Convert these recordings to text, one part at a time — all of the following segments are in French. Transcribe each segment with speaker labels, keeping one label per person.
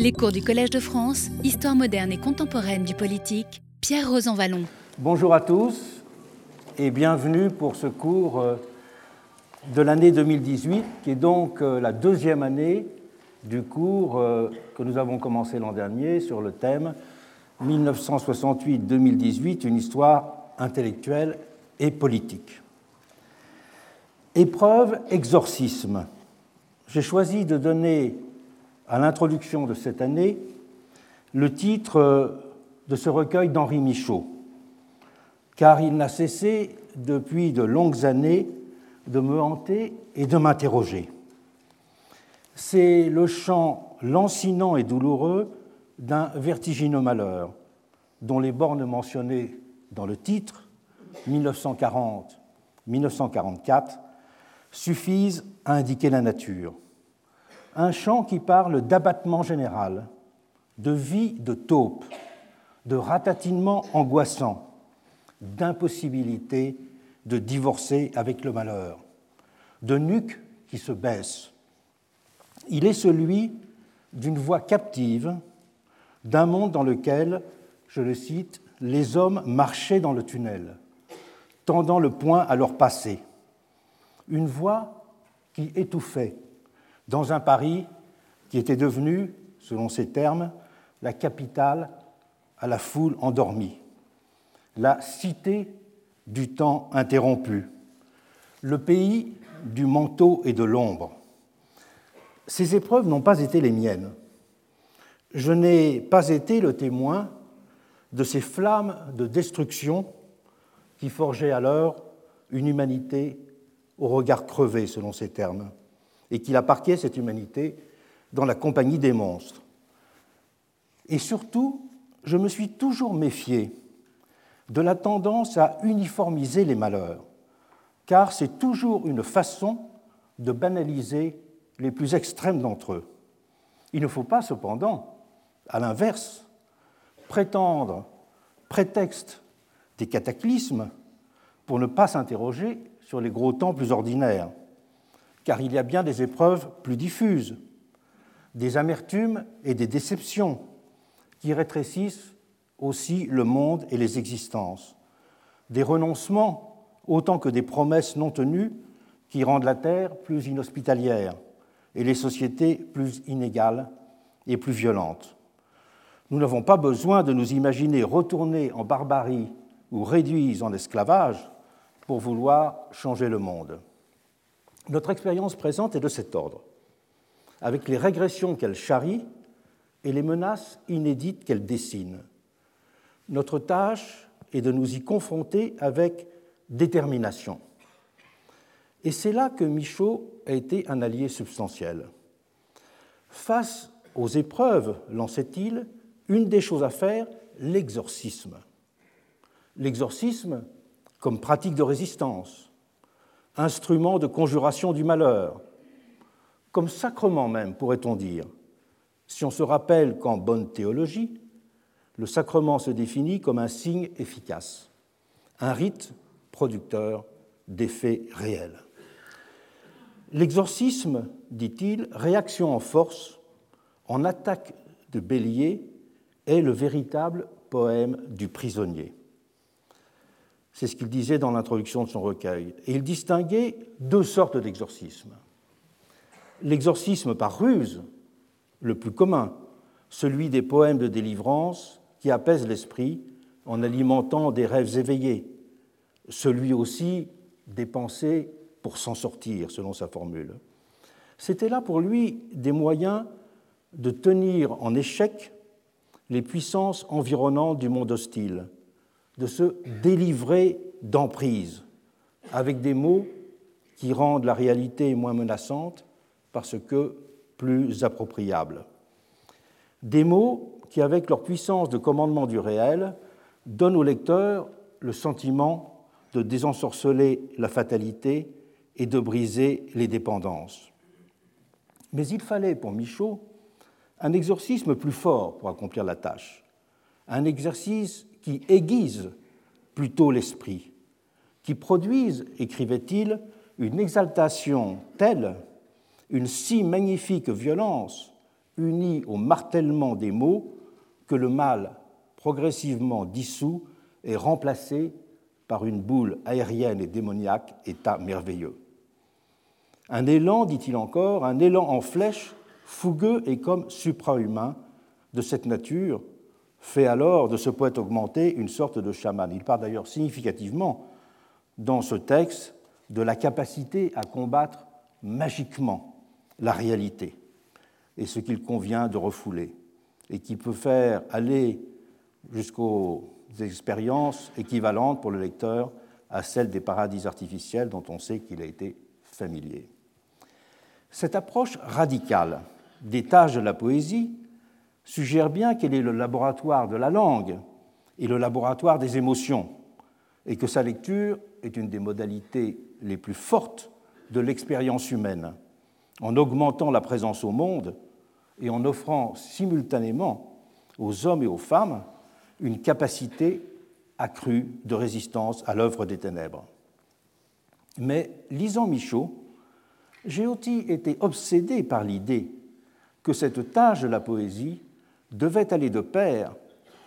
Speaker 1: Les cours du Collège de France, Histoire moderne et contemporaine du politique, Pierre Rosanvallon.
Speaker 2: Bonjour à tous et bienvenue pour ce cours euh, de l'année 2018, qui est donc euh, la deuxième année du cours euh, que nous avons commencé l'an dernier sur le thème 1968-2018, une histoire intellectuelle et politique. Épreuve exorcisme. J'ai choisi de donner à l'introduction de cette année le titre de ce recueil d'Henri Michaud, car il n'a cessé depuis de longues années de me hanter et de m'interroger. C'est le chant lancinant et douloureux d'un vertigineux malheur, dont les bornes mentionnées dans le titre, 1940-1944, suffisent à indiquer la nature un chant qui parle d'abattement général, de vie de taupe, de ratatinement angoissant, d'impossibilité de divorcer avec le malheur, de nuque qui se baisse. Il est celui d'une voix captive, d'un monde dans lequel, je le cite, les hommes marchaient dans le tunnel, tendant le poing à leur passé. Une voix qui étouffait, dans un Paris qui était devenu, selon ses termes, la capitale à la foule endormie, la cité du temps interrompu, le pays du manteau et de l'ombre. Ces épreuves n'ont pas été les miennes. Je n'ai pas été le témoin de ces flammes de destruction qui forgeaient alors une humanité au regard crevé, selon ses termes et qu'il a parqué cette humanité dans la compagnie des monstres. Et surtout, je me suis toujours méfié de la tendance à uniformiser les malheurs, car c'est toujours une façon de banaliser les plus extrêmes d'entre eux. Il ne faut pas cependant, à l'inverse, prétendre prétexte des cataclysmes pour ne pas s'interroger sur les gros temps plus ordinaires car il y a bien des épreuves plus diffuses, des amertumes et des déceptions qui rétrécissent aussi le monde et les existences, des renoncements autant que des promesses non tenues qui rendent la terre plus inhospitalière et les sociétés plus inégales et plus violentes. Nous n'avons pas besoin de nous imaginer retourner en barbarie ou réduits en esclavage pour vouloir changer le monde. Notre expérience présente est de cet ordre, avec les régressions qu'elle charrie et les menaces inédites qu'elle dessine. Notre tâche est de nous y confronter avec détermination. Et c'est là que Michaud a été un allié substantiel. Face aux épreuves, lançait-il, une des choses à faire, l'exorcisme. L'exorcisme comme pratique de résistance, instrument de conjuration du malheur, comme sacrement même, pourrait-on dire, si on se rappelle qu'en bonne théologie, le sacrement se définit comme un signe efficace, un rite producteur d'effets réels. L'exorcisme, dit-il, réaction en force, en attaque de bélier, est le véritable poème du prisonnier. C'est ce qu'il disait dans l'introduction de son recueil. Et il distinguait deux sortes d'exorcisme. L'exorcisme par ruse, le plus commun, celui des poèmes de délivrance qui apaisent l'esprit en alimentant des rêves éveillés, celui aussi des pensées pour s'en sortir, selon sa formule. C'était là pour lui des moyens de tenir en échec les puissances environnantes du monde hostile, de se délivrer d'emprise, avec des mots qui rendent la réalité moins menaçante parce que plus appropriable. Des mots qui, avec leur puissance de commandement du réel, donnent au lecteur le sentiment de désensorceler la fatalité et de briser les dépendances. Mais il fallait pour Michaud un exorcisme plus fort pour accomplir la tâche, un exercice qui aiguisent plutôt l'esprit, qui produisent, écrivait-il, une exaltation telle, une si magnifique violence, unis au martèlement des mots que le mal, progressivement dissous, est remplacé par une boule aérienne et démoniaque, état merveilleux. Un élan, dit-il encore, un élan en flèche, fougueux et comme suprahumain de cette nature, fait alors de ce poète augmenté une sorte de chaman. Il parle d'ailleurs significativement dans ce texte de la capacité à combattre magiquement la réalité et ce qu'il convient de refouler, et qui peut faire aller jusqu'aux expériences équivalentes pour le lecteur à celles des paradis artificiels dont on sait qu'il a été familier. Cette approche radicale des tâches de la poésie suggère bien qu'elle est le laboratoire de la langue et le laboratoire des émotions, et que sa lecture est une des modalités les plus fortes de l'expérience humaine, en augmentant la présence au monde et en offrant simultanément aux hommes et aux femmes une capacité accrue de résistance à l'œuvre des ténèbres. Mais lisant Michaud, j'ai aussi été obsédé par l'idée que cette tâche de la poésie devait aller de pair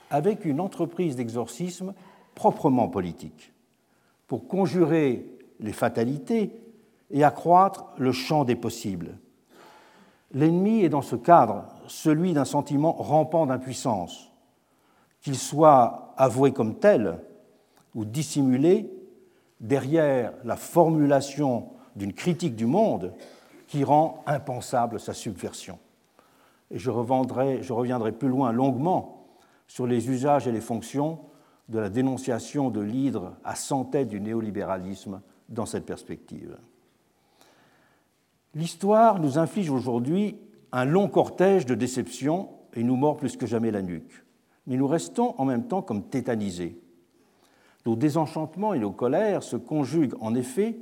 Speaker 2: avec une entreprise d'exorcisme proprement politique, pour conjurer les fatalités et accroître le champ des possibles. L'ennemi est dans ce cadre celui d'un sentiment rampant d'impuissance, qu'il soit avoué comme tel ou dissimulé derrière la formulation d'une critique du monde qui rend impensable sa subversion. Et je, reviendrai plus loin longuement sur les usages et les fonctions de la dénonciation de l'hydre à cent têtes du néolibéralisme dans cette perspective. L'histoire nous inflige aujourd'hui un long cortège de déceptions et nous mord plus que jamais la nuque. Mais nous restons en même temps comme tétanisés. Nos désenchantements et nos colères se conjuguent en effet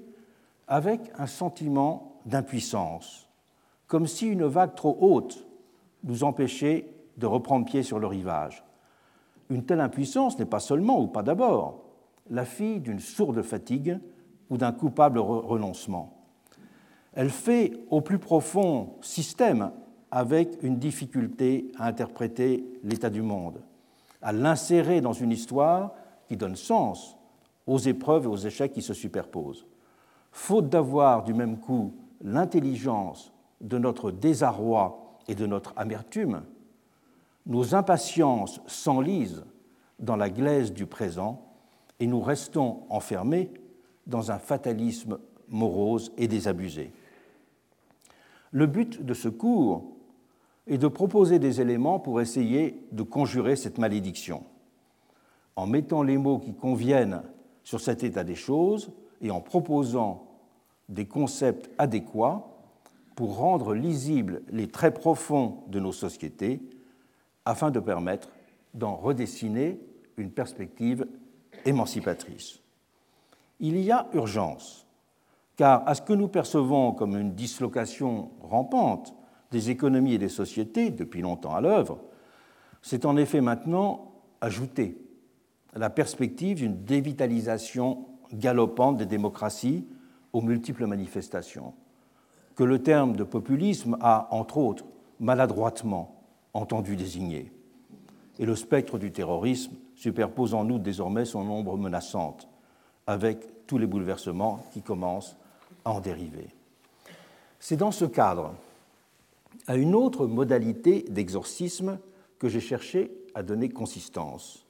Speaker 2: avec un sentiment d'impuissance, comme si une vague trop haute nous empêchait de reprendre pied sur le rivage. Une telle impuissance n'est pas seulement, ou pas d'abord, la fille d'une sourde fatigue ou d'un coupable renoncement. Elle fait au plus profond système avec une difficulté à interpréter l'état du monde, à l'insérer dans une histoire qui donne sens aux épreuves et aux échecs qui se superposent. Faute d'avoir du même coup l'intelligence de notre désarroi et de notre amertume, nos impatiences s'enlisent dans la glaise du présent et nous restons enfermés dans un fatalisme morose et désabusé. Le but de ce cours est de proposer des éléments pour essayer de conjurer cette malédiction, en mettant les mots qui conviennent sur cet état des choses et en proposant des concepts adéquats pour rendre lisibles les traits profonds de nos sociétés afin de permettre d'en redessiner une perspective émancipatrice. Il y a urgence, car à ce que nous percevons comme une dislocation rampante des économies et des sociétés depuis longtemps à l'œuvre, c'est en effet maintenant ajouté la perspective d'une dévitalisation galopante des démocraties aux multiples manifestations, que le terme de populisme a, entre autres, maladroitement entendu désigner. Et le spectre du terrorisme superpose en nous désormais son ombre menaçante, avec tous les bouleversements qui commencent à en dériver. C'est dans ce cadre, à une autre modalité d'exorcisme, que j'ai cherché à donner consistance,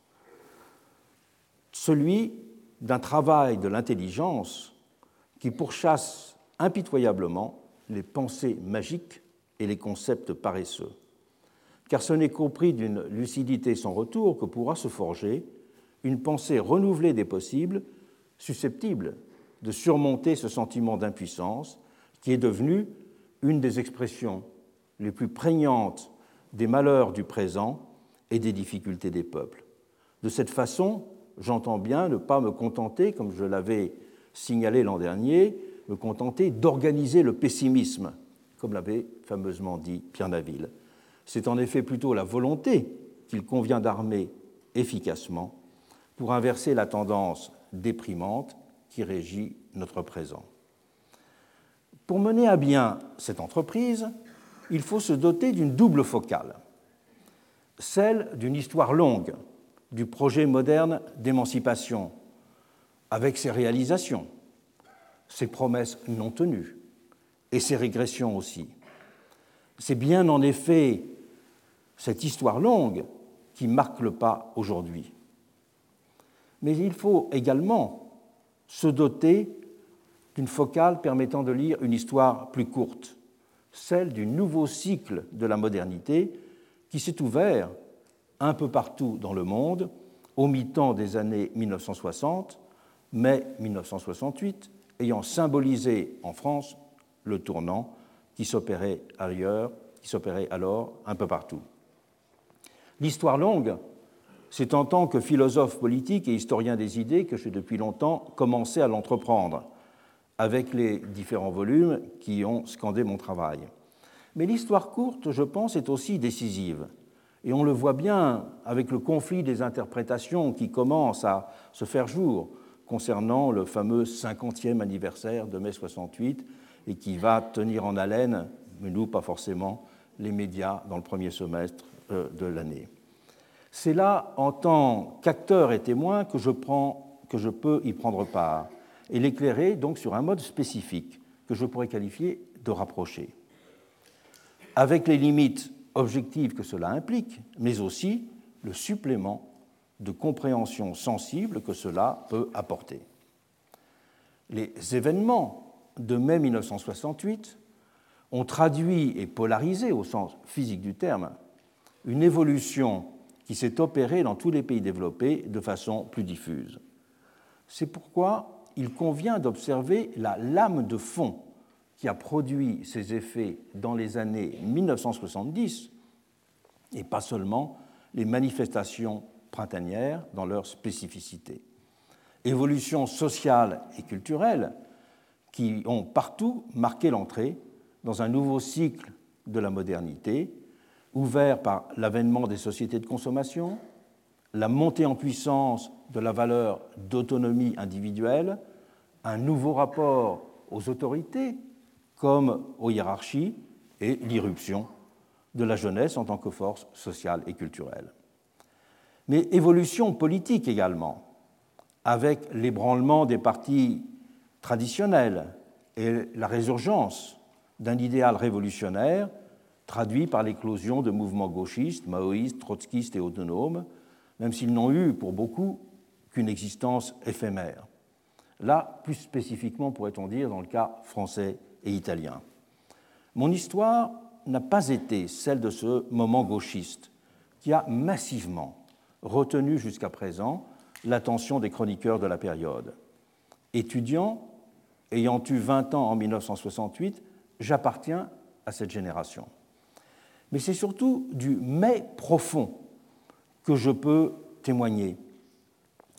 Speaker 2: celui d'un travail de l'intelligence qui pourchasse impitoyablement les pensées magiques et les concepts paresseux car ce n'est qu'au prix d'une lucidité sans retour que pourra se forger une pensée renouvelée des possibles, susceptible de surmonter ce sentiment d'impuissance qui est devenu une des expressions les plus prégnantes des malheurs du présent et des difficultés des peuples. De cette façon, j'entends bien ne pas me contenter, comme je l'avais signalé l'an dernier, me contenter d'organiser le pessimisme, comme l'avait fameusement dit Pierre Naville. C'est en effet plutôt la volonté qu'il convient d'armer efficacement pour inverser la tendance déprimante qui régit notre présent. Pour mener à bien cette entreprise, il faut se doter d'une double focale, celle d'une histoire longue du projet moderne d'émancipation, avec ses réalisations, ses promesses non tenues et ses régressions aussi. C'est bien en effet cette histoire longue qui marque le pas aujourd'hui. Mais il faut également se doter d'une focale permettant de lire une histoire plus courte, celle du nouveau cycle de la modernité qui s'est ouvert un peu partout dans le monde au mi-temps des années 1960, mai 1968, ayant symbolisé en France le tournant qui s'opérait ailleurs, qui s'opérait alors un peu partout. L'histoire longue, c'est en tant que philosophe politique et historien des idées que j'ai depuis longtemps commencé à l'entreprendre, avec les différents volumes qui ont scandé mon travail. Mais l'histoire courte, je pense, est aussi décisive. Et on le voit bien avec le conflit des interprétations qui commence à se faire jour concernant le fameux 50e anniversaire de mai 68 et qui va tenir en haleine, mais nous pas forcément, les médias dans le premier semestre euh, de l'année. C'est là, en tant qu'acteur et témoin, que je, peux y prendre part et l'éclairer donc sur un mode spécifique que je pourrais qualifier de rapproché, avec les limites objectives que cela implique, mais aussi le supplément de compréhension sensible que cela peut apporter. Les événements de mai 1968 ont traduit et polarisé, au sens physique du terme, une évolution qui s'est opérée dans tous les pays développés de façon plus diffuse. C'est pourquoi il convient d'observer la lame de fond qui a produit ces effets dans les années 1970, et pas seulement les manifestations printanières dans leur spécificité. Évolution sociale et culturelle qui ont partout marqué l'entrée dans un nouveau cycle de la modernité, ouvert par l'avènement des sociétés de consommation, la montée en puissance de la valeur d'autonomie individuelle, un nouveau rapport aux autorités comme aux hiérarchies et l'irruption de la jeunesse en tant que force sociale et culturelle. Mais évolution politique également, avec l'ébranlement des partis traditionnels et la résurgence d'un idéal révolutionnaire traduit par l'éclosion de mouvements gauchistes, maoïstes, trotskistes et autonomes, même s'ils n'ont eu pour beaucoup qu'une existence éphémère. Là, plus spécifiquement, pourrait-on dire, dans le cas français et italien. Mon histoire n'a pas été celle de ce moment gauchiste qui a massivement retenu jusqu'à présent l'attention des chroniqueurs de la période. Étudiant, ayant eu 20 ans en 1968, j'appartiens à cette génération. Mais c'est surtout du mais profond que je peux témoigner.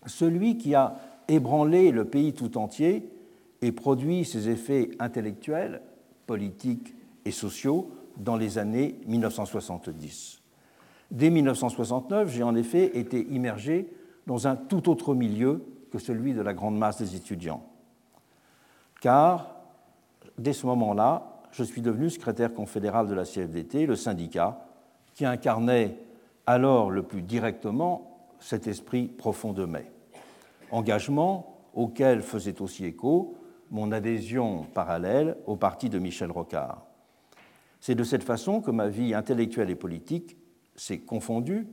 Speaker 2: Celui qui a ébranlé le pays tout entier et produit ses effets intellectuels, politiques et sociaux dans les années 1970. Dès 1969, j'ai en effet été immergé dans un tout autre milieu que celui de la grande masse des étudiants. Car, dès ce moment-là, je suis devenu secrétaire confédéral de la CFDT, le syndicat qui incarnait alors le plus directement cet esprit profond de mai engagement auquel faisait aussi écho mon adhésion parallèle au parti de Michel Rocard. C'est de cette façon que ma vie intellectuelle et politique s'est confondue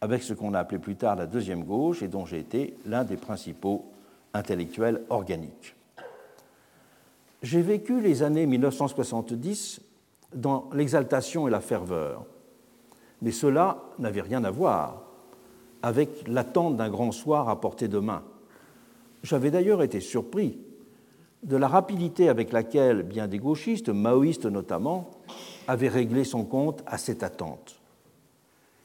Speaker 2: avec ce qu'on a appelé plus tard la deuxième gauche et dont j'ai été l'un des principaux intellectuels organiques. J'ai vécu les années 1970 dans l'exaltation et la ferveur, mais cela n'avait rien à voir avec l'attente d'un grand soir à portée de main. J'avais d'ailleurs été surpris de la rapidité avec laquelle bien des gauchistes, maoïstes notamment, avaient réglé son compte à cette attente.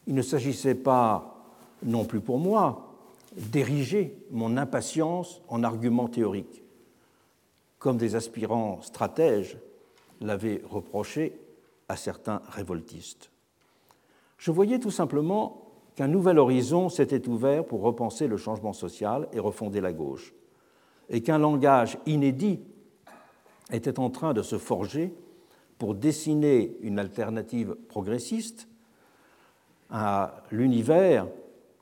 Speaker 2: Il ne s'agissait pas non plus pour moi d'ériger mon impatience en argument théorique, comme des aspirants stratèges l'avaient reproché à certains révoltistes. Je voyais tout simplement qu'un nouvel horizon s'était ouvert pour repenser le changement social et refonder la gauche, et qu'un langage inédit était en train de se forger pour dessiner une alternative progressiste à l'univers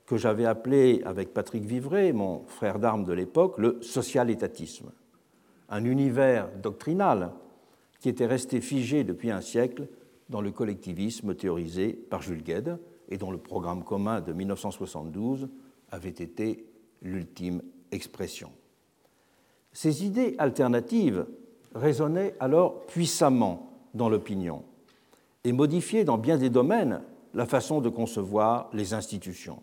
Speaker 2: que j'avais appelé avec Patrick Vivray, mon frère d'armes de l'époque, le social-étatisme. Un univers doctrinal qui était resté figé depuis un siècle dans le collectivisme théorisé par Jules Gued et dont le programme commun de 1972 avait été l'ultime expression. Ces idées alternatives résonnaient alors puissamment dans l'opinion et modifiaient dans bien des domaines la façon de concevoir les institutions.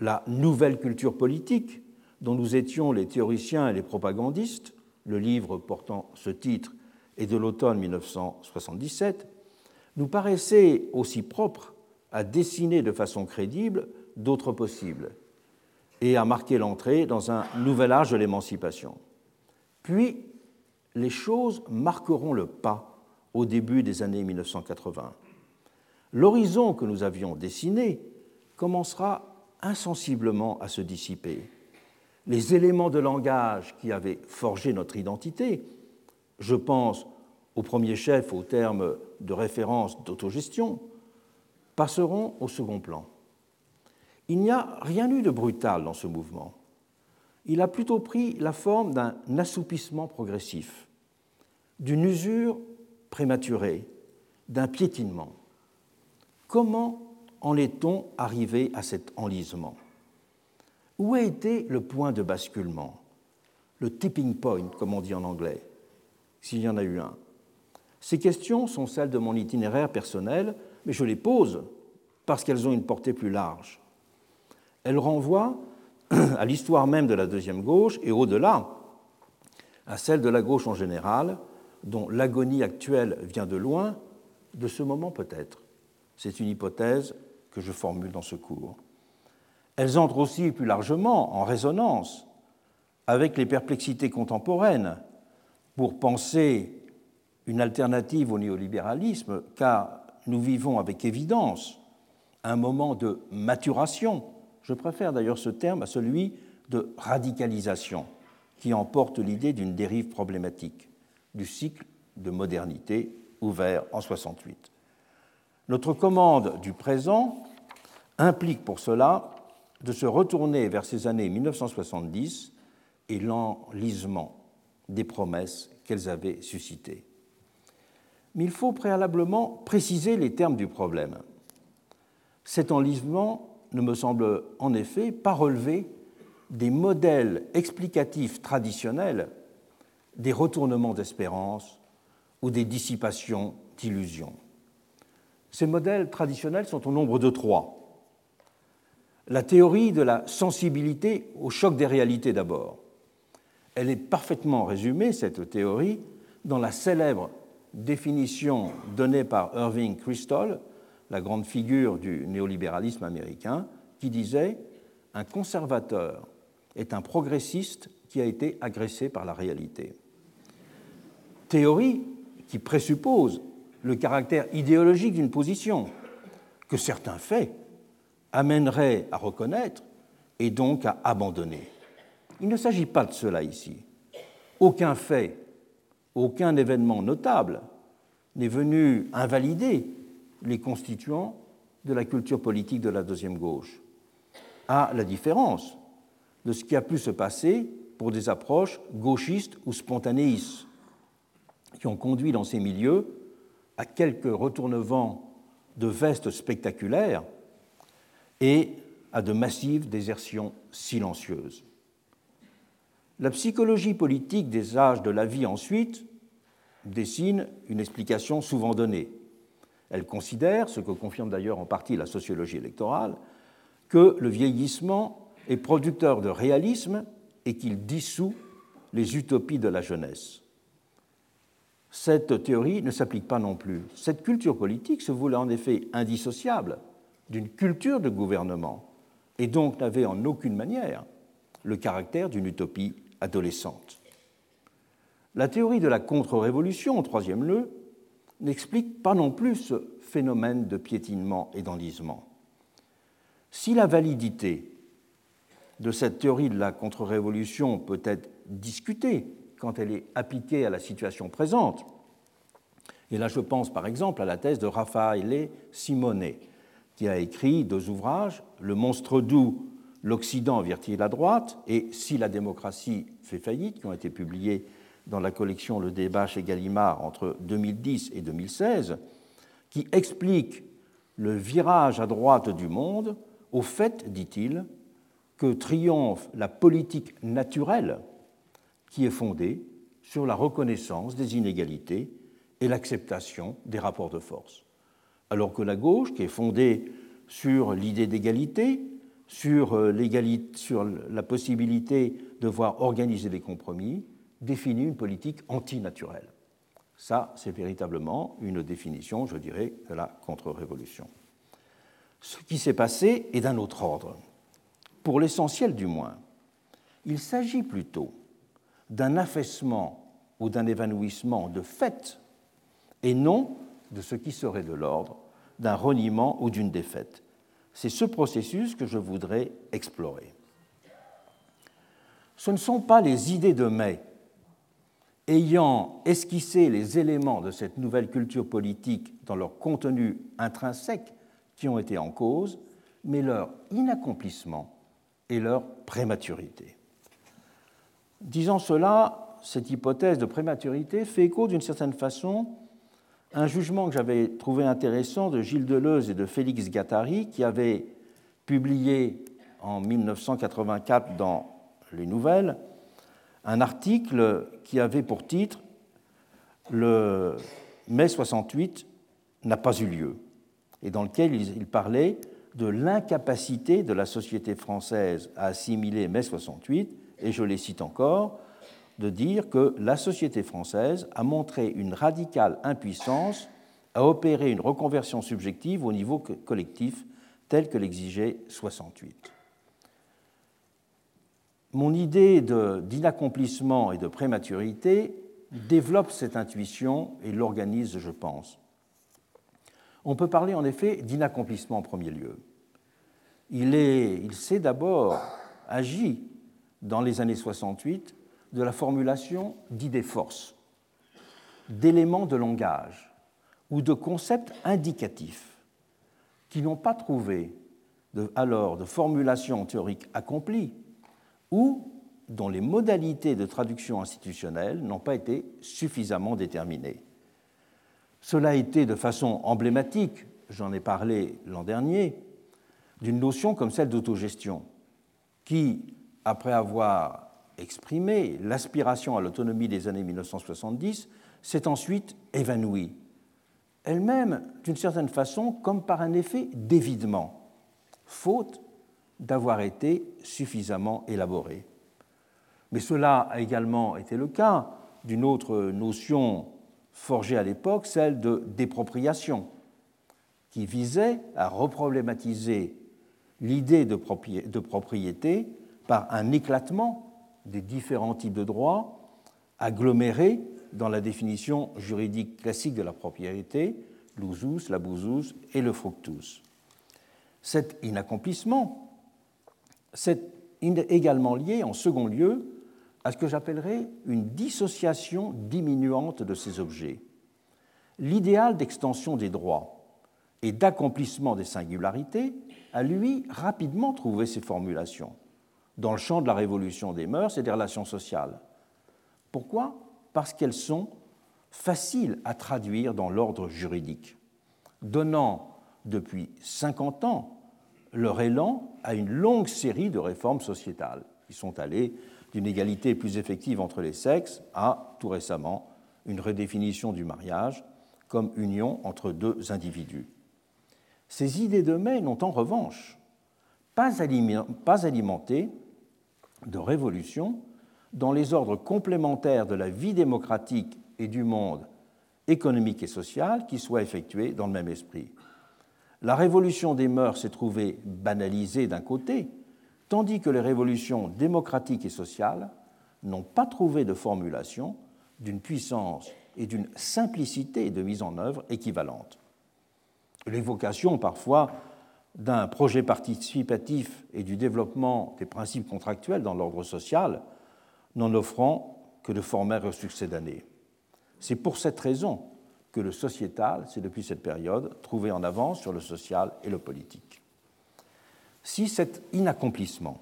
Speaker 2: La nouvelle culture politique, dont nous étions les théoriciens et les propagandistes, le livre portant ce titre est de l'automne 1977, nous paraissait aussi propre à dessiner de façon crédible d'autres possibles et à marquer l'entrée dans un nouvel âge de l'émancipation. Puis, les choses marqueront le pas au début des années 1980. L'horizon que nous avions dessiné commencera insensiblement à se dissiper. Les éléments de langage qui avaient forgé notre identité, je pense au premier chef au terme de référence d'autogestion, passeront au second plan. Il n'y a rien eu de brutal dans ce mouvement. Il a plutôt pris la forme d'un assoupissement progressif, d'une usure prématurée, d'un piétinement. Comment en est-on arrivé à cet enlisement? Où a été le point de basculement? Le tipping point, comme on dit en anglais, s'il y en a eu un. Ces questions sont celles de mon itinéraire personnel, mais je les pose parce qu'elles ont une portée plus large. Elles renvoient à l'histoire même de la deuxième gauche et au-delà à celle de la gauche en général, dont l'agonie actuelle vient de loin, de ce moment peut-être. C'est une hypothèse que je formule dans ce cours. Elles entrent aussi plus largement en résonance avec les perplexités contemporaines pour penser une alternative au néolibéralisme, car nous vivons avec évidence un moment de maturation, je préfère d'ailleurs ce terme à celui de radicalisation, qui emporte l'idée d'une dérive problématique du cycle de modernité ouvert en 68. Notre commande du présent implique pour cela de se retourner vers ces années 1970 et l'enlisement des promesses qu'elles avaient suscitées. Mais il faut préalablement préciser les termes du problème. Cet enlisement ne me semble en effet pas relever des modèles explicatifs traditionnels des retournements d'espérance ou des dissipations d'illusions. Ces modèles traditionnels sont au nombre de trois. La théorie de la sensibilité au choc des réalités d'abord. Elle est parfaitement résumée, cette théorie, dans la célèbre définition donnée par Irving Kristol, la grande figure du néolibéralisme américain, qui disait Un conservateur est un progressiste qui a été agressé par la réalité. Théorie qui présuppose le caractère idéologique d'une position, que certains faits amèneraient à reconnaître et donc à abandonner. Il ne s'agit pas de cela ici. Aucun fait, aucun événement notable n'est venu invalider les constituants de la culture politique de la deuxième gauche, à la différence de ce qui a pu se passer pour des approches gauchistes ou spontanéistes, qui ont conduit dans ces milieux à quelques retournements de vestes spectaculaires et à de massives désertions silencieuses. La psychologie politique des âges de la vie ensuite dessine une explication souvent donnée. Elle considère, ce que confirme d'ailleurs en partie la sociologie électorale, que le vieillissement est producteur de réalisme et qu'il dissout les utopies de la jeunesse. Cette théorie ne s'applique pas non plus. Cette culture politique se voulait en effet indissociable d'une culture de gouvernement et donc n'avait en aucune manière le caractère d'une utopie adolescente. La théorie de la contre-révolution, troisième lieu, n'explique pas non plus ce phénomène de piétinement et d'enlisement. Si la validité de cette théorie de la contre-révolution peut être discutée quand elle est appliquée à la situation présente, Et là, je pense par exemple à la thèse de Raffaele Simone, qui a écrit deux ouvrages, Le monstre doux, L'Occident vire-t-il à droite et Si la démocratie fait faillite, qui ont été publiés dans la collection Le débat chez Gallimard entre 2010 et 2016, qui explique le virage à droite du monde au fait, dit-il, que triomphe la politique naturelle qui est fondée sur la reconnaissance des inégalités et l'acceptation des rapports de force. Alors que la gauche, qui est fondée sur l'idée d'égalité, sur, euh, sur la possibilité de voir organiser des compromis, définit une politique antinaturelle. Ça, c'est véritablement une définition, je dirais, de la contre-révolution. Ce qui s'est passé est d'un autre ordre. Pour l'essentiel du moins, il s'agit plutôt d'un affaissement ou d'un évanouissement de fait et non de ce qui serait de l'ordre d'un reniement ou d'une défaite. C'est ce processus que je voudrais explorer. Ce ne sont pas les idées de mai ayant esquissé les éléments de cette nouvelle culture politique dans leur contenu intrinsèque qui ont été en cause, mais leur inaccomplissement et leur prématurité. Disant cela, cette hypothèse de prématurité fait écho d'une certaine façon à un jugement que j'avais trouvé intéressant de Gilles Deleuze et de Félix Gattari, qui avaient publié en 1984 dans Les Nouvelles un article qui avait pour titre Le mai 68 n'a pas eu lieu, et dans lequel il parlait de l'incapacité de la société française à assimiler mai 68, et je les cite encore, de dire que la société française a montré une radicale impuissance à opérer une reconversion subjective au niveau collectif telle que l'exigeait 68 mon idée d'inaccomplissement et de prématurité développe cette intuition et l'organise, je pense. On peut parler en effet d'inaccomplissement en premier lieu. Il, s'est d'abord agi dans les années 68 de la formulation d'idées forces, d'éléments de langage ou de concepts indicatifs qui n'ont pas trouvé alors de formulation théorique accomplie ou dont les modalités de traduction institutionnelle n'ont pas été suffisamment déterminées. Cela a été de façon emblématique, j'en ai parlé l'an dernier, d'une notion comme celle d'autogestion, qui, après avoir exprimé l'aspiration à l'autonomie des années 1970, s'est ensuite évanouie, elle-même, d'une certaine façon, comme par un effet d'évidement, faute d'avoir été suffisamment élaboré. Mais cela a également été le cas d'une autre notion forgée à l'époque, celle de dépropriation, qui visait à reproblématiser l'idée de propriété par un éclatement des différents types de droits agglomérés dans la définition juridique classique de la propriété, l'usus, la et le fructus. Cet inaccomplissement c'est également lié, en second lieu, à ce que j'appellerais une dissociation diminuante de ces objets. L'idéal d'extension des droits et d'accomplissement des singularités a, lui, rapidement trouvé ses formulations dans le champ de la révolution des mœurs et des relations sociales. Pourquoi? Parce qu'elles sont faciles à traduire dans l'ordre juridique, donnant depuis 50 ans leur élan à une longue série de réformes sociétales qui sont allées d'une égalité plus effective entre les sexes à, tout récemment, une redéfinition du mariage comme union entre deux individus. Ces idées de mai n'ont en revanche pas alimenté de révolution dans les ordres complémentaires de la vie démocratique et du monde économique et social qui soient effectués dans le même esprit la révolution des mœurs s'est trouvée banalisée d'un côté, tandis que les révolutions démocratiques et sociales n'ont pas trouvé de formulation d'une puissance et d'une simplicité de mise en œuvre équivalentes. L'évocation parfois d'un projet participatif et du développement des principes contractuels dans l'ordre social n'en offrant que de formels succédanés. C'est pour cette raison que le sociétal s'est depuis cette période trouvé en avance sur le social et le politique. Si cet inaccomplissement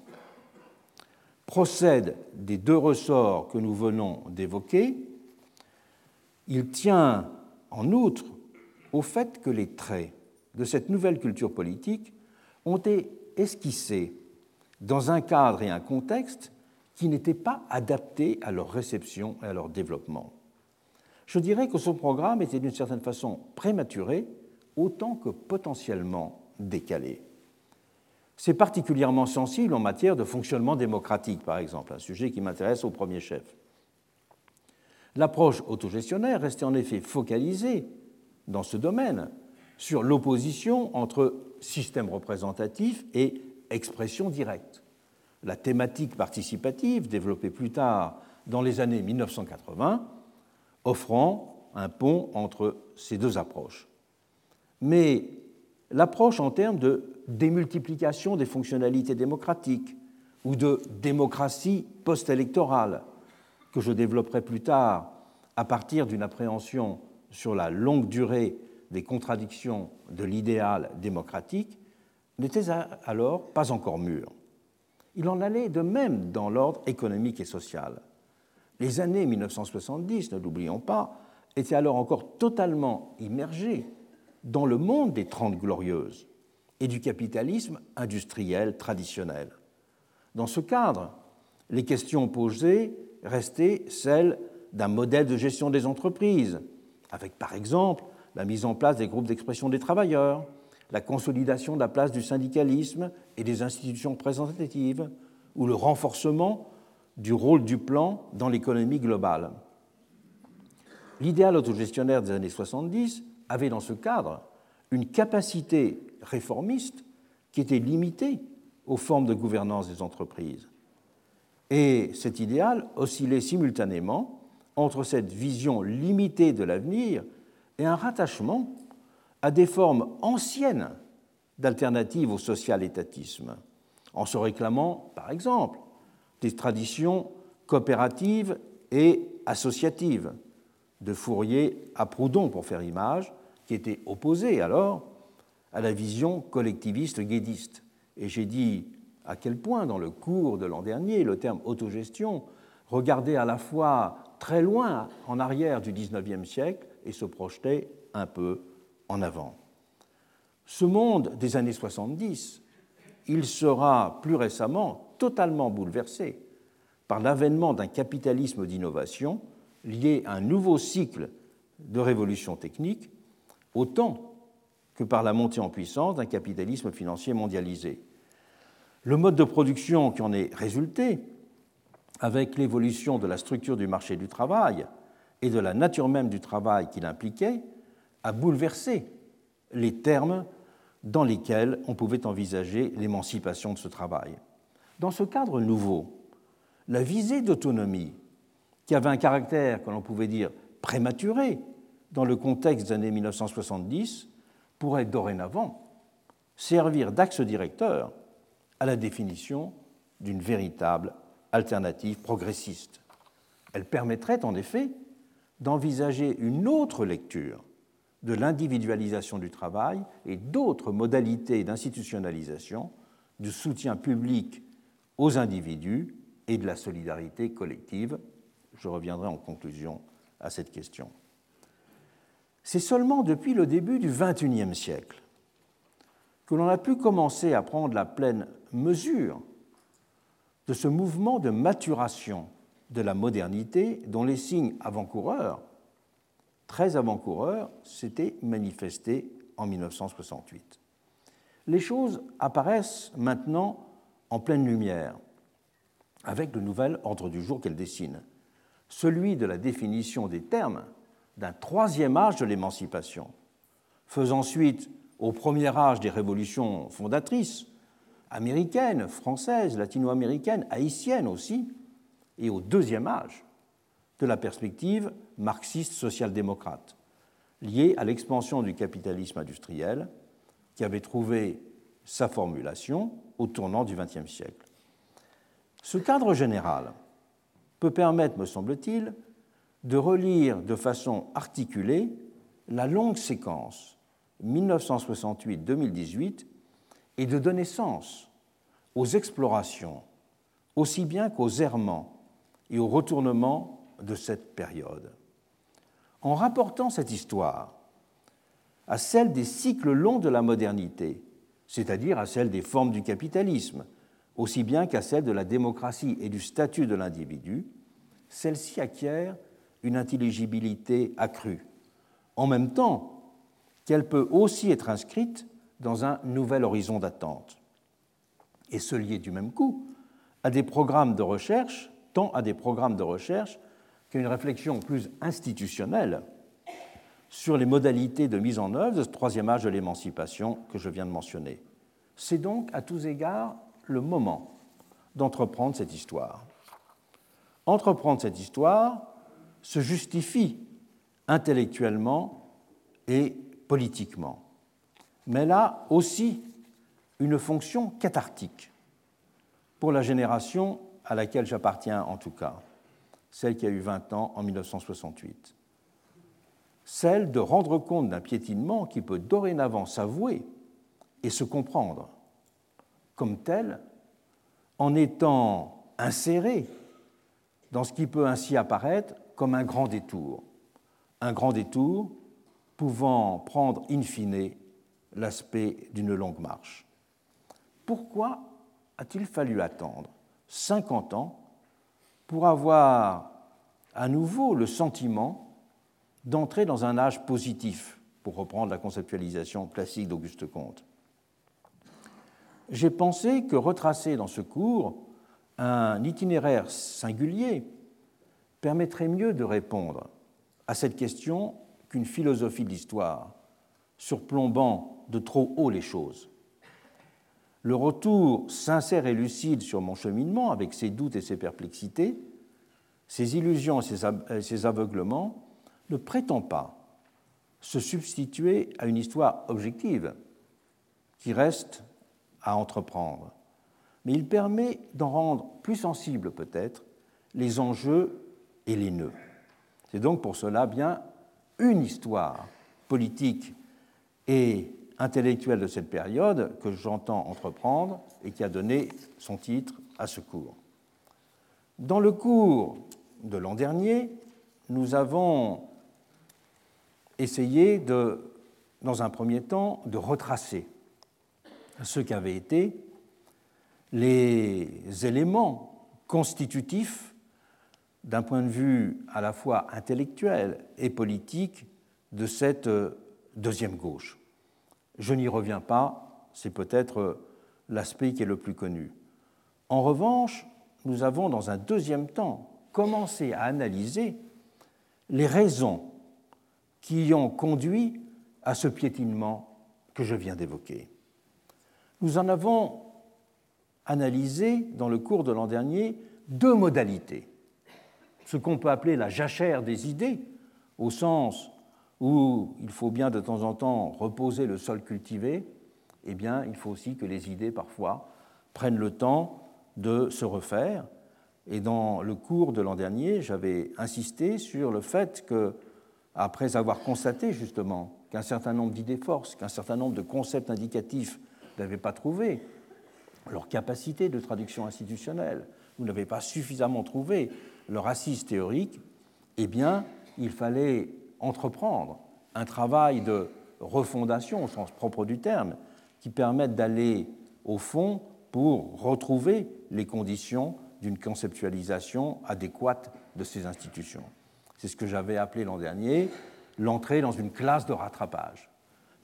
Speaker 2: procède des deux ressorts que nous venons d'évoquer, il tient en outre au fait que les traits de cette nouvelle culture politique ont été esquissés dans un cadre et un contexte qui n'étaient pas adaptés à leur réception et à leur développement. Je dirais que son programme était d'une certaine façon prématuré autant que potentiellement décalé. C'est particulièrement sensible en matière de fonctionnement démocratique, par exemple, un sujet qui m'intéresse au premier chef. L'approche autogestionnaire restait en effet focalisée dans ce domaine sur l'opposition entre système représentatif et expression directe. La thématique participative, développée plus tard dans les années 1980, offrant un pont entre ces deux approches. Mais l'approche en termes de démultiplication des fonctionnalités démocratiques ou de démocratie post-électorale, que je développerai plus tard à partir d'une appréhension sur la longue durée des contradictions de l'idéal démocratique, n'était alors pas encore mûr. Il en allait de même dans l'ordre économique et social. Les années 1970, ne l'oublions pas, étaient alors encore totalement immergées dans le monde des Trente Glorieuses et du capitalisme industriel traditionnel. Dans ce cadre, les questions posées restaient celles d'un modèle de gestion des entreprises, avec par exemple la mise en place des groupes d'expression des travailleurs, la consolidation de la place du syndicalisme et des institutions représentatives, ou le renforcement du rôle du plan dans l'économie globale. L'idéal autogestionnaire des années 70 avait dans ce cadre une capacité réformiste qui était limitée aux formes de gouvernance des entreprises. Et cet idéal oscillait simultanément entre cette vision limitée de l'avenir et un rattachement à des formes anciennes d'alternatives au social-étatisme, en se réclamant, par exemple, des traditions coopératives et associatives, de Fourier à Proudhon, pour faire image, qui étaient opposées alors à la vision collectiviste guédiste. Et j'ai dit à quel point, dans le cours de l'an dernier, le terme autogestion regardait à la fois très loin en arrière du XIXe siècle et se projetait un peu en avant. Ce monde des années 70, il sera plus récemment totalement bouleversé par l'avènement d'un capitalisme d'innovation lié à un nouveau cycle de révolution technique, autant que par la montée en puissance d'un capitalisme financier mondialisé. Le mode de production qui en est résulté, avec l'évolution de la structure du marché du travail et de la nature même du travail qu'il impliquait, a bouleversé les termes dans lesquels on pouvait envisager l'émancipation de ce travail. Dans ce cadre nouveau, la visée d'autonomie, qui avait un caractère que l'on pouvait dire prématuré dans le contexte des années 1970, pourrait dorénavant servir d'axe directeur à la définition d'une véritable alternative progressiste. Elle permettrait en effet d'envisager une autre lecture de l'individualisation du travail et d'autres modalités d'institutionnalisation du soutien public aux individus et de la solidarité collective. Je reviendrai en conclusion à cette question. C'est seulement depuis le début du XXIe siècle que l'on a pu commencer à prendre la pleine mesure de ce mouvement de maturation de la modernité dont les signes avant-coureurs très avant-coureurs s'étaient manifestés en 1968. Les choses apparaissent maintenant en pleine lumière avec le nouvel ordre du jour qu'elles dessinent, celui de la définition des termes d'un troisième âge de l'émancipation, faisant suite au premier âge des révolutions fondatrices, américaines, françaises, latino-américaines, haïtiennes aussi, et au deuxième âge de la perspective marxiste social-démocrate, liée à l'expansion du capitalisme industriel qui avait trouvé sa formulation au tournant du XXe siècle. Ce cadre général peut permettre, me semble-t-il, de relire de façon articulée la longue séquence 1968-2018 est de donner sens aux explorations, aussi bien qu'aux errements et aux retournements de cette période. En rapportant cette histoire à celle des cycles longs de la modernité, c'est-à-dire à celle des formes du capitalisme, aussi bien qu'à celle de la démocratie et du statut de l'individu, celle-ci acquiert une intelligibilité accrue, en même temps qu'elle peut aussi être inscrite dans un nouvel horizon d'attente, et se lier du même coup à des programmes de recherche, tant à des programmes de recherche qu'à une réflexion plus institutionnelle sur les modalités de mise en œuvre de ce troisième âge de l'émancipation que je viens de mentionner. C'est donc à tous égards le moment d'entreprendre cette histoire. Entreprendre cette histoire se justifie intellectuellement et politiquement, mais elle a aussi une fonction cathartique pour la génération à laquelle j'appartiens en tout cas, celle qui a eu 20 ans en 1968, celle de rendre compte d'un piétinement qui peut dorénavant s'avouer et se comprendre. Comme tel en étant inséré dans ce qui peut ainsi apparaître comme un grand détour, un grand détour pouvant prendre in fine l'aspect d'une longue marche. Pourquoi a-t-il fallu attendre 50 ans pour avoir à nouveau le sentiment d'entrer dans un âge positif, pour reprendre la conceptualisation classique d'Auguste Comte j'ai pensé que retracer dans ce cours un itinéraire singulier permettrait mieux de répondre à cette question qu'une philosophie de l'histoire, surplombant de trop haut les choses. Le retour sincère et lucide sur mon cheminement, avec ses doutes et ses perplexités, ses illusions et ses aveuglements, ne prétend pas se substituer à une histoire objective qui reste à entreprendre, mais il permet d'en rendre plus sensibles peut-être les enjeux et les nœuds. C'est donc pour cela bien une histoire politique et intellectuelle de cette période que j'entends entreprendre et qui a donné son titre à ce cours. Dans le cours de l'an dernier, nous avons essayé de, dans un premier temps, de retracer ce qu'avaient été les éléments constitutifs d'un point de vue à la fois intellectuel et politique de cette deuxième gauche. Je n'y reviens pas, c'est peut-être l'aspect qui est le plus connu. En revanche, nous avons dans un deuxième temps commencé à analyser les raisons qui ont conduit à ce piétinement que je viens d'évoquer. Nous en avons analysé dans le cours de l'an dernier deux modalités. Ce qu'on peut appeler la jachère des idées, au sens où il faut bien de temps en temps reposer le sol cultivé, eh bien, il faut aussi que les idées, parfois, prennent le temps de se refaire. Et dans le cours de l'an dernier, j'avais insisté sur le fait que, après avoir constaté justement qu'un certain nombre d'idées forces, qu'un certain nombre de concepts indicatifs n'avaient pas trouvé leur capacité de traduction institutionnelle, vous n'avez pas suffisamment trouvé leur assise théorique, eh bien, il fallait entreprendre un travail de refondation au sens propre du terme, qui permette d'aller au fond pour retrouver les conditions d'une conceptualisation adéquate de ces institutions. C'est ce que j'avais appelé l'an dernier l'entrée dans une classe de rattrapage.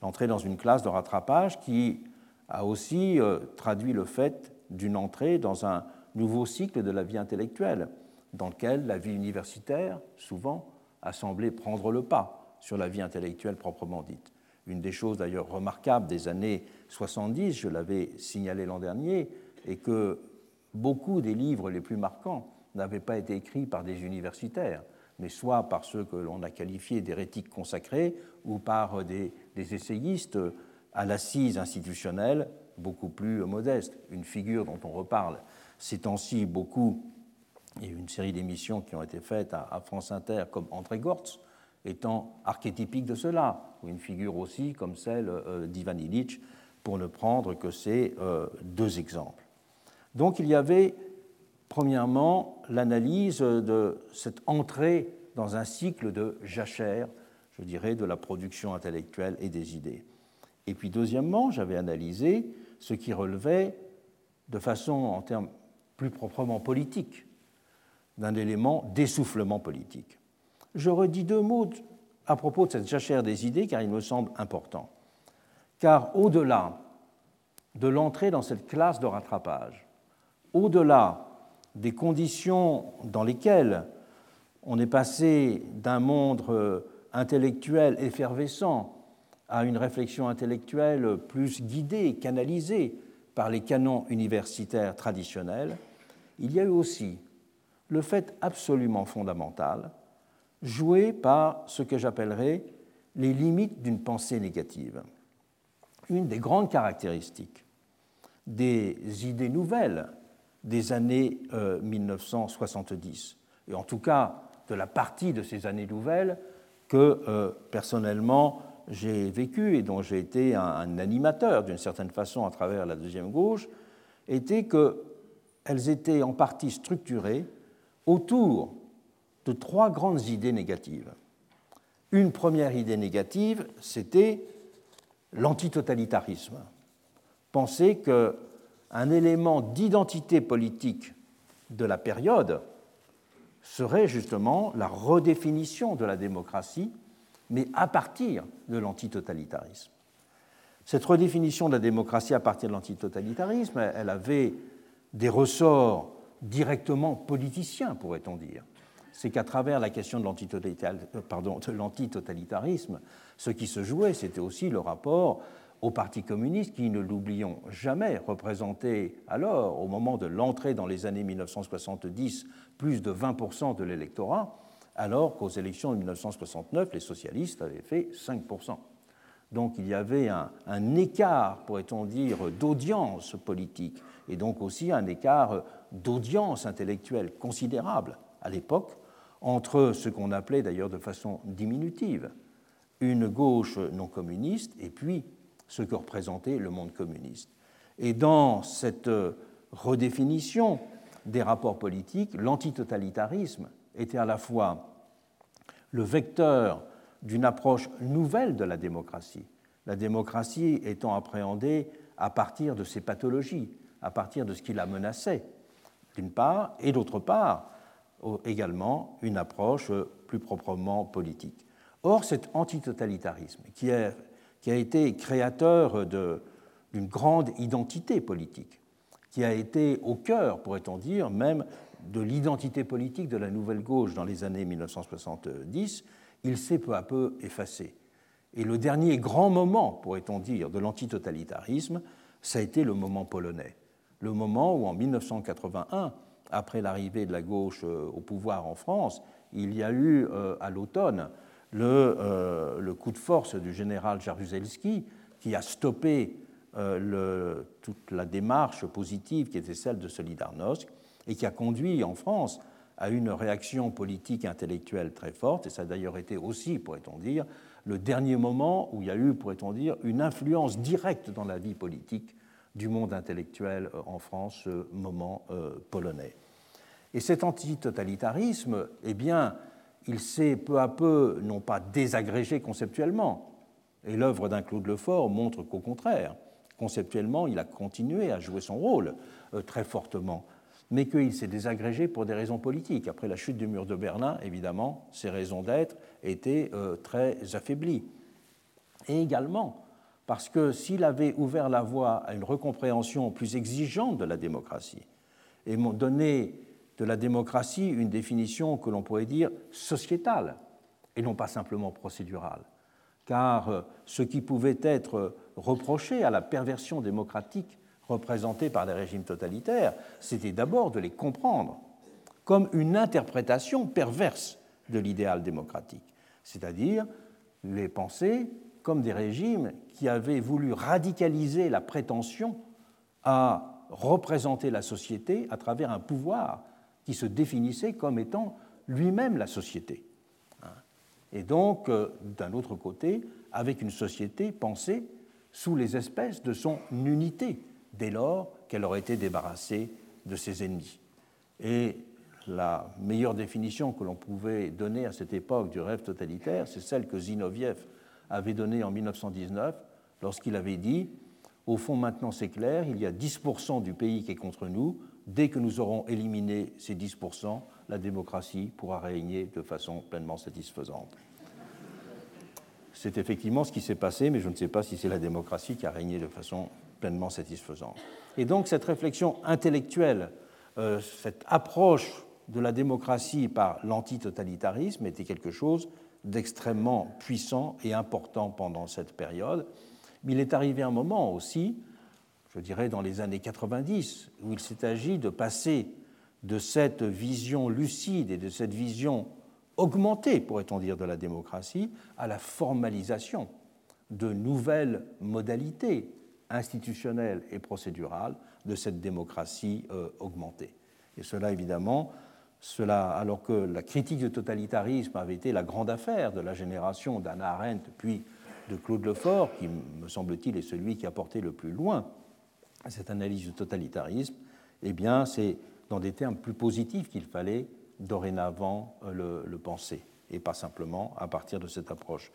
Speaker 2: L'entrée dans une classe de rattrapage qui a aussi euh, traduit le fait d'une entrée dans un nouveau cycle de la vie intellectuelle, dans lequel la vie universitaire, souvent, a semblé prendre le pas sur la vie intellectuelle proprement dite. Une des choses d'ailleurs remarquables des années 70, je l'avais signalé l'an dernier, est que beaucoup des livres les plus marquants n'avaient pas été écrits par des universitaires, mais soit par ceux que l'on a qualifiés d'hérétiques consacrés ou par des, des essayistes à l'assise institutionnelle beaucoup plus modeste. Une figure dont on reparle ces temps-ci beaucoup, il y a eu une série d'émissions qui ont été faites à, France Inter, comme André Gortz, étant archétypique de cela, ou une figure aussi comme celle euh, d'Ivan Illich, pour ne prendre que ces euh, deux exemples. Donc il y avait premièrement l'analyse de cette entrée dans un cycle de jachère, je dirais, de la production intellectuelle et des idées. Et puis deuxièmement, j'avais analysé ce qui relevait de façon en termes plus proprement politiques d'un élément d'essoufflement politique. Je redis deux mots à propos de cette jachère des idées car il me semble important. Car au-delà de l'entrée dans cette classe de rattrapage, au-delà des conditions dans lesquelles on est passé d'un monde euh, intellectuel effervescent à une réflexion intellectuelle plus guidée, canalisée par les canons universitaires traditionnels, il y a eu aussi le fait absolument fondamental joué par ce que j'appellerais les limites d'une pensée négative. Une des grandes caractéristiques des idées nouvelles des années 1970, euh, et en tout cas de la partie de ces années nouvelles que euh, personnellement j'ai vécu et dont j'ai été un, animateur d'une certaine façon à travers la deuxième gauche, était qu'elles étaient en partie structurées autour de trois grandes idées négatives. Une première idée négative, c'était l'antitotalitarisme. Penser qu'un élément d'identité politique de la période serait justement la redéfinition de la démocratie, mais à partir de l'antitotalitarisme. Cette redéfinition de la démocratie à partir de l'antitotalitarisme, elle avait des ressorts directement politiciens, pourrait-on dire. C'est qu'à travers la question de l'antitotalitarisme, ce qui se jouait, c'était aussi le rapport au Parti communiste, qui, ne l'oublions jamais, représentait alors, au moment de l'entrée dans les années 1970, plus de 20% de l'électorat, alors qu'aux élections de 1969, les socialistes avaient fait 5%. Donc il y avait un, un écart, pourrait-on dire, d'audience politique, et donc aussi un écart d'audience intellectuelle considérable à l'époque entre ce qu'on appelait d'ailleurs de façon diminutive une gauche non communiste et puis ce que représentait le monde communiste. Et dans cette redéfinition des rapports politiques, l'antitotalitarisme était à la fois le vecteur d'une approche nouvelle de la démocratie, la démocratie étant appréhendée à partir de ses pathologies, à partir de ce qui la menaçait, d'une part, et d'autre part, également une approche plus proprement politique. Or, cet antitotalitarisme, qui a été créateur d'une grande identité politique, qui a été au cœur, pourrait-on dire, même de l'identité politique de la nouvelle gauche dans les années 1970, il s'est peu à peu effacé. Et le dernier grand moment, pourrait-on dire, de l'antitotalitarisme, ça a été le moment polonais. Le moment où, en 1981, après l'arrivée de la gauche euh, au pouvoir en France, il y a eu euh, à l'automne euh, le, coup de force du général Jaruzelski qui a stoppé toute la démarche positive qui était celle de Solidarnosc et qui a conduit en France à une réaction politique intellectuelle très forte. Et ça a d'ailleurs été aussi, pourrait-on dire, le dernier moment où il y a eu, pourrait-on dire, une influence directe dans la vie politique du monde intellectuel euh, en France, ce moment polonais. Et cet antitotalitarisme, eh bien, il s'est peu à peu, non pas désagrégé conceptuellement, et l'œuvre d'un Claude Lefort montre qu'au contraire, conceptuellement, il a continué à jouer son rôle euh, très fortement, mais qu'il s'est désagrégé pour des raisons politiques. Après la chute du mur de Berlin, évidemment, ses raisons d'être étaient euh, très affaiblies. Et également parce que s'il avait ouvert la voie à une recompréhension plus exigeante de la démocratie et donné de la démocratie une définition que l'on pourrait dire sociétale et non pas simplement procédurale. Car euh, ce qui pouvait être reproché à la perversion démocratique représentée par les régimes totalitaires, c'était d'abord de les comprendre comme une interprétation perverse de l'idéal démocratique, c'est-à-dire les penser comme des régimes qui avaient voulu radicaliser la prétention à représenter la société à travers un pouvoir qui se définissait comme étant lui-même la société. et donc, euh, d'un autre côté, avec une société pensée sous les espèces de son unité, dès lors qu'elle aurait été débarrassée de ses ennemis. Et la meilleure définition que l'on pouvait donner à cette époque du rêve totalitaire, c'est celle que Zinoviev avait donnée en 1919 lorsqu'il avait dit Au fond, maintenant c'est clair, il y a 10% du pays qui est contre nous. Dès que nous aurons éliminé ces 10%, la démocratie pourra régner de façon pleinement satisfaisante. C'est effectivement ce qui s'est passé, mais je ne sais pas si c'est la démocratie qui a régné de façon pleinement satisfaisante. Et donc cette réflexion intellectuelle, euh, cette approche de la démocratie par l'antitotalitarisme était quelque chose d'extrêmement puissant et important pendant cette période. Mais il est arrivé un moment aussi, je dirais dans les années 90, où il s'est agi de passer de cette vision lucide et de cette vision augmentée, pourrait-on dire, de la démocratie à la formalisation de nouvelles modalités institutionnelles et procédurales de cette démocratie euh, augmentée. Et cela, évidemment, cela, alors que la critique du totalitarisme avait été la grande affaire de la génération d'Anna Arendt puis de Claude Lefort, qui, me semble-t-il, est celui qui a porté le plus loin cette analyse du totalitarisme, eh bien, c'est dans des termes plus positifs qu'il fallait dorénavant euh, le, penser, et pas simplement à partir de cette approche.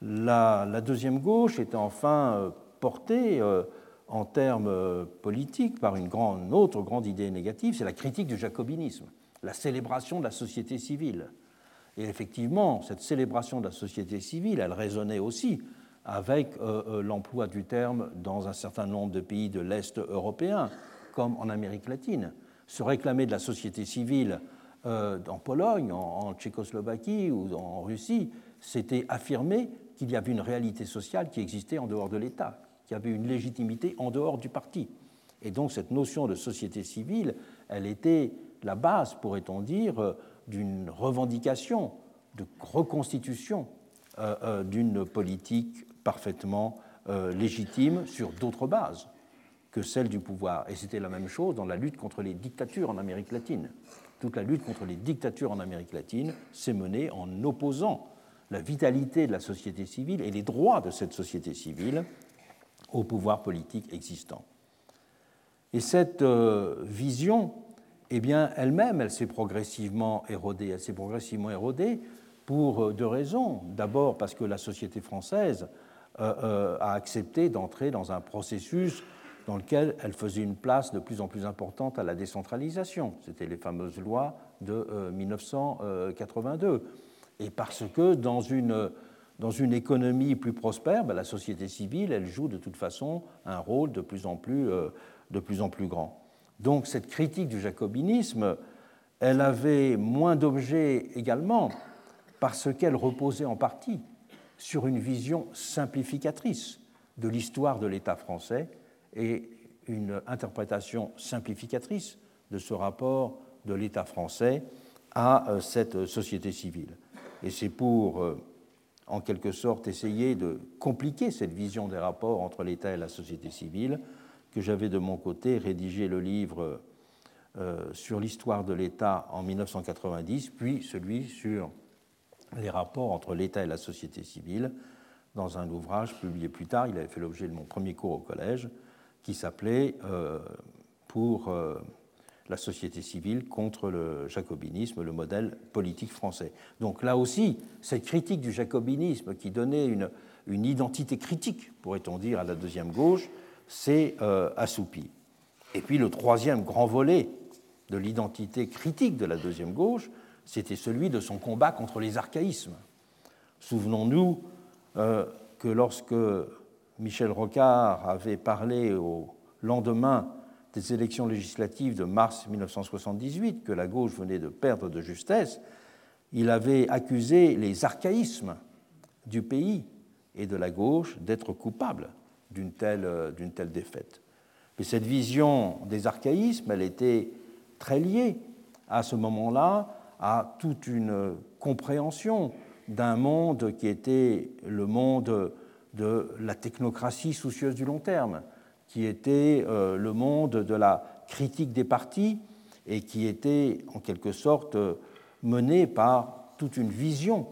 Speaker 2: La, deuxième gauche était enfin euh, portée euh, en termes politiques par une, grande, autre grande idée négative, c'est la critique du jacobinisme, la célébration de la société civile. Et effectivement, cette célébration de la société civile, elle résonnait aussi avec l'emploi du terme dans un certain nombre de pays de l'Est européen, comme en Amérique latine. Se réclamer de la société civile euh, en Pologne, en, Tchécoslovaquie ou en Russie, c'était affirmer qu'il y avait une réalité sociale qui existait en dehors de l'État, qu'il y avait une légitimité en dehors du parti. Et donc cette notion de société civile, elle était la base, pourrait-on dire, euh, d'une revendication, de reconstitution euh, d'une politique parfaitement légitime sur d'autres bases que celle du pouvoir. Et c'était la même chose dans la lutte contre les dictatures en Amérique latine toute la lutte contre les dictatures en Amérique latine s'est menée en opposant la vitalité de la société civile et les droits de cette société civile au pouvoir politique existant. Et cette euh, vision, eh bien, elle-même, elle, s'est progressivement érodée. Elle s'est progressivement érodée pour euh, deux raisons. D'abord parce que la société française euh, a accepté d'entrer dans un processus dans lequel elle faisait une place de plus en plus importante à la décentralisation. C'était les fameuses lois de 1982. Euh, Et parce que dans une, dans une économie plus prospère, ben, la société civile, elle joue de toute façon un rôle de plus en plus, euh, de plus, en plus grand. Donc cette critique du jacobinisme, elle avait moins d'objets également parce qu'elle reposait en partie sur une vision simplificatrice de l'histoire de l'État français et une interprétation simplificatrice de ce rapport de l'État français à euh, cette société civile. Et c'est pour, euh, en quelque sorte, essayer de compliquer cette vision des rapports entre l'État et la société civile que j'avais de mon côté rédigé le livre euh, sur l'histoire de l'État en 1990, puis celui sur les rapports entre l'État et la société civile dans un ouvrage publié plus tard. Il avait fait l'objet de mon premier cours au collège, qui s'appelait euh, Pour euh, la société civile contre le jacobinisme, le modèle politique français. Donc là aussi, cette critique du jacobinisme qui donnait une, une identité critique, pourrait-on dire, à la deuxième gauche, s'est euh, assoupie. Et puis le troisième grand volet de l'identité critique de la deuxième gauche, c'était celui de son combat contre les archaïsmes. Souvenons-nous que lorsque Michel Rocard avait parlé au lendemain des élections législatives de mars 1978, que la gauche venait de perdre de justesse, il avait accusé les archaïsmes du pays et de la gauche d'être coupables d'une telle, telle, défaite. Mais cette vision des archaïsmes, elle était très liée à ce moment-là à toute une compréhension d'un monde qui était le monde de la technocratie soucieuse du long terme, qui était euh, le monde de la critique des partis et qui était en quelque sorte mené par toute une vision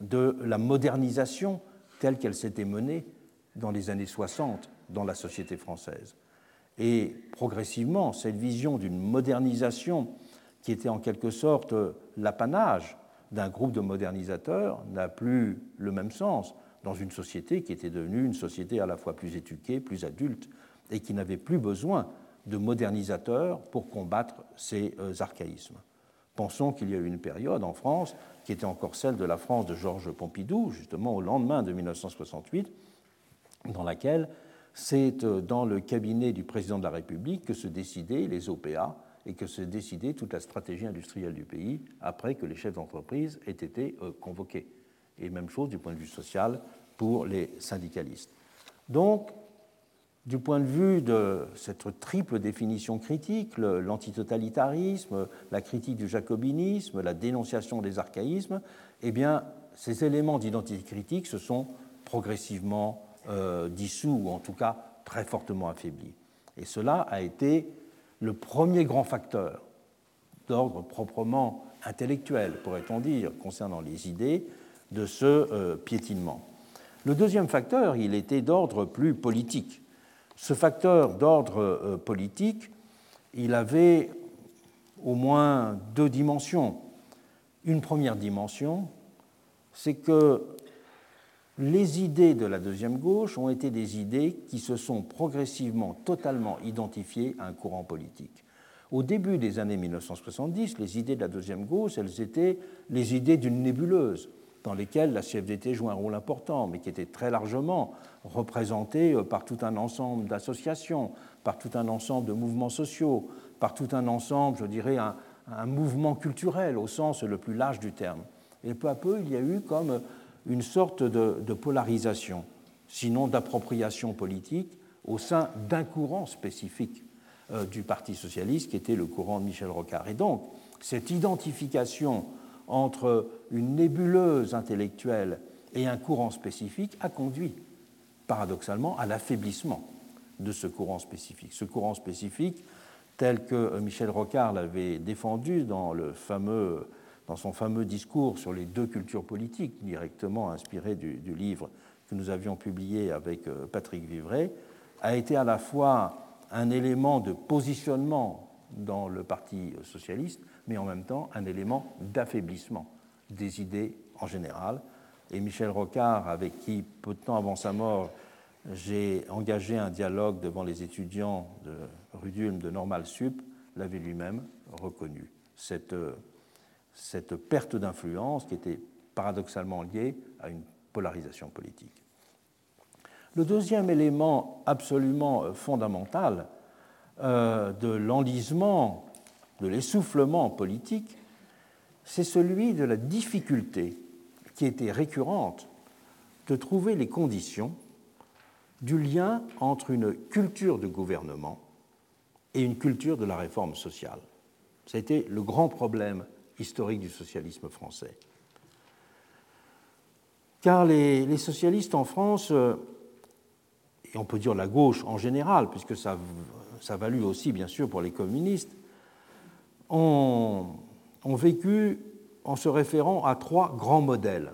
Speaker 2: de la modernisation telle qu'elle s'était menée dans les années 60 dans la société française. Et progressivement, cette vision d'une modernisation qui était en quelque sorte l'apanage d'un groupe de modernisateurs n'a plus le même sens dans une société qui était devenue une société à la fois plus éduquée, plus adulte, et qui n'avait plus besoin de modernisateurs pour combattre ces euh, archaïsmes. Pensons qu'il y a eu une période en France qui était encore celle de la France de Georges Pompidou, justement au lendemain de 1968, dans laquelle c'est euh, dans le cabinet du président de la République que se décidaient les OPA et que se décidait toute la stratégie industrielle du pays après que les chefs d'entreprise aient été euh, convoqués. Et même chose du point de vue social pour les syndicalistes. Donc, du point de vue de cette triple définition critique, l'antitotalitarisme, la critique du jacobinisme, la dénonciation des archaïsmes, eh bien, ces éléments d'identité critique se sont progressivement euh, dissous, ou en tout cas très fortement affaiblis. Et cela a été le premier grand facteur d'ordre proprement intellectuel, pourrait-on dire, concernant les idées, de ce euh, piétinement. Le deuxième facteur, il était d'ordre plus politique. Ce facteur d'ordre euh, politique, il avait au moins deux dimensions. Une première dimension, c'est que les idées de la deuxième gauche ont été des idées qui se sont progressivement totalement identifiées à un courant politique. Au début des années 1970, les idées de la deuxième gauche, elles étaient les idées d'une nébuleuse dans lesquelles la CFDT joue un rôle important, mais qui était très largement représentée euh, par tout un ensemble d'associations, par tout un ensemble de mouvements sociaux, par tout un ensemble, je dirais, un, un mouvement culturel au sens le plus large du terme. Et peu à peu, il y a eu comme une sorte de, polarisation, sinon d'appropriation politique, au sein d'un courant spécifique euh, du Parti socialiste, qui était le courant de Michel Rocard. Et donc, cette identification entre une nébuleuse intellectuelle et un courant spécifique a conduit, paradoxalement, à l'affaiblissement de ce courant spécifique. Ce courant spécifique, tel que euh, Michel Rocard l'avait défendu dans, le fameux, dans son fameux discours sur les deux cultures politiques, directement inspiré du, livre que nous avions publié avec euh, Patrick Vivray, a été à la fois un élément de positionnement dans le Parti socialiste, mais en même temps un élément d'affaiblissement des idées en général. Et Michel Rocard, avec qui, peu de temps avant sa mort, j'ai engagé un dialogue devant les étudiants de Rudulm de Normal Sup, l'avait lui-même reconnu. Cette, cette perte d'influence qui était paradoxalement liée à une polarisation politique. Le deuxième élément absolument fondamental euh, de l'enlisement de l'essoufflement politique, c'est celui de la difficulté qui était récurrente de trouver les conditions du lien entre une culture de gouvernement et une culture de la réforme sociale. Été le grand problème historique du socialisme français. Car les, socialistes en France, euh, et on peut dire la gauche en général, puisque ça, ça valut aussi bien sûr pour les communistes, ont, vécu en se référant à trois grands modèles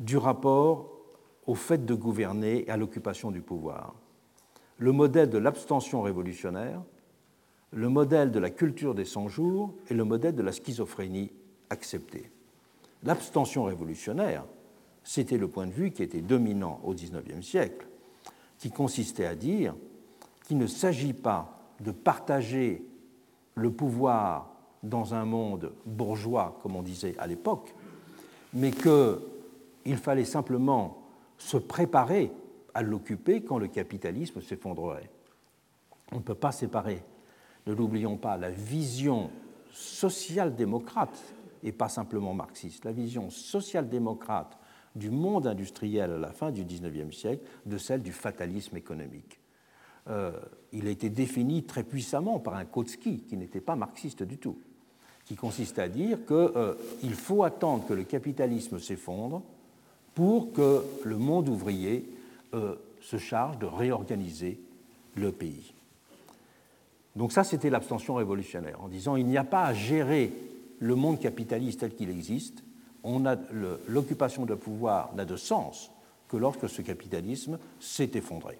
Speaker 2: du rapport au fait de gouverner et à l'occupation du pouvoir. Le modèle de l'abstention révolutionnaire, le modèle de la culture des 100 jours et le modèle de la schizophrénie acceptée. L'abstention révolutionnaire, c'était le point de vue qui était dominant au XIXe siècle, qui consistait à dire qu'il ne s'agit pas de partager le pouvoir dans un monde bourgeois, comme on disait à l'époque, mais qu'il fallait simplement se préparer à l'occuper quand le capitalisme s'effondrerait. On ne peut pas séparer, ne l'oublions pas, la vision social-démocrate, et pas simplement marxiste, la vision social-démocrate du monde industriel à la fin du XIXe siècle de celle du fatalisme économique. Euh, il a été défini très puissamment par un Kautsky qui n'était pas marxiste du tout, qui consiste à dire qu'il euh, faut attendre que le capitalisme s'effondre pour que le monde ouvrier euh, se charge de réorganiser le pays. Donc ça, c'était l'abstention révolutionnaire, en disant il n'y a pas à gérer le monde capitaliste tel qu'il existe, l'occupation de pouvoir n'a de sens que lorsque ce capitalisme s'est effondré.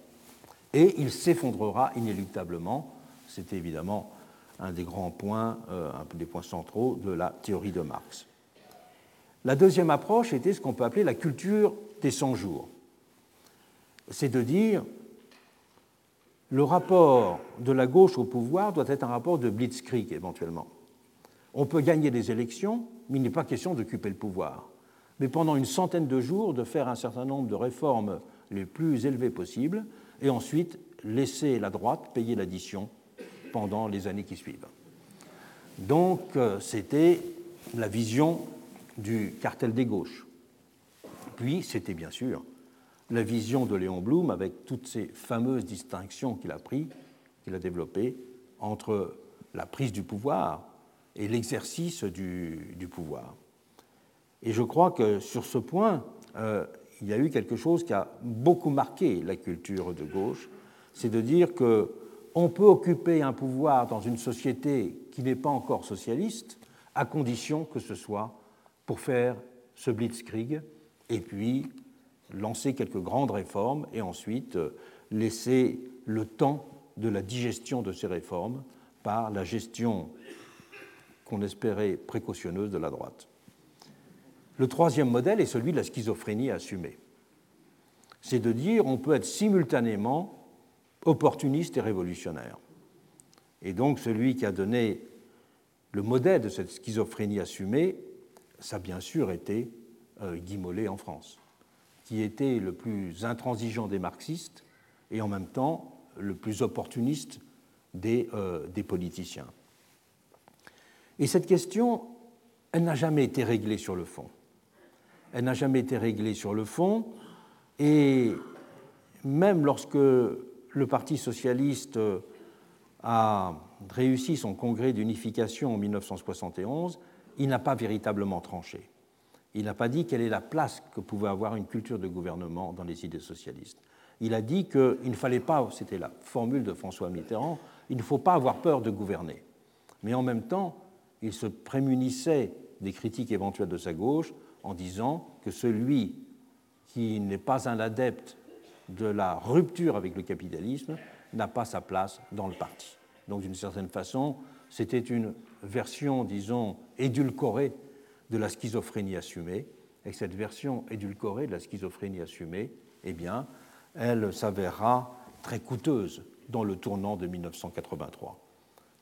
Speaker 2: Et il s'effondrera inéluctablement. C'était évidemment un des grands points, euh, un des points centraux de la théorie de Marx. La deuxième approche était ce qu'on peut appeler la culture des 100 jours. C'est de dire le rapport de la gauche au pouvoir doit être un rapport de blitzkrieg éventuellement. On peut gagner des élections, mais il n'est pas question d'occuper le pouvoir. Mais pendant une centaine de jours, de faire un certain nombre de réformes les plus élevées possibles, et ensuite laisser la droite payer l'addition pendant les années qui suivent. Donc euh, c'était la vision du cartel des gauches. Puis c'était bien sûr la vision de Léon Blum avec toutes ces fameuses distinctions qu'il a prises, qu'il a développées entre la prise du pouvoir et l'exercice du, pouvoir. Et je crois que sur ce point, euh, il y a eu quelque chose qui a beaucoup marqué la culture de gauche, c'est de dire que on peut occuper un pouvoir dans une société qui n'est pas encore socialiste, à condition que ce soit pour faire ce blitzkrieg et puis lancer quelques grandes réformes et ensuite euh, laisser le temps de la digestion de ces réformes par la gestion qu'on espérait précautionneuse de la droite. Le troisième modèle est celui de la schizophrénie assumée. C'est de dire on peut être simultanément opportuniste et révolutionnaire. Et donc celui qui a donné le modèle de cette schizophrénie assumée, ça a bien sûr été euh, Guy Mollet en France, qui était le plus intransigeant des marxistes et en même temps le plus opportuniste des, euh, des politiciens. Et cette question, elle n'a jamais été réglée sur le fond. Elle n'a jamais été réglée sur le fond, et même lorsque le Parti socialiste a réussi son congrès d'unification en 1971, il n'a pas véritablement tranché. Il n'a pas dit quelle est la place que pouvait avoir une culture de gouvernement dans les idées socialistes. Il a dit qu'il ne fallait pas, c'était la formule de François Mitterrand, il ne faut pas avoir peur de gouverner. Mais en même temps, il se prémunissait des critiques éventuelles de sa gauche en disant que celui qui n'est pas un adepte de la rupture avec le capitalisme n'a pas sa place dans le parti. Donc d'une certaine façon, c'était une version, disons, édulcorée de la schizophrénie assumée. Et cette version édulcorée de la schizophrénie assumée, eh bien, elle s'avérera très coûteuse dans le tournant de 1983.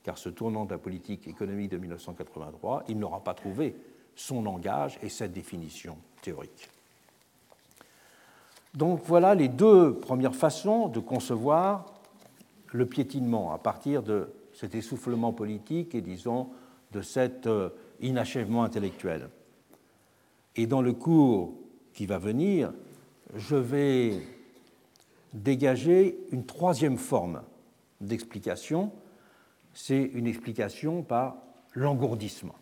Speaker 2: Car ce tournant de la politique économique de 1983, il n'aura pas trouvé son langage et cette définition théorique. Donc voilà les deux premières façons de concevoir le piétinement à partir de cet essoufflement politique et disons de cet euh, inachèvement intellectuel. Et dans le cours qui va venir, je vais dégager une troisième forme d'explication, c'est une explication par l'engourdissement.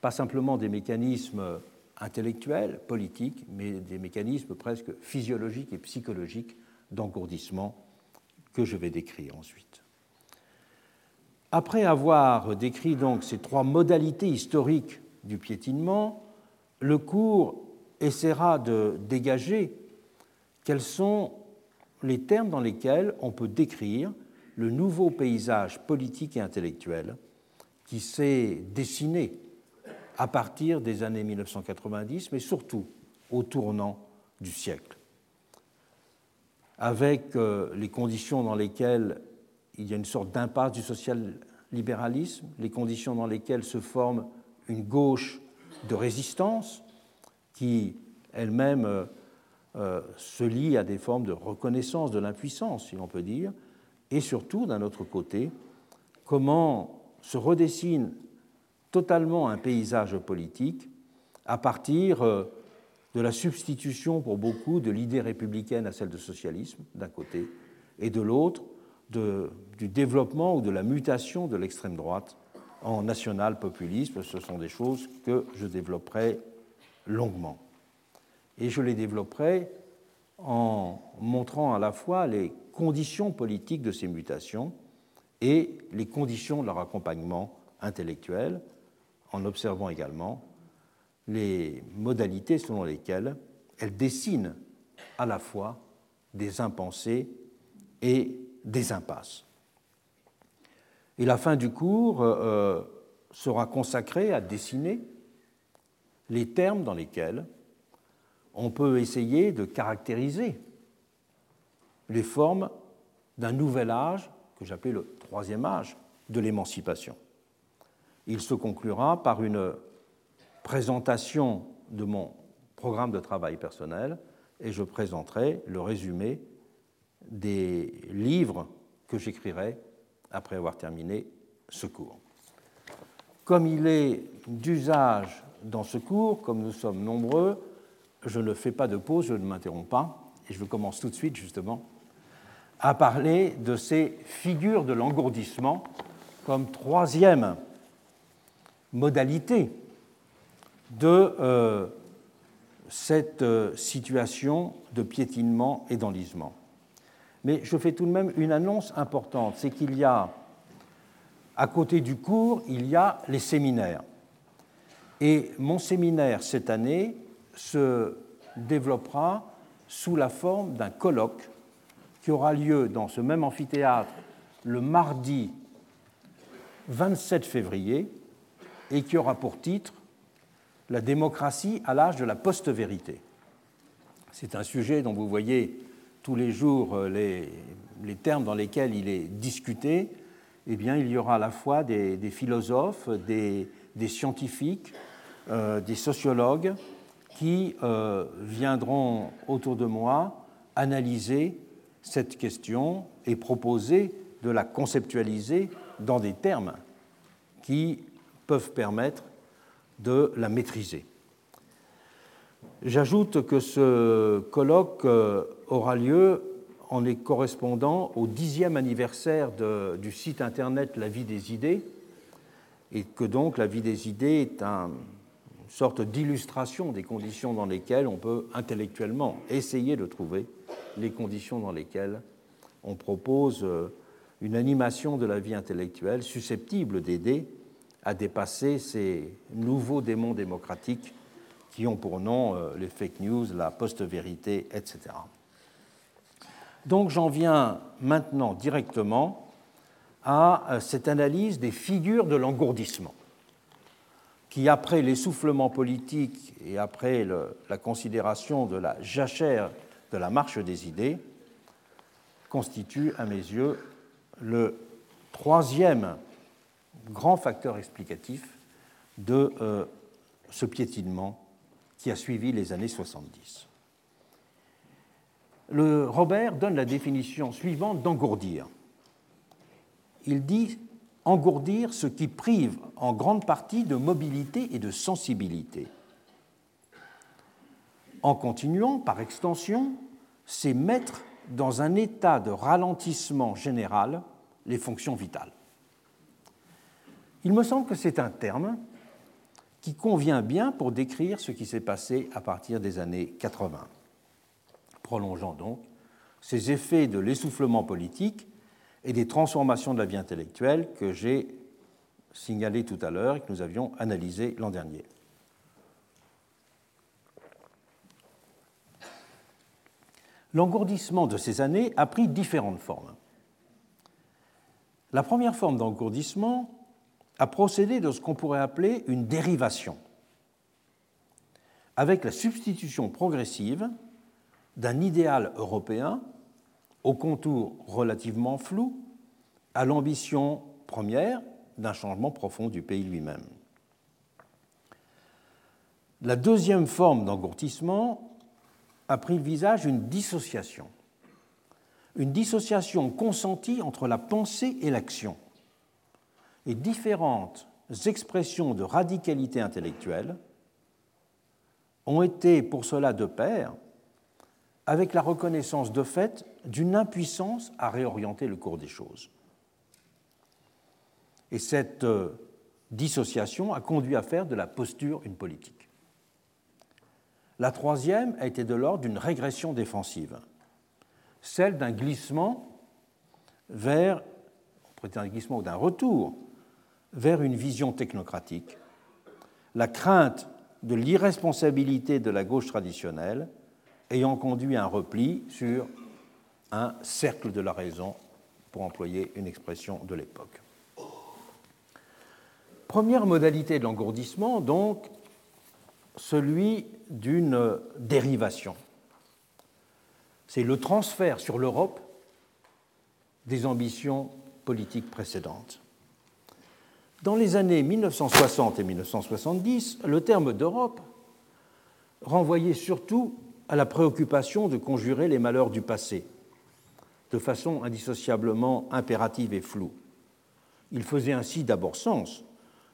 Speaker 2: Pas simplement des mécanismes intellectuels, politiques, mais des mécanismes presque physiologiques et psychologiques d'engourdissement que je vais décrire ensuite. Après avoir décrit donc ces trois modalités historiques du piétinement, le cours essaiera de dégager quels sont les termes dans lesquels on peut décrire le nouveau paysage politique et intellectuel qui s'est dessiné à partir des années 1990, mais surtout au tournant du siècle, avec euh, les conditions dans lesquelles il y a une sorte d'impasse du social-libéralisme, les conditions dans lesquelles se forme une gauche de résistance qui elle-même euh, euh, se lie à des formes de reconnaissance de l'impuissance, si l'on peut dire, et surtout, d'un autre côté, comment se redessine totalement un paysage politique à partir euh, de la substitution pour beaucoup de l'idée républicaine à celle de socialisme, d'un côté, et de l'autre, du développement ou de la mutation de l'extrême droite en national-populisme. Ce sont des choses que je développerai longuement. Et je les développerai en montrant à la fois les conditions politiques de ces mutations et les conditions de leur accompagnement intellectuel, en observant également les modalités selon lesquelles elle dessine à la fois des impensés et des impasses. Et la fin du cours euh, sera consacrée à dessiner les termes dans lesquels on peut essayer de caractériser les formes d'un nouvel âge que j'appelais le troisième âge de l'émancipation. Il se conclura par une présentation de mon programme de travail personnel et je présenterai le résumé des livres que j'écrirai après avoir terminé ce cours. Comme il est d'usage dans ce cours, comme nous sommes nombreux, je ne fais pas de pause, je ne m'interromps pas, et je commence tout de suite justement à parler de ces figures de l'engourdissement comme troisième modalité de euh, cette euh, situation de piétinement et d'enlisement. Mais je fais tout de même une annonce importante, c'est qu'il y a, à côté du cours, il y a les séminaires. Et mon séminaire cette année se développera sous la forme d'un colloque qui aura lieu dans ce même amphithéâtre le mardi 27 février et qui aura pour titre La démocratie à l'âge de la post-vérité. C'est un sujet dont vous voyez tous les jours euh, les, termes dans lesquels il est discuté. Eh il y aura à la fois des, philosophes, des, scientifiques, euh, des sociologues qui euh, viendront autour de moi analyser cette question et proposer de la conceptualiser dans des termes qui peuvent permettre de la maîtriser. J'ajoute que ce colloque euh, aura lieu en est correspondant au dixième anniversaire du site internet La vie des idées, et que donc La vie des idées est une sorte d'illustration des conditions dans lesquelles on peut intellectuellement essayer de trouver les conditions dans lesquelles on propose euh, une animation de la vie intellectuelle susceptible d'aider à dépasser ces nouveaux démons démocratiques qui ont pour nom euh, les fake news, la post-vérité, etc. Donc j'en viens maintenant directement à euh, cette analyse des figures de l'engourdissement, qui après l'essoufflement politique et après la considération de la jachère de la marche des idées, constitue à mes yeux le troisième grand facteur explicatif de euh, ce piétinement qui a suivi les années 70. Le Robert donne la définition suivante d'engourdir. Il dit engourdir ce qui prive en grande partie de mobilité et de sensibilité. En continuant, par extension, c'est mettre dans un état de ralentissement général les fonctions vitales. Il me semble que c'est un terme qui convient bien pour décrire ce qui s'est passé à partir des années 80. Prolongeant donc ces effets de l'essoufflement politique et des transformations de la vie intellectuelle que j'ai signalé tout à l'heure et que nous avions analysé l'an dernier. L'engourdissement de ces années a pris différentes formes. La première forme d'engourdissement a procédé de ce qu'on pourrait appeler une dérivation, avec la substitution progressive d'un idéal européen au contour relativement flou à l'ambition première d'un changement profond du pays lui-même. La deuxième forme d'engourdissement a pris le visage d'une dissociation, une dissociation consentie entre la pensée et l'action, et différentes expressions de radicalité intellectuelle ont été pour cela de pair avec la reconnaissance de fait d'une impuissance à réorienter le cours des choses. Et cette euh, dissociation a conduit à faire de la posture une politique. La troisième a été de l'ordre d'une régression défensive, celle d'un glissement vers, un glissement ou d'un retour vers une vision technocratique, la crainte de l'irresponsabilité de la gauche traditionnelle ayant conduit à un repli sur un cercle de la raison, pour employer une expression de l'époque. Première modalité de l'engourdissement, donc, celui d'une dérivation. C'est le transfert sur l'Europe des ambitions politiques précédentes. Dans les années 1960 et 1970, le terme d'Europe renvoyait surtout à la préoccupation de conjurer les malheurs du passé, de façon indissociablement impérative et floue. Il faisait ainsi d'abord sens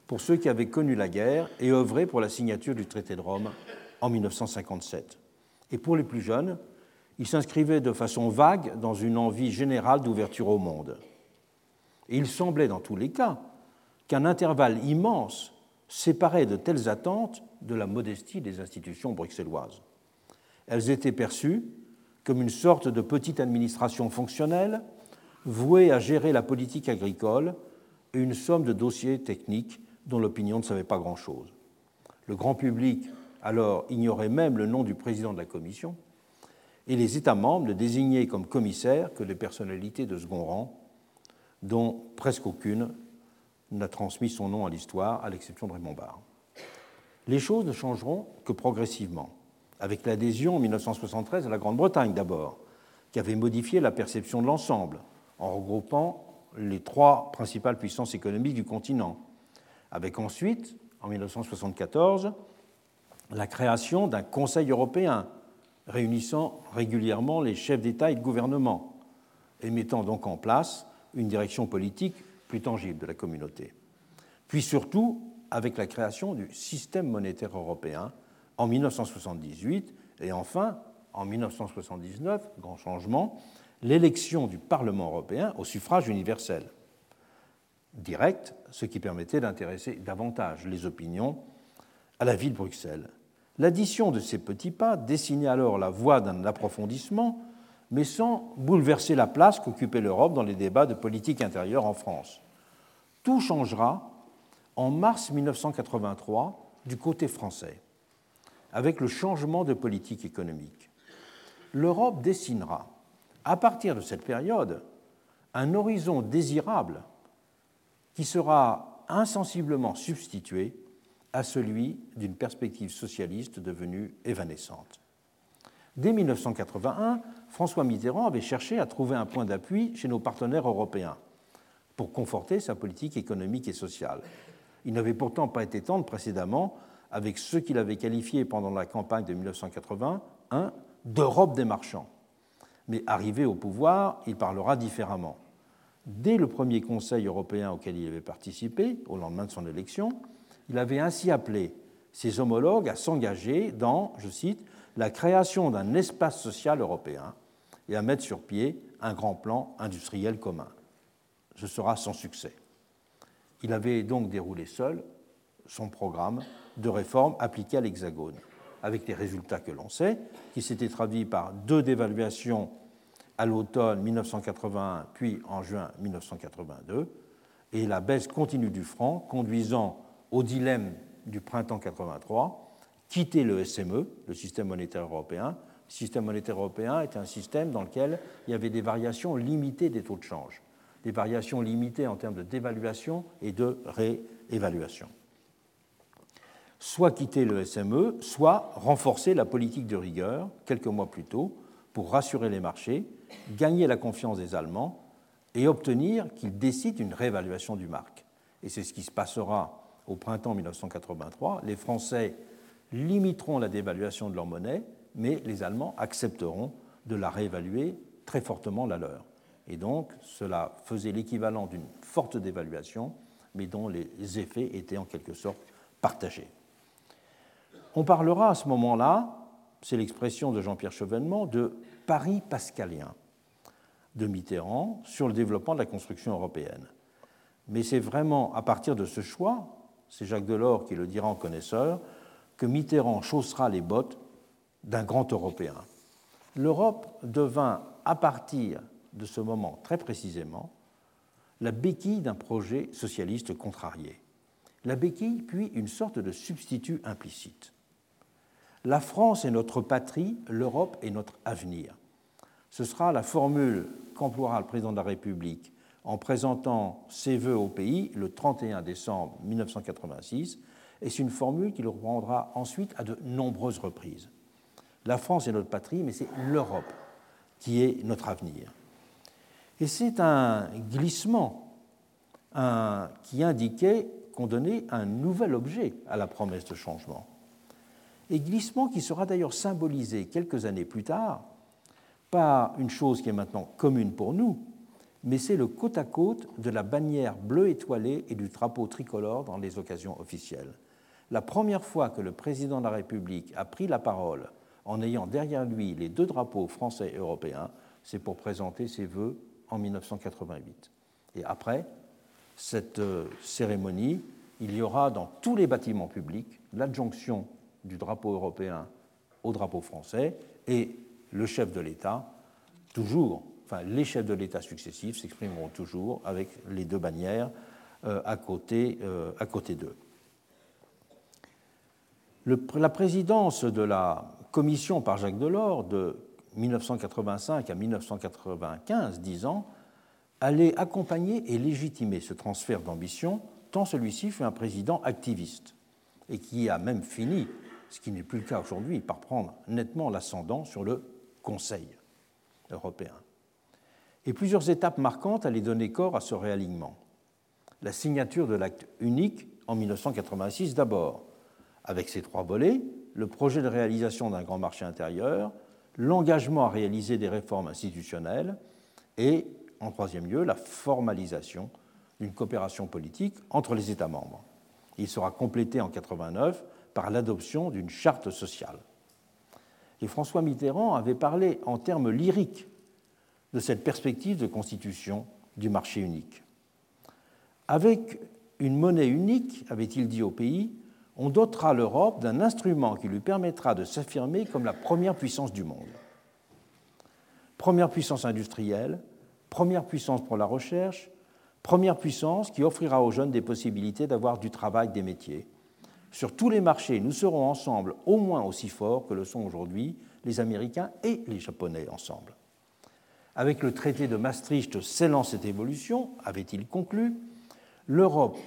Speaker 2: pour ceux qui avaient connu la guerre et œuvré pour la signature du traité de Rome en 1957. Et pour les plus jeunes, il s'inscrivait de façon vague dans une envie générale d'ouverture au monde. Et il semblait dans tous les cas qu'un intervalle immense séparait de telles attentes de la modestie des institutions bruxelloises. Elles étaient perçues comme une sorte de petite administration fonctionnelle vouée à gérer la politique agricole et une somme de dossiers techniques dont l'opinion ne savait pas grand-chose. Le grand public alors ignorait même le nom du président de la Commission, et les États membres ne désignaient comme commissaires que des personnalités de second rang, dont presque aucune n'a transmis son nom à l'histoire, à l'exception de Raymond Barre. Les choses ne changeront que progressivement, avec l'adhésion en 1973 à la Grande-Bretagne d'abord, qui avait modifié la perception de l'ensemble, en regroupant les trois principales puissances économiques du continent, avec ensuite, en 1974, la création d'un Conseil européen réunissant régulièrement les chefs d'État et de gouvernement et mettant donc en place une direction politique plus tangible de la communauté. Puis surtout avec la création du système monétaire européen en 1978 et enfin en 1979, grand changement, l'élection du Parlement européen au suffrage universel direct, ce qui permettait d'intéresser davantage les opinions à la ville de Bruxelles. L'addition de ces petits pas dessinait alors la voie d'un approfondissement mais sans bouleverser la place qu'occupait l'Europe dans les débats de politique intérieure en France. Tout changera en mars 1983 du côté français, avec le changement de politique économique. L'Europe dessinera, à partir de cette période, un horizon désirable qui sera insensiblement substitué à celui d'une perspective socialiste devenue évanescente. Dès 1981, François Mitterrand avait cherché à trouver un point d'appui chez nos partenaires européens pour conforter sa politique économique et sociale. Il n'avait pourtant pas été tendre précédemment avec ceux qu'il avait qualifiés pendant la campagne de 1981 d'Europe des marchands. Mais arrivé au pouvoir, il parlera différemment. Dès le premier Conseil européen auquel il avait participé, au lendemain de son élection, il avait ainsi appelé ses homologues à s'engager dans, je cite, la création d'un espace social européen et à mettre sur pied un grand plan industriel commun. Ce sera sans succès. Il avait donc déroulé seul son programme de réforme appliqué à l'Hexagone, avec les résultats que l'on sait, qui s'étaient traduits par deux dévaluations à l'automne 1981 puis en juin 1982, et la baisse continue du franc conduisant au dilemme du printemps 83 quitter le SME, le système monétaire européen. Le système monétaire européen est un système dans lequel il y avait des variations limitées des taux de change, des variations limitées en termes de dévaluation et de réévaluation. Soit quitter le SME, soit renforcer la politique de rigueur quelques mois plus tôt pour rassurer les marchés, gagner la confiance des Allemands et obtenir qu'ils décident une réévaluation du marque. Et c'est ce qui se passera au printemps 1983. Les Français limiteront la dévaluation de leur monnaie, mais les Allemands accepteront de la réévaluer très fortement la leur. Et donc, cela faisait l'équivalent d'une forte dévaluation, mais dont les effets étaient en quelque sorte partagés. On parlera à ce moment-là, c'est l'expression de Jean-Pierre Chevènement, de Paris pascalien de Mitterrand sur le développement de la construction européenne. Mais c'est vraiment à partir de ce choix, c'est Jacques Delors qui le dira en connaisseur, que Mitterrand chaussera les bottes d'un grand Européen. L'Europe devint, à partir de ce moment très précisément, la béquille d'un projet socialiste contrarié. La béquille, puis une sorte de substitut implicite. La France est notre patrie, l'Europe est notre avenir. Ce sera la formule qu'emploiera le président de la République en présentant ses vœux au pays le 31 décembre 1986, et c'est une formule qu'il reprendra ensuite à de nombreuses reprises. La France est notre patrie, mais c'est l'Europe qui est notre avenir. Et c'est un glissement qui indiquait qu'on donnait un nouvel objet à la promesse de changement. Et glissement qui sera d'ailleurs symbolisé quelques années plus tard par une chose qui est maintenant commune pour nous, mais c'est le côte à côte de la bannière bleue étoilée et du drapeau tricolore dans les occasions officielles. La première fois que le président de la République a pris la parole en ayant derrière lui les deux drapeaux français et européens, c'est pour présenter ses vœux en 1988. Et après cette euh, cérémonie, il y aura dans tous les bâtiments publics l'adjonction du drapeau européen au drapeau français et le chef de l'État, toujours, enfin les chefs de l'État successifs s'exprimeront toujours avec les deux bannières euh, à côté, euh, à côté d'eux. la présidence de la commission par Jacques Delors de 1985 à 1995, 10 ans, allait accompagner et légitimer ce transfert d'ambition, tant celui-ci fut un président activiste, et qui a même fini, ce qui n'est plus le cas aujourd'hui, par prendre nettement l'ascendant sur le Conseil européen. Et plusieurs étapes marquantes allaient donner corps à ce réalignement. La signature de l'acte unique en 1986 d'abord, avec ses trois volets, le projet de réalisation d'un grand marché intérieur, l'engagement à réaliser des réformes institutionnelles et, en troisième lieu, la formalisation d'une coopération politique entre les États membres. Il sera complété en 1989 par l'adoption d'une charte sociale. Et François Mitterrand avait parlé en termes lyriques de cette perspective de constitution du marché unique. Avec une monnaie unique, avait-il dit au pays, on dotera l'Europe d'un instrument qui lui permettra de s'affirmer comme la première puissance du monde. Première puissance industrielle, première puissance pour la recherche, première puissance qui offrira aux jeunes des possibilités d'avoir du travail, des métiers, sur tous les marchés, nous serons ensemble au moins aussi forts que le sont aujourd'hui les Américains et les Japonais ensemble. Avec le traité de Maastricht scellant cette évolution, avait-il conclu, l'Europe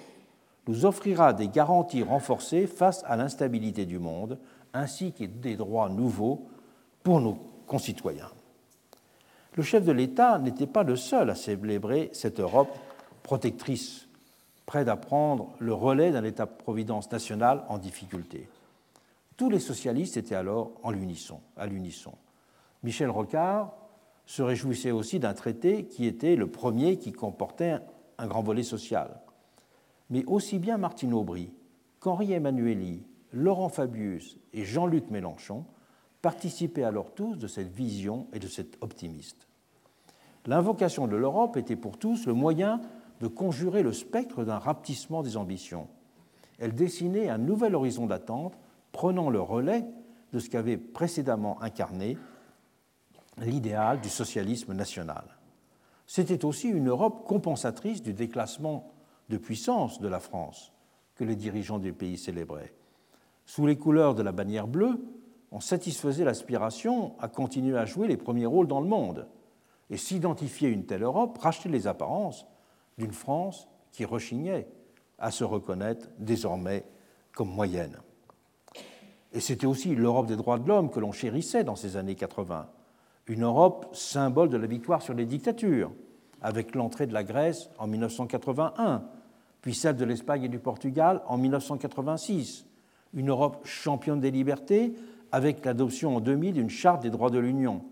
Speaker 2: nous offrira des garanties renforcées face à l'instabilité du monde, ainsi que des droits nouveaux pour nos concitoyens. Le chef de l'État n'était pas le seul à célébrer cette Europe protectrice près d'apprendre le relais d'un État-providence national en difficulté. Tous les socialistes étaient alors en à l'unisson. Michel Rocard se réjouissait aussi d'un traité qui était le premier qui comportait un grand volet social. Mais aussi bien Martine Aubry qu'Henri Emmanueli, Laurent Fabius et Jean-Luc Mélenchon participaient alors tous de cette vision et de cet optimiste. L'invocation de l'Europe était pour tous le moyen de conjurer le spectre d'un rapetissement des ambitions. Elle dessinait un nouvel horizon d'attente, prenant le relais de ce qu'avait précédemment incarné l'idéal du socialisme national. C'était aussi une Europe compensatrice du déclassement de puissance de la France que les dirigeants du pays célébraient. Sous les couleurs de la bannière bleue, on satisfaisait l'aspiration à continuer à jouer les premiers rôles dans le monde. Et s'identifier une telle Europe rachetait les apparences d'une France qui rechignait à se reconnaître désormais comme moyenne. Et c'était aussi l'Europe des droits de l'homme que l'on chérissait dans ces années 80, une Europe symbole de la victoire sur les dictatures, avec l'entrée de la Grèce en 1981, puis celle de l'Espagne et du Portugal en 1986, une Europe championne des libertés, avec l'adoption en 2000 d'une charte des droits de l'Union,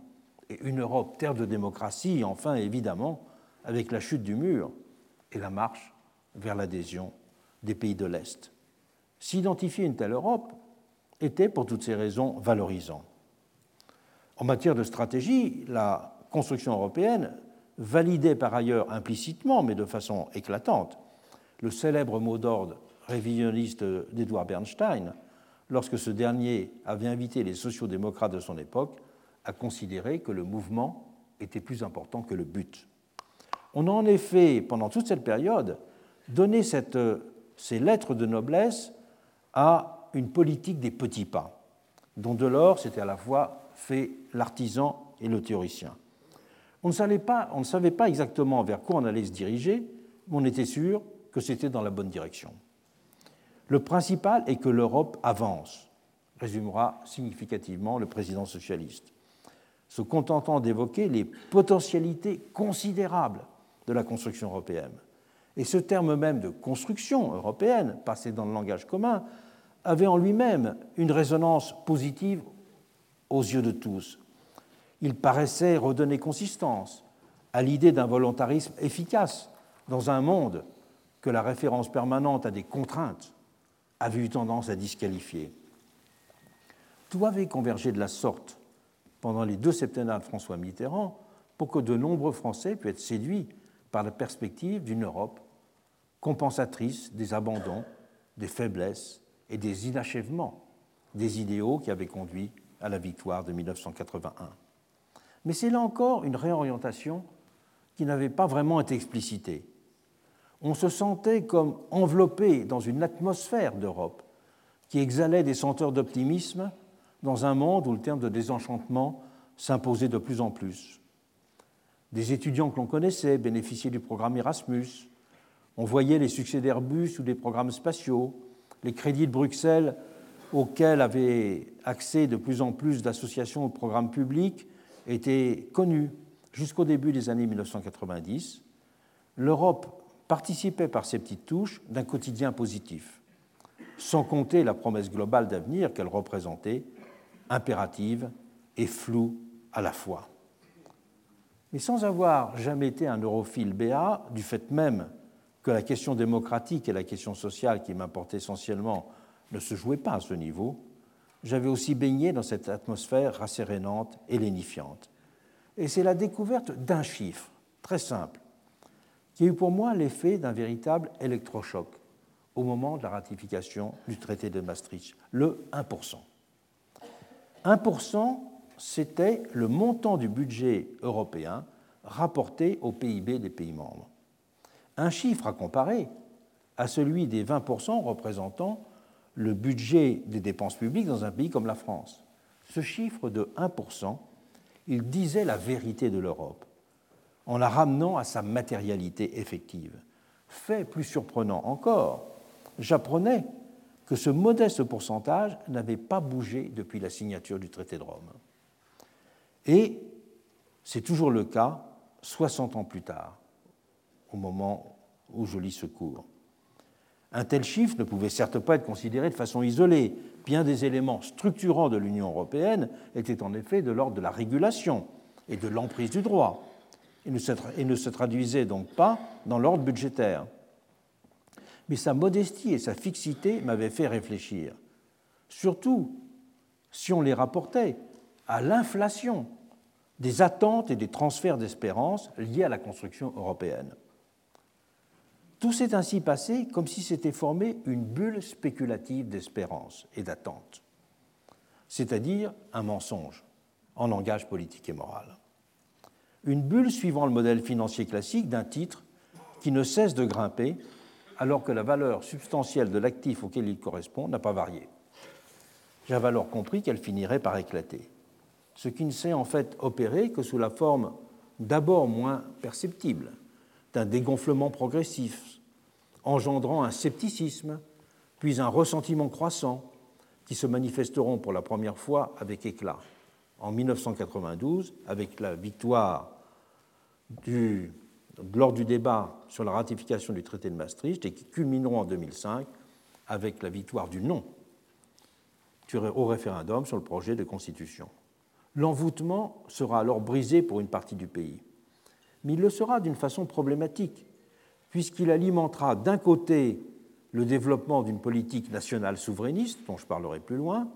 Speaker 2: et une Europe terre de démocratie, enfin évidemment, avec la chute du mur et la marche vers l'adhésion des pays de l'Est. S'identifier une telle Europe était, pour toutes ces raisons, valorisant. En matière de stratégie, la construction européenne validait par ailleurs implicitement, mais de façon éclatante, le célèbre mot d'ordre révisionniste d'Edouard Bernstein, lorsque ce dernier avait invité les sociaux-démocrates de son époque à considérer que le mouvement était plus important que le but. On a en effet, pendant toute cette période, donné ces lettres de noblesse à une politique des petits pas, dont Delors s'était à la fois fait l'artisan et le théoricien. On ne savait pas exactement vers quoi on allait se diriger, mais on était sûr que c'était dans la bonne direction. Le principal est que l'Europe avance, résumera significativement le président socialiste, se contentant d'évoquer les potentialités considérables de la construction européenne. Et ce terme même de construction européenne, passé dans le langage commun, avait en lui-même une résonance positive aux yeux de tous. Il paraissait redonner consistance à l'idée d'un volontarisme efficace dans un monde que la référence permanente à des contraintes avait eu tendance à disqualifier. Tout avait convergé de la sorte pendant les deux septennats de François Mitterrand pour que de nombreux Français puissent être séduits par la perspective d'une Europe compensatrice des abandons, des faiblesses et des inachèvements des idéaux qui avaient conduit à la victoire de 1981. Mais c'est là encore une réorientation qui n'avait pas vraiment été explicitée. On se sentait comme enveloppé dans une atmosphère d'Europe qui exhalait des senteurs d'optimisme dans un monde où le terme de désenchantement s'imposait de plus en plus. Des étudiants que l'on connaissait bénéficiaient du programme Erasmus. On voyait les succès d'Airbus ou des programmes spatiaux, les crédits de Bruxelles auxquels avaient accès de plus en plus d'associations ou de programmes publics étaient connus jusqu'au début des années 1990. L'Europe participait par ces petites touches d'un quotidien positif, sans compter la promesse globale d'avenir qu'elle représentait, impérative et floue à la fois. Mais sans avoir jamais été un europhile béat, du fait même que la question démocratique et la question sociale qui m'importait essentiellement ne se jouaient pas à ce niveau, j'avais aussi baigné dans cette atmosphère rassérénante et lénifiante. Et c'est la découverte d'un chiffre très simple qui a eu pour moi l'effet d'un véritable électrochoc au moment de la ratification du traité de Maastricht, le 1%. 1%, c'était le montant du budget européen rapporté au PIB des pays membres. Un chiffre à comparer à celui des 20% représentant le budget des dépenses publiques dans un pays comme la France. Ce chiffre de 1%, il disait la vérité de l'Europe en la ramenant à sa matérialité effective. Fait plus surprenant encore, j'apprenais que ce modeste pourcentage n'avait pas bougé depuis la signature du traité de Rome. Et c'est toujours le cas 60 ans plus tard, au moment où je lis ce cours. Un tel chiffre ne pouvait certes pas être considéré de façon isolée. Bien des éléments structurants de l'Union européenne étaient en effet de l'ordre de la régulation et de l'emprise du droit, et ne, se, traduisaient donc pas dans l'ordre budgétaire. Mais sa modestie et sa fixité m'avaient fait réfléchir, surtout si on les rapportait à l'inflation des attentes et des transferts d'espérance liés à la construction européenne. Tout s'est ainsi passé comme si s'était formée une bulle spéculative d'espérance et d'attente, c'est-à-dire un mensonge en langage politique et moral. Une bulle suivant le modèle financier classique d'un titre qui ne cesse de grimper alors que la valeur substantielle de l'actif auquel il correspond n'a pas varié. J'avais alors compris qu'elle finirait par éclater, ce qui ne s'est en fait opéré que sous la forme d'abord moins perceptible d'un dégonflement progressif, engendrant un scepticisme, puis un ressentiment croissant, qui se manifesteront pour la première fois avec éclat en 1992, avec la victoire lors du débat sur la ratification du traité de Maastricht, et qui culmineront en 2005 avec la victoire du non au référendum sur le projet de constitution. L'envoûtement sera alors brisé pour une partie du pays mais il le sera d'une façon problématique, puisqu'il alimentera d'un côté le développement d'une politique nationale souverainiste, dont je parlerai plus loin,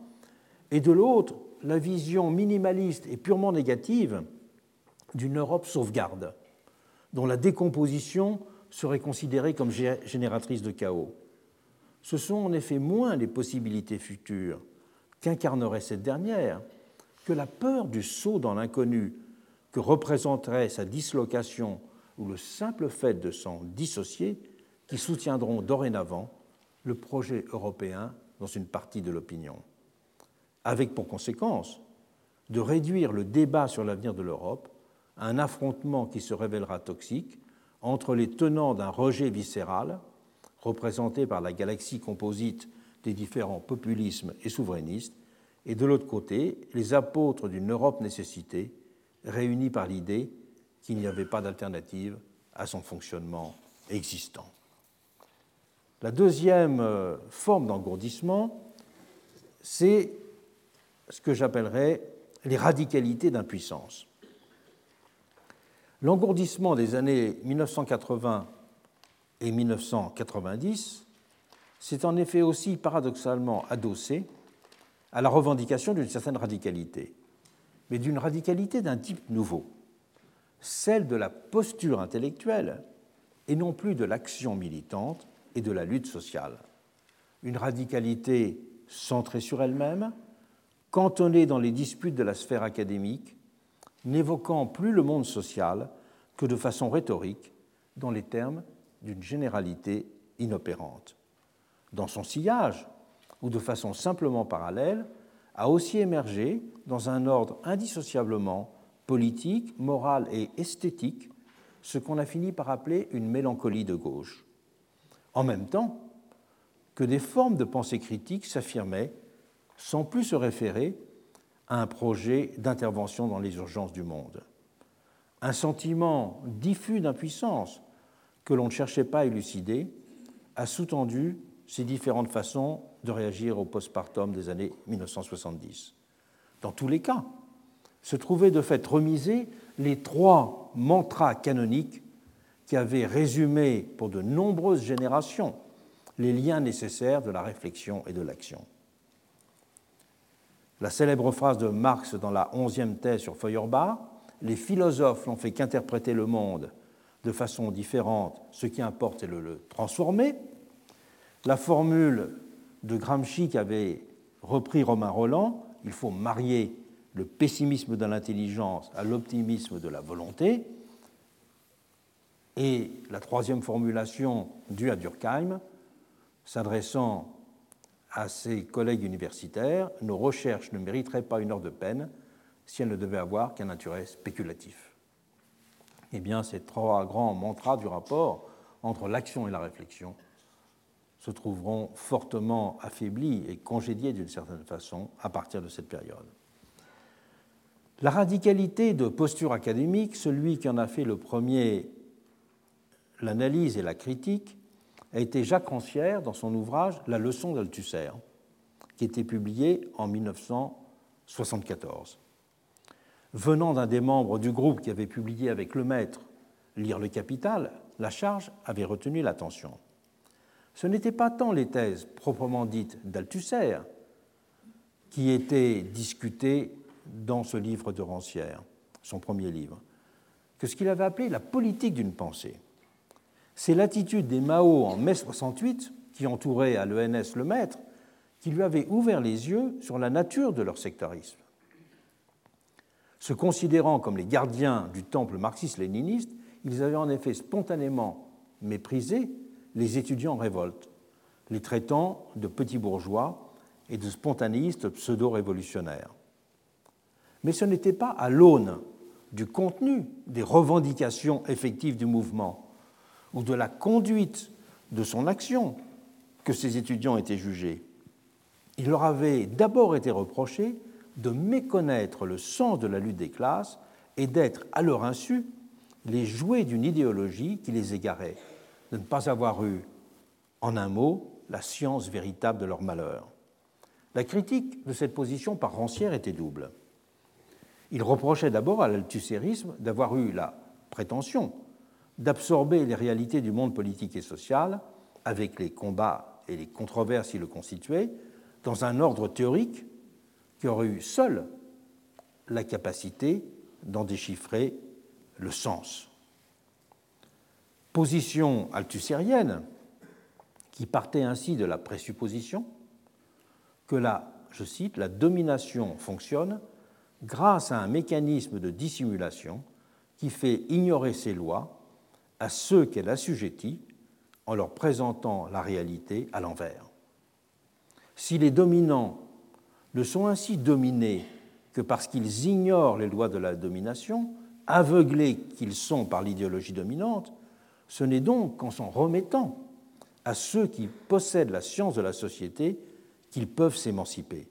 Speaker 2: et de l'autre la vision minimaliste et purement négative d'une Europe sauvegarde, dont la décomposition serait considérée comme génératrice de chaos. Ce sont en effet moins les possibilités futures qu'incarnerait cette dernière que la peur du saut dans l'inconnu que représenterait sa dislocation ou le simple fait de s'en dissocier qui soutiendront dorénavant le projet européen dans une partie de l'opinion. Avec pour conséquence de réduire le débat sur l'avenir de l'Europe à un affrontement qui se révélera toxique entre les tenants d'un rejet viscéral, représenté par la galaxie composite des différents populismes et souverainistes, et de l'autre côté, les apôtres d'une Europe nécessité, réunis par l'idée qu'il n'y avait pas d'alternative à son fonctionnement existant. La deuxième euh, forme d'engourdissement, c'est ce que j'appellerais les radicalités d'impuissance. L'engourdissement des années 1980 et 1990 s'est en effet aussi paradoxalement adossé à la revendication d'une certaine radicalité, mais d'une radicalité d'un type nouveau, celle de la posture intellectuelle et non plus de l'action militante et de la lutte sociale. Une radicalité centrée sur elle-même, cantonnée dans les disputes de la sphère académique, n'évoquant plus le monde social que de façon rhétorique, dans les termes d'une généralité inopérante. Dans son sillage, ou de façon simplement parallèle, a aussi émergé, dans un ordre indissociablement politique, moral et esthétique, ce qu'on a fini par appeler une mélancolie de gauche. En même temps que des formes de pensée critique s'affirmaient sans plus se référer à un projet d'intervention dans les urgences du monde. Un sentiment diffus d'impuissance que l'on ne cherchait pas à élucider a sous-tendu ces différentes façons de réagir au postpartum des années 1970. Dans tous les cas, se trouvaient de fait remisés les trois mantras canoniques qui avaient résumé pour de nombreuses générations les liens nécessaires de la réflexion et de l'action. La célèbre phrase de Marx dans la onzième thèse sur Feuerbach, les philosophes n'ont fait qu'interpréter le monde de façon différente, ce qui importe c'est le transformer. La formule de Gramsci qu'avait repris Romain Roland, il faut marier le pessimisme de l'intelligence à l'optimisme de la volonté. Et la troisième formulation due à Durkheim, s'adressant à ses collègues universitaires, nos recherches ne mériteraient pas une heure de peine si elles ne devaient avoir qu'un intérêt spéculatif. Eh bien, ces trois grands mantras du rapport entre l'action et la réflexion se trouveront fortement affaiblis et congédiés d'une certaine façon à partir de cette période. La radicalité de posture académique, celui qui en a fait le premier l'analyse et la critique, a été Jacques Rancière dans son ouvrage La leçon d'Althusser, qui était publié en 1974. Venant d'un des membres du groupe qui avait publié avec le maître Lire le Capital, la charge avait retenu l'attention. Ce n'étaient pas tant les thèses proprement dites d'Althusser qui étaient discutées dans ce livre de Rancière, son premier livre, que ce qu'il avait appelé la politique d'une pensée. C'est l'attitude des Mao en mai 68, qui entourait à l'ENS le maître, qui lui avait ouvert les yeux sur la nature de leur sectarisme. Se considérant comme les gardiens du temple marxiste-léniniste, ils avaient en effet spontanément méprisé les étudiants en révolte, les traitant de petits bourgeois et de spontanéistes pseudo-révolutionnaires. Mais ce n'était pas à l'aune du contenu des revendications effectives du mouvement ou de la conduite de son action que ces étudiants étaient jugés. Il leur avait d'abord été reproché de méconnaître le sens de la lutte des classes et d'être, à leur insu, les jouets d'une idéologie qui les égarait, de ne pas avoir eu, en un mot, la science véritable de leur malheur. La critique de cette position par Rancière était double. Il reprochait d'abord à l'althussérisme d'avoir eu la prétention d'absorber les réalités du monde politique et social, avec les combats et les controverses qui le constituaient, dans un ordre théorique qui aurait eu seul la capacité d'en déchiffrer le sens. Position althussérienne qui partait ainsi de la présupposition que la, je cite, la domination fonctionne grâce à un mécanisme de dissimulation qui fait ignorer ses lois à ceux qu'elle assujettit en leur présentant la réalité à l'envers. Si les dominants ne sont ainsi dominés que parce qu'ils ignorent les lois de la domination, aveuglés qu'ils sont par l'idéologie dominante, ce n'est donc qu'en s'en remettant à ceux qui possèdent la science de la société qu'ils peuvent s'émanciper.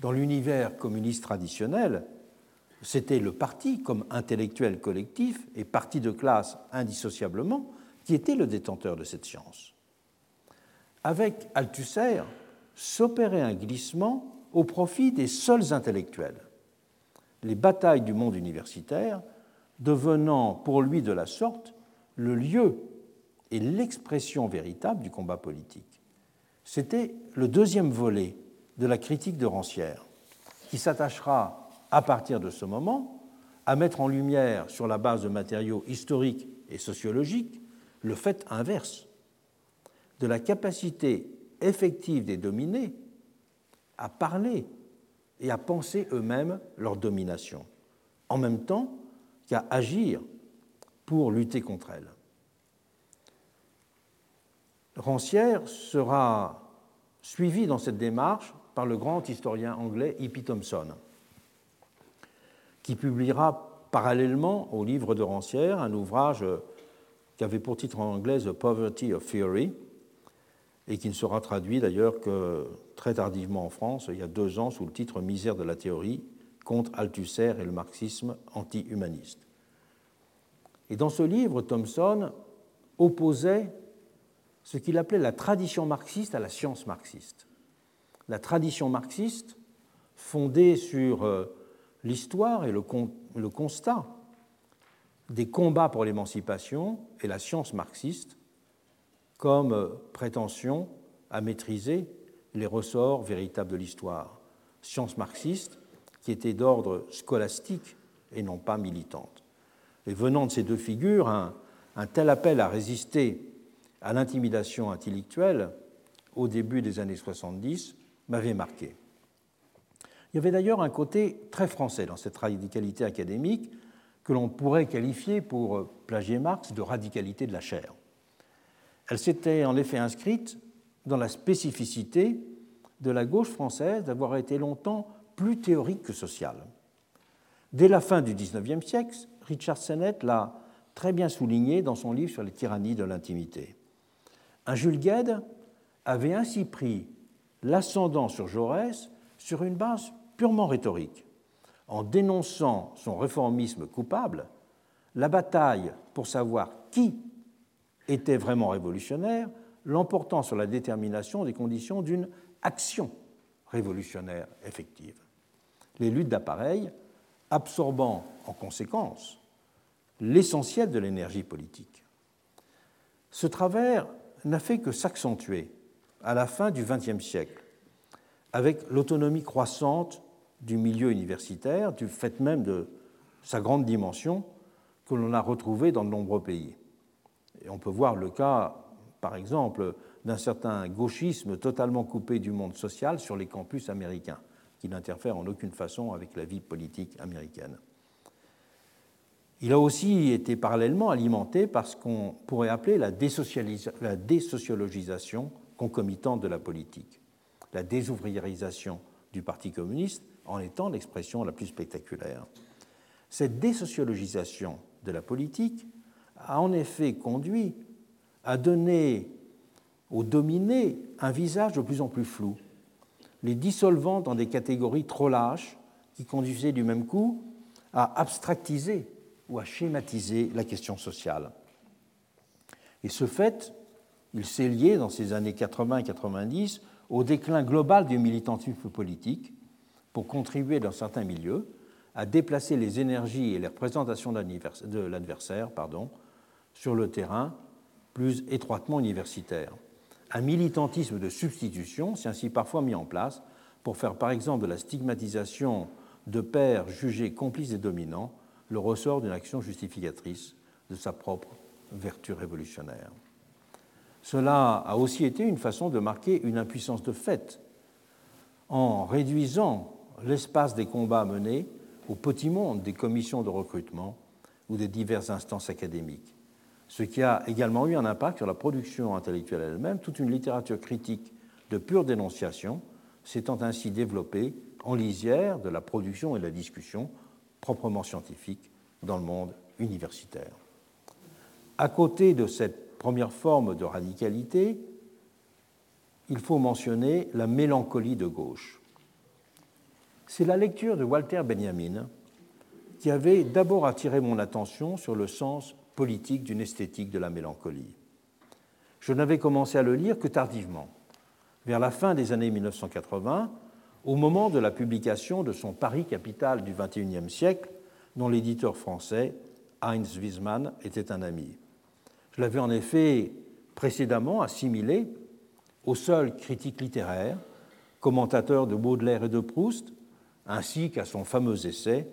Speaker 2: Dans l'univers communiste traditionnel, c'était le parti comme intellectuel collectif et parti de classe indissociablement qui était le détenteur de cette science. Avec Althusser, s'opérait un glissement au profit des seuls intellectuels, les batailles du monde universitaire devenant pour lui de la sorte le lieu et l'expression véritable du combat politique. C'était le deuxième volet de la critique de Rancière, qui s'attachera à partir de ce moment à mettre en lumière, sur la base de matériaux historiques et sociologiques, le fait inverse de la capacité effective des dominés à parler et à penser eux-mêmes leur domination, en même temps qu'à agir pour lutter contre elle. Rancière sera suivi dans cette démarche par le grand historien anglais E.P. Thompson, qui publiera parallèlement au livre de Rancière un ouvrage qui avait pour titre en anglais The Poverty of Theory, et qui ne sera traduit d'ailleurs que très tardivement en France, il y a deux ans, sous le titre Misère de la théorie, contre Althusser et le marxisme anti-humaniste. Et dans ce livre, Thomson opposait ce qu'il appelait la tradition marxiste à la science marxiste. La tradition marxiste, fondée sur euh, l'histoire et le, constat des combats pour l'émancipation, et la science marxiste, comme prétention à maîtriser les ressorts véritables de l'histoire. Science marxiste qui était d'ordre scolastique et non pas militante. Et venant de ces deux figures, un, tel appel à résister à l'intimidation intellectuelle au début des années 70 m'avait marqué. Il y avait d'ailleurs un côté très français dans cette radicalité académique que l'on pourrait qualifier, pour plagier Marx, de radicalité de la chair. Elle s'était en effet inscrite dans la spécificité de la gauche française d'avoir été longtemps plus théorique que sociale. Dès la fin du XIXe siècle, Richard Sennett l'a très bien souligné dans son livre sur les tyrannies de l'intimité. Un Jules Gued avait ainsi pris l'ascendant sur Jaurès sur une base purement rhétorique. En dénonçant son réformisme coupable, la bataille pour savoir qui était vraiment révolutionnaire, l'emportant sur la détermination des conditions d'une action révolutionnaire effective. Les luttes d'appareil absorbant en conséquence l'essentiel de l'énergie politique. Ce travers n'a fait que s'accentuer à la fin du XXe siècle, avec l'autonomie croissante du milieu universitaire, du fait même de sa grande dimension que l'on a retrouvée dans de nombreux pays. Et on peut voir le cas, par exemple, d'un certain gauchisme totalement coupé du monde social sur les campus américains, qui n'interfère en aucune façon avec la vie politique américaine. Il a aussi été parallèlement alimenté par ce qu'on pourrait appeler la, la désociologisation concomitante de la politique, la désouvriérisation du Parti communiste en étant l'expression la plus spectaculaire. Cette désociologisation de la politique a en effet conduit à donner aux dominés un visage de plus en plus flou, les dissolvant dans des catégories trop lâches qui conduisaient du même coup à abstractiser ou à schématiser la question sociale. Et ce fait, il s'est lié dans ces années 80 et 90 au déclin global du militantisme politique pour contribuer dans certains milieux à déplacer les énergies et les représentations de l'adversaire sur le terrain plus étroitement universitaire. Un militantisme de substitution s'est ainsi parfois mis en place pour faire par exemple de la stigmatisation de pères jugés complices et dominants le ressort d'une action justificatrice de sa propre vertu révolutionnaire. Cela a aussi été une façon de marquer une impuissance de fait en réduisant l'espace des combats menés au petit monde des commissions de recrutement ou des diverses instances académiques ce qui a également eu un impact sur la production intellectuelle elle-même, toute une littérature critique de pure dénonciation s'étant ainsi développée en lisière de la production et de la discussion proprement scientifique dans le monde universitaire. À côté de cette première forme de radicalité, il faut mentionner la mélancolie de gauche. C'est la lecture de Walter Benjamin qui avait d'abord attiré mon attention sur le sens politique d'une esthétique de la mélancolie. Je n'avais commencé à le lire que tardivement, vers la fin des années 1980, au moment de la publication de son Paris capitale du XXIe siècle, dont l'éditeur français, Heinz Wiesmann, était un ami. Je l'avais en effet précédemment assimilé au seul critique littéraire, commentateur de Baudelaire et de Proust, ainsi qu'à son fameux essai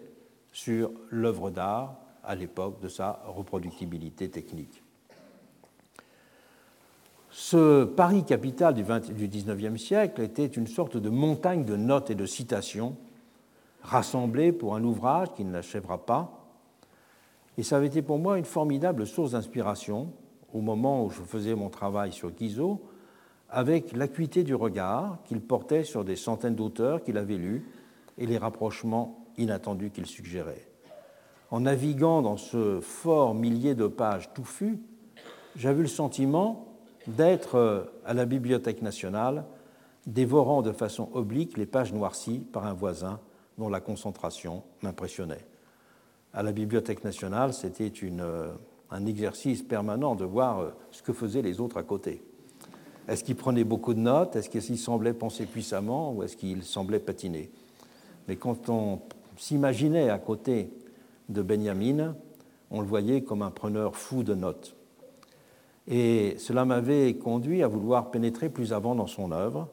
Speaker 2: sur l'œuvre d'art à l'époque de sa reproductibilité technique. Ce Paris capital du, XIXe siècle était une sorte de montagne de notes et de citations rassemblées pour un ouvrage qui ne l'achèvera pas. Et ça avait été pour moi une formidable source d'inspiration au moment où je faisais mon travail sur Guizot, avec l'acuité du regard qu'il portait sur des centaines d'auteurs qu'il avait lus et les rapprochements inattendus qu'il suggérait. En naviguant dans ce fort millier de pages touffues, j'avais le sentiment d'être euh, à la Bibliothèque nationale, dévorant de façon oblique les pages noircies par un voisin dont la concentration m'impressionnait. À la Bibliothèque nationale, c'était euh, un exercice permanent de voir euh, ce que faisaient les autres à côté. Est-ce qu'ils prenaient beaucoup de notes? Est-ce qu'ils semblaient penser puissamment Ou est-ce qu'ils semblaient patiner? Mais quand on s'imaginait à côté de Benjamin, on le voyait comme un preneur fou de notes. Et cela m'avait conduit à vouloir pénétrer plus avant dans son œuvre,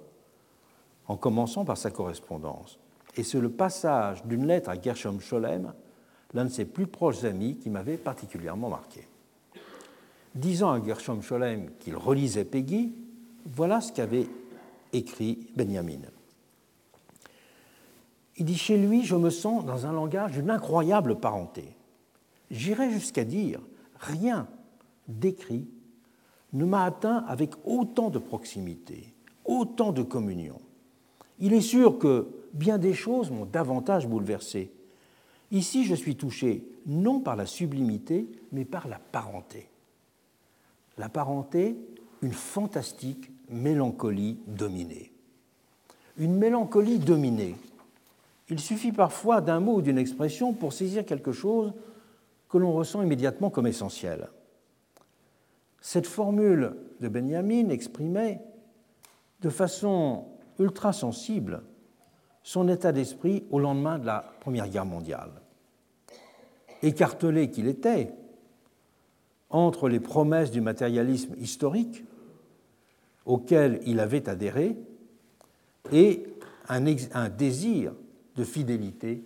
Speaker 2: en commençant par sa correspondance. Et c'est le passage d'une lettre à Gershom Scholem, l'un de ses plus proches amis, qui m'avait particulièrement marqué. Disant à Gershom Scholem qu'il relisait Peggy, voilà ce qu'avait écrit Benjamin. Il dit Chez lui, je me sens dans un langage d'une incroyable parenté. J'irais jusqu'à dire rien d'écrit ne m'a atteint avec autant de proximité, autant de communion. Il est sûr que bien des choses m'ont davantage bouleversé. Ici, je suis touché non par la sublimité, mais par la parenté. La parenté, une fantastique mélancolie dominée. Une mélancolie dominée. Il suffit parfois d'un mot ou d'une expression pour saisir quelque chose que l'on ressent immédiatement comme essentiel. Cette formule de Benjamin exprimait de façon ultra sensible son état d'esprit au lendemain de la Première Guerre mondiale. Écartelé qu'il était entre les promesses du matérialisme historique auquel il avait adhéré et un, désir de fidélité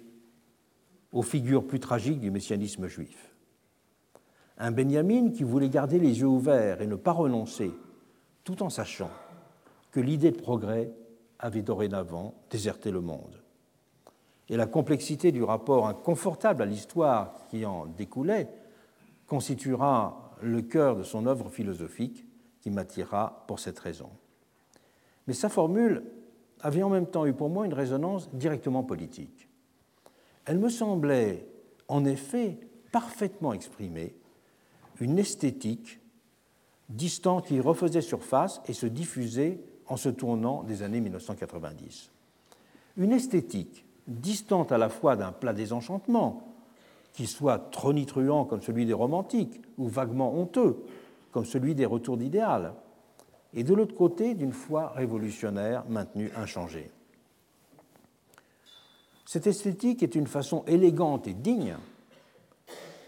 Speaker 2: aux figures plus tragiques du messianisme juif. Un Benjamin qui voulait garder les yeux ouverts et ne pas renoncer, tout en sachant que l'idée de progrès avait dorénavant déserté le monde. Et la complexité du rapport inconfortable à l'histoire qui en découlait constituera le cœur de son œuvre philosophique qui m'attira pour cette raison. Mais sa formule avait en même temps eu pour moi une résonance directement politique. Elle me semblait en effet parfaitement exprimer une esthétique distante qui refaisait surface et se diffusait en se tournant des années 1990. Une esthétique distante à la fois d'un plat désenchantement, qui soit tronitruant comme celui des romantiques, ou vaguement honteux, comme celui des retours d'idéal, et de l'autre côté d'une foi révolutionnaire maintenue inchangée. Cette esthétique est une façon élégante et digne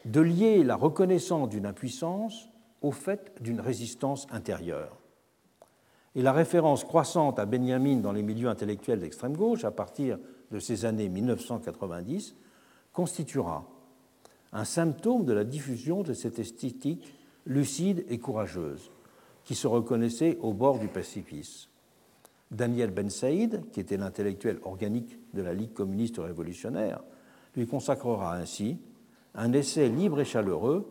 Speaker 2: de lier la reconnaissance d'une impuissance au fait d'une résistance intérieure. Et la référence croissante à Benjamin dans les milieux intellectuels d'extrême gauche à partir de ces années 1990 constituera un symptôme de la diffusion de cette esthétique lucide et courageuse qui se reconnaissait au bord du précipice. Daniel Ben Saïd, qui était l'intellectuel organique de la Ligue communiste révolutionnaire, lui consacrera ainsi un essai libre et chaleureux,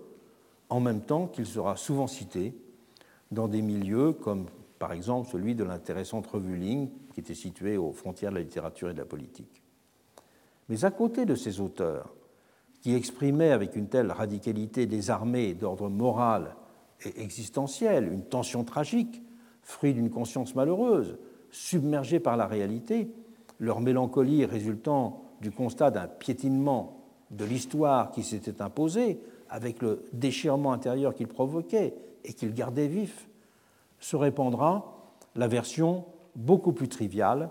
Speaker 2: en même temps qu'il sera souvent cité dans des milieux comme par exemple celui de l'intéressante revue Ligne, qui était située aux frontières de la littérature et de la politique. Mais à côté de ces auteurs, qui exprimaient avec une telle radicalité des armées d'ordre moral et existentiel, une tension tragique, fruit d'une conscience malheureuse, submergée par la réalité, leur mélancolie résultant du constat d'un piétinement de l'histoire qui s'était imposé, avec le déchirement intérieur qu'il provoquait et qu'il gardait vif, se répandra la version beaucoup plus triviale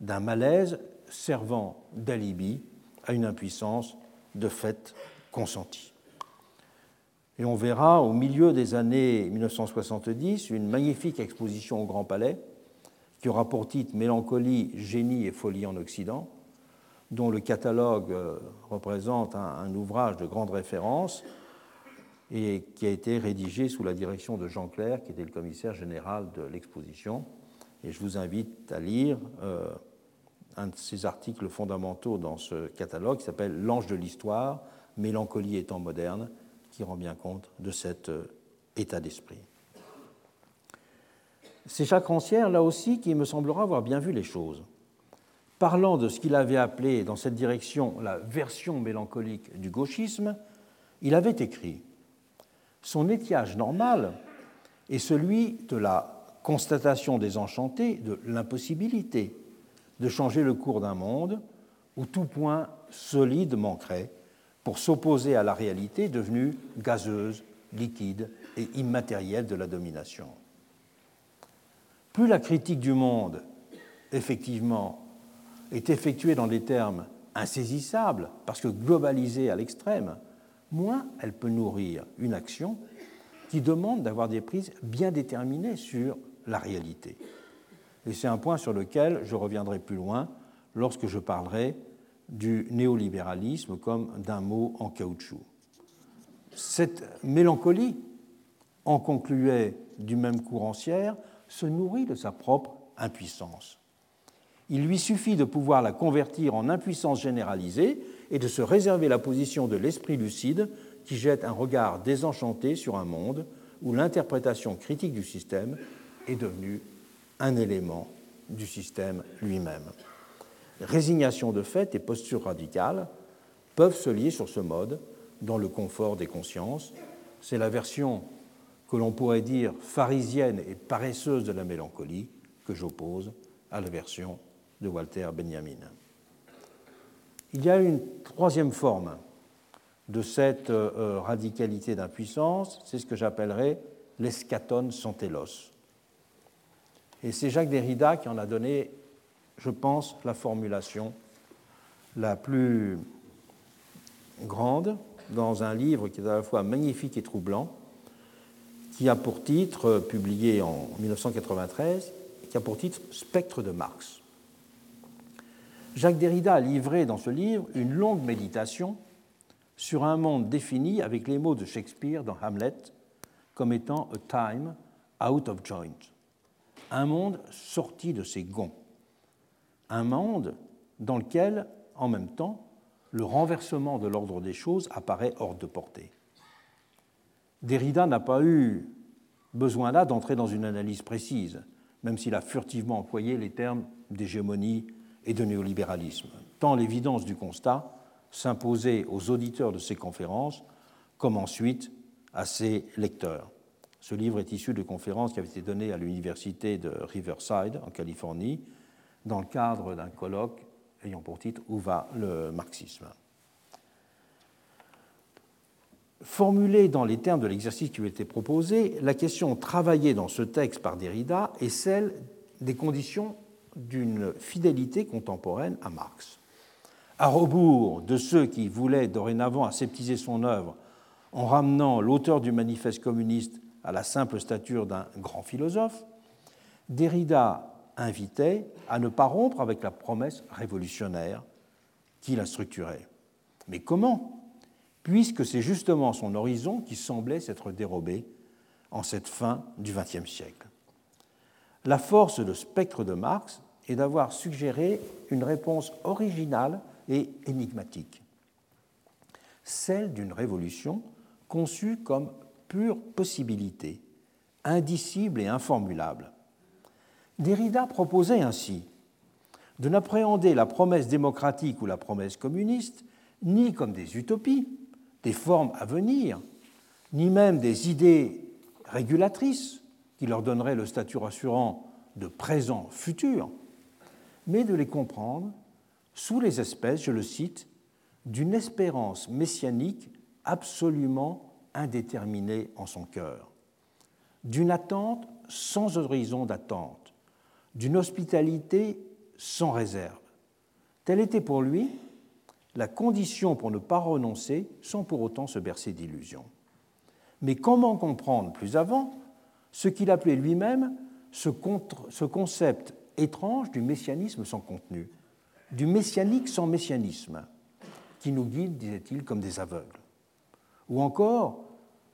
Speaker 2: d'un malaise servant d'alibi à une impuissance de fait consentie. Et on verra au milieu des années 1970 une magnifique exposition au Grand Palais qui aura pour titre Mélancolie, génie et folie en Occident, dont le catalogue euh, représente un, ouvrage de grande référence et qui a été rédigé sous la direction de Jean Clair, qui était le commissaire général de l'exposition. Et je vous invite à lire euh, un de ses articles fondamentaux dans ce catalogue qui s'appelle L'ange de l'histoire, mélancolie temps moderne, qui rend bien compte de cet euh, état d'esprit. C'est Jacques Rancière, là aussi, qui me semblera avoir bien vu les choses parlant de ce qu'il avait appelé dans cette direction la version mélancolique du gauchisme, il avait écrit Son étiage normal est celui de la constatation désenchantée de l'impossibilité de changer le cours d'un monde où tout point solide manquerait pour s'opposer à la réalité devenue gazeuse, liquide et immatérielle de la domination. Plus la critique du monde, effectivement, est effectuée dans des termes insaisissables, parce que globalisée à l'extrême, moins elle peut nourrir une action qui demande d'avoir des prises bien déterminées sur la réalité. Et c'est un point sur lequel je reviendrai plus loin lorsque je parlerai du néolibéralisme comme d'un mot en caoutchouc. Cette mélancolie, en concluait du même courancière, se nourrit de sa propre impuissance il lui suffit de pouvoir la convertir en impuissance généralisée et de se réserver la position de l'esprit lucide qui jette un regard désenchanté sur un monde où l'interprétation critique du système est devenue un élément du système lui-même. Résignation de fait et posture radicale peuvent se lier sur ce mode dans le confort des consciences. C'est la version que l'on pourrait dire pharisienne et paresseuse de la mélancolie que j'oppose à la version de Walter Benjamin. Il y a une troisième forme de cette euh, euh, radicalité d'impuissance, c'est ce que j'appellerais l'eschaton santelos. Et c'est Jacques Derrida qui en a donné, je pense, la formulation la plus grande dans un livre qui est à la fois magnifique et troublant, qui a pour titre, euh, publié en 1993, qui a pour titre Spectre de Marx. Jacques Derrida a livré dans ce livre une longue méditation sur un monde défini avec les mots de Shakespeare dans Hamlet comme étant a time out of joint, un monde sorti de ses gonds, un monde dans lequel, en même temps, le renversement de l'ordre des choses apparaît hors de portée. Derrida n'a pas eu besoin là d'entrer dans une analyse précise, même s'il a furtivement employé les termes d'hégémonie et de néolibéralisme, tant l'évidence du constat s'imposait aux auditeurs de ces conférences comme ensuite à ses lecteurs. Ce livre est issu de conférences qui avaient été données à l'université de Riverside en Californie dans le cadre d'un colloque ayant pour titre Où va le marxisme? Formulée dans les termes de l'exercice qui lui était proposé, la question travaillée dans ce texte par Derrida est celle des conditions d'une fidélité contemporaine à Marx. À rebours de ceux qui voulaient dorénavant aseptiser son œuvre en ramenant l'auteur du manifeste communiste à la simple stature d'un grand philosophe, Derrida invitait à ne pas rompre avec la promesse révolutionnaire qui la structurait. Mais comment? Puisque c'est justement son horizon qui semblait s'être dérobé en cette fin du XXe siècle. La force de spectre de Marx est d'avoir suggéré une réponse originale et énigmatique, celle d'une révolution conçue comme pure possibilité, indicible et informulable, Derrida proposait ainsi. De n'appréhender la promesse démocratique ou la promesse communiste ni comme des utopies, des formes à venir, ni même des idées régulatrices qui leur donneraient le statut rassurant de présent futur, mais de les comprendre sous les espèces, je le cite, d'une espérance messianique absolument indéterminée en son cœur, d'une attente sans horizon d'attente, d'une hospitalité sans réserve. Telle était pour lui la condition pour ne pas renoncer sans pour autant se bercer d'illusions. Mais comment comprendre plus avant ce qu'il appelait lui-même ce, concept étrange du messianisme sans contenu, du messianique sans messianisme, qui nous guide, disait-il, comme des aveugles Ou encore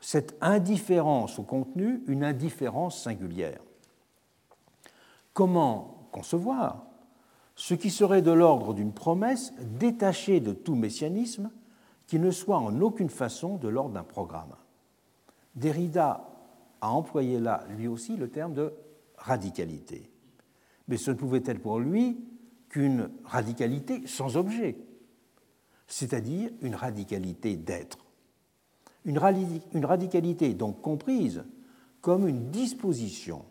Speaker 2: cette indifférence au contenu, une indifférence singulière. Comment concevoir ce qui serait de l'ordre d'une promesse détachée de tout messianisme qui ne soit en aucune façon de l'ordre d'un programme Derrida a employé là, lui aussi, le terme de radicalité. Mais ce ne pouvait être pour lui qu'une radicalité sans objet, c'est-à-dire une radicalité d'être. Une, radicalité donc comprise comme une disposition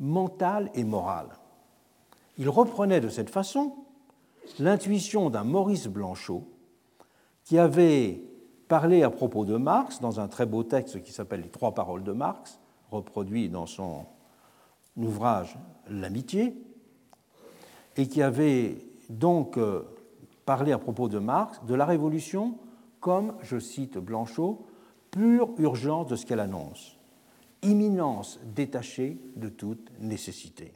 Speaker 2: mentale et morale. Il reprenait de cette façon l'intuition d'un Maurice Blanchot qui avait parlé à propos de Marx dans un très beau texte qui s'appelle Les trois paroles de Marx, reproduit dans son ouvrage L'amitié, et qui avait donc euh, parlé à propos de Marx de la Révolution comme, je cite Blanchot, pure urgence de ce qu'elle annonce, imminence détachée de toute nécessité.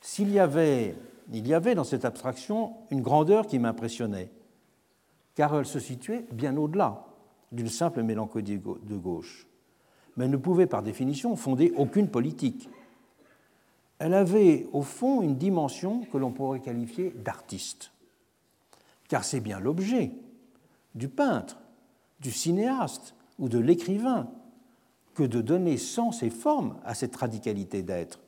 Speaker 2: S'il y avait, il y avait dans cette abstraction une grandeur qui m'impressionnait, car elle se situait bien au-delà d'une simple mélancolie de gauche, mais elle ne pouvait par définition fonder aucune politique. Elle avait au fond une dimension que l'on pourrait qualifier d'artiste, car c'est bien l'objet du peintre, du cinéaste ou de l'écrivain que de donner sens et forme à cette radicalité d'être,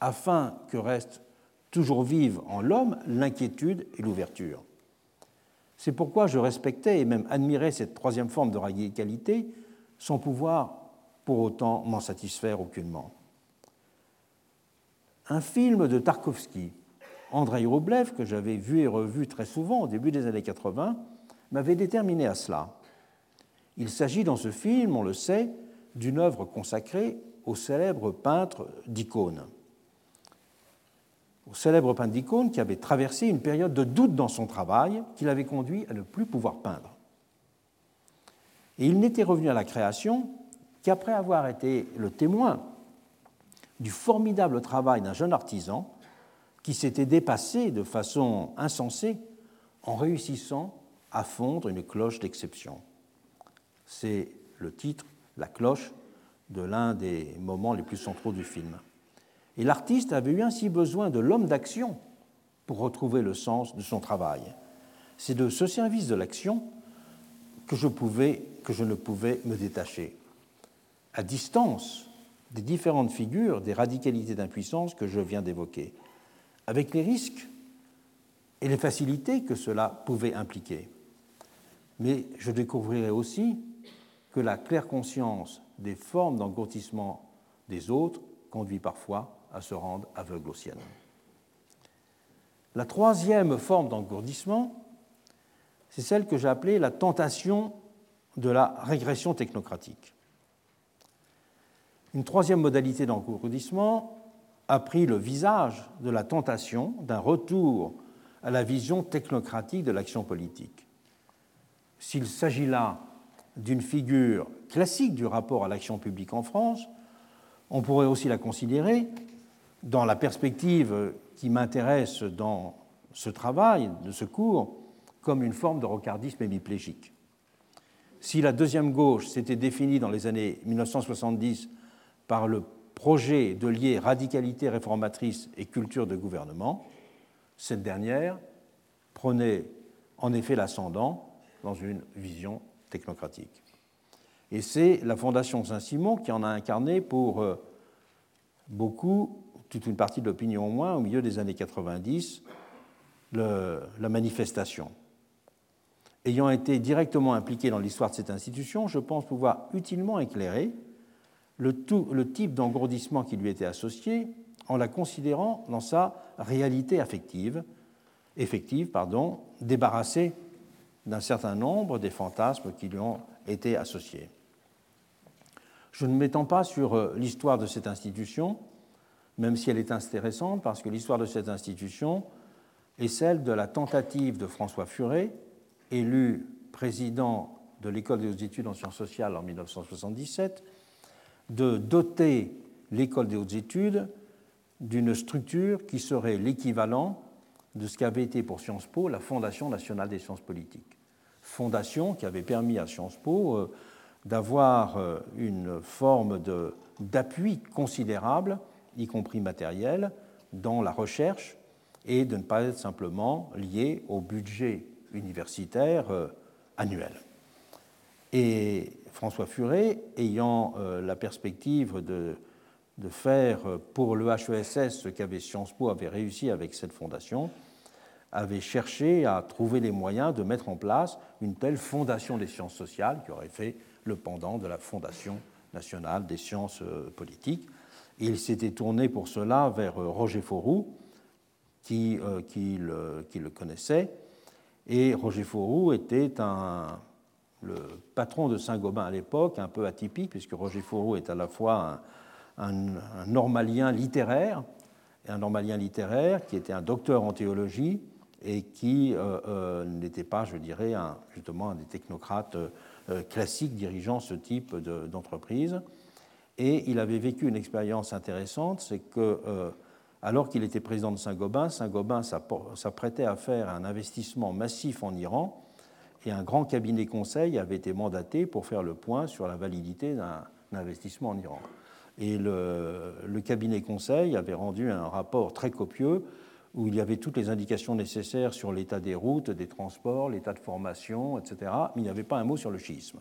Speaker 2: afin que reste toujours vive en l'homme l'inquiétude et l'ouverture. C'est pourquoi je respectais et même admirais cette troisième forme de radicalité sans pouvoir pour autant m'en satisfaire aucunement. Un film de Tarkovsky, Andrei Rublev, que j'avais vu et revu très souvent au début des années 80, m'avait déterminé à cela. Il s'agit dans ce film, on le sait, d'une œuvre consacrée au célèbre peintre d'icônes au célèbre peintre d'icône qui avait traversé une période de doute dans son travail qui l'avait conduit à ne plus pouvoir peindre. Et il n'était revenu à la création qu'après avoir été le témoin du formidable travail d'un jeune artisan qui s'était dépassé de façon insensée en réussissant à fondre une cloche d'exception. C'est le titre, la cloche, de l'un des moments les plus centraux du film. Et l'artiste avait eu ainsi besoin de l'homme d'action pour retrouver le sens de son travail. C'est de ce service de l'action que je, pouvais, que je ne pouvais me détacher. À distance des différentes figures, des radicalités d'impuissance que je viens d'évoquer, avec les risques et les facilités que cela pouvait impliquer. Mais je découvrirai aussi que la claire conscience des formes d'engourdissement des autres conduit parfois à se rendre aveugle aux siennes. La troisième forme d'engourdissement, c'est celle que j'ai appelée la tentation de la régression technocratique. Une troisième modalité d'engourdissement a pris le visage de la tentation d'un retour à la vision technocratique de l'action politique. S'il s'agit là d'une figure classique du rapport à l'action publique en France, on pourrait aussi la considérer dans la perspective qui m'intéresse dans ce travail, de ce cours, comme une forme de rocardisme hémiplégique. Si la deuxième gauche s'était définie dans les années 1970 par le projet de lier radicalité réformatrice et culture de gouvernement, cette dernière prenait en effet l'ascendant dans une vision technocratique. Et c'est la Fondation Saint-Simon qui en a incarné pour euh, beaucoup toute une partie de l'opinion au moins, au milieu des années 90, la manifestation. Ayant été directement impliqué dans l'histoire de cette institution, je pense pouvoir utilement éclairer le, type d'engourdissement qui lui était associé en la considérant dans sa réalité affective, effective, pardon, débarrassée d'un certain nombre des fantasmes qui lui ont été associés. Je ne m'étends pas sur euh, l'histoire de cette institution, même si elle est intéressante, parce que l'histoire de cette institution est celle de la tentative de François Furet, élu président de l'École des hautes études en sciences sociales en 1977, de doter l'École des hautes études d'une structure qui serait l'équivalent de ce qu'avait été pour Sciences Po la Fondation nationale des sciences politiques. Fondation qui avait permis à Sciences Po euh, d'avoir euh, une forme d'appui considérable, y compris matériel, dans la recherche et de ne pas être simplement lié au budget universitaire euh, annuel. Et François Furet, ayant la perspective de de faire pour le HESS ce qu'avait Sciences Po avait réussi avec cette fondation, avait cherché à trouver les moyens de mettre en place une telle fondation des sciences sociales qui aurait fait le pendant de la Fondation nationale des sciences euh, politiques. il s'était tourné pour cela vers euh, Roger Fauroux, qui, euh, qui, le, connaissait. Et Roger Fauroux était un, le patron de Saint-Gobain à l'époque, un peu atypique, puisque Roger Fauroux est à la fois un, un, normalien littéraire, un normalien littéraire qui était un docteur en théologie et qui euh, euh, n'était pas, je dirais, un, justement un des technocrates euh, classiques dirigeant ce type d'entreprise. et il avait vécu une expérience intéressante, c'est que alors qu'il était président de Saint-Gobain, Saint-Gobain s'apprêtait à faire un investissement massif en Iran et un grand cabinet conseil avait été mandaté pour faire le point sur la validité d'un investissement en Iran. Et le, cabinet conseil avait rendu un rapport très copieux où il y avait toutes les indications nécessaires sur l'état des routes, des transports, l'état de formation, etc. Mais il n'y avait pas un mot sur le schisme.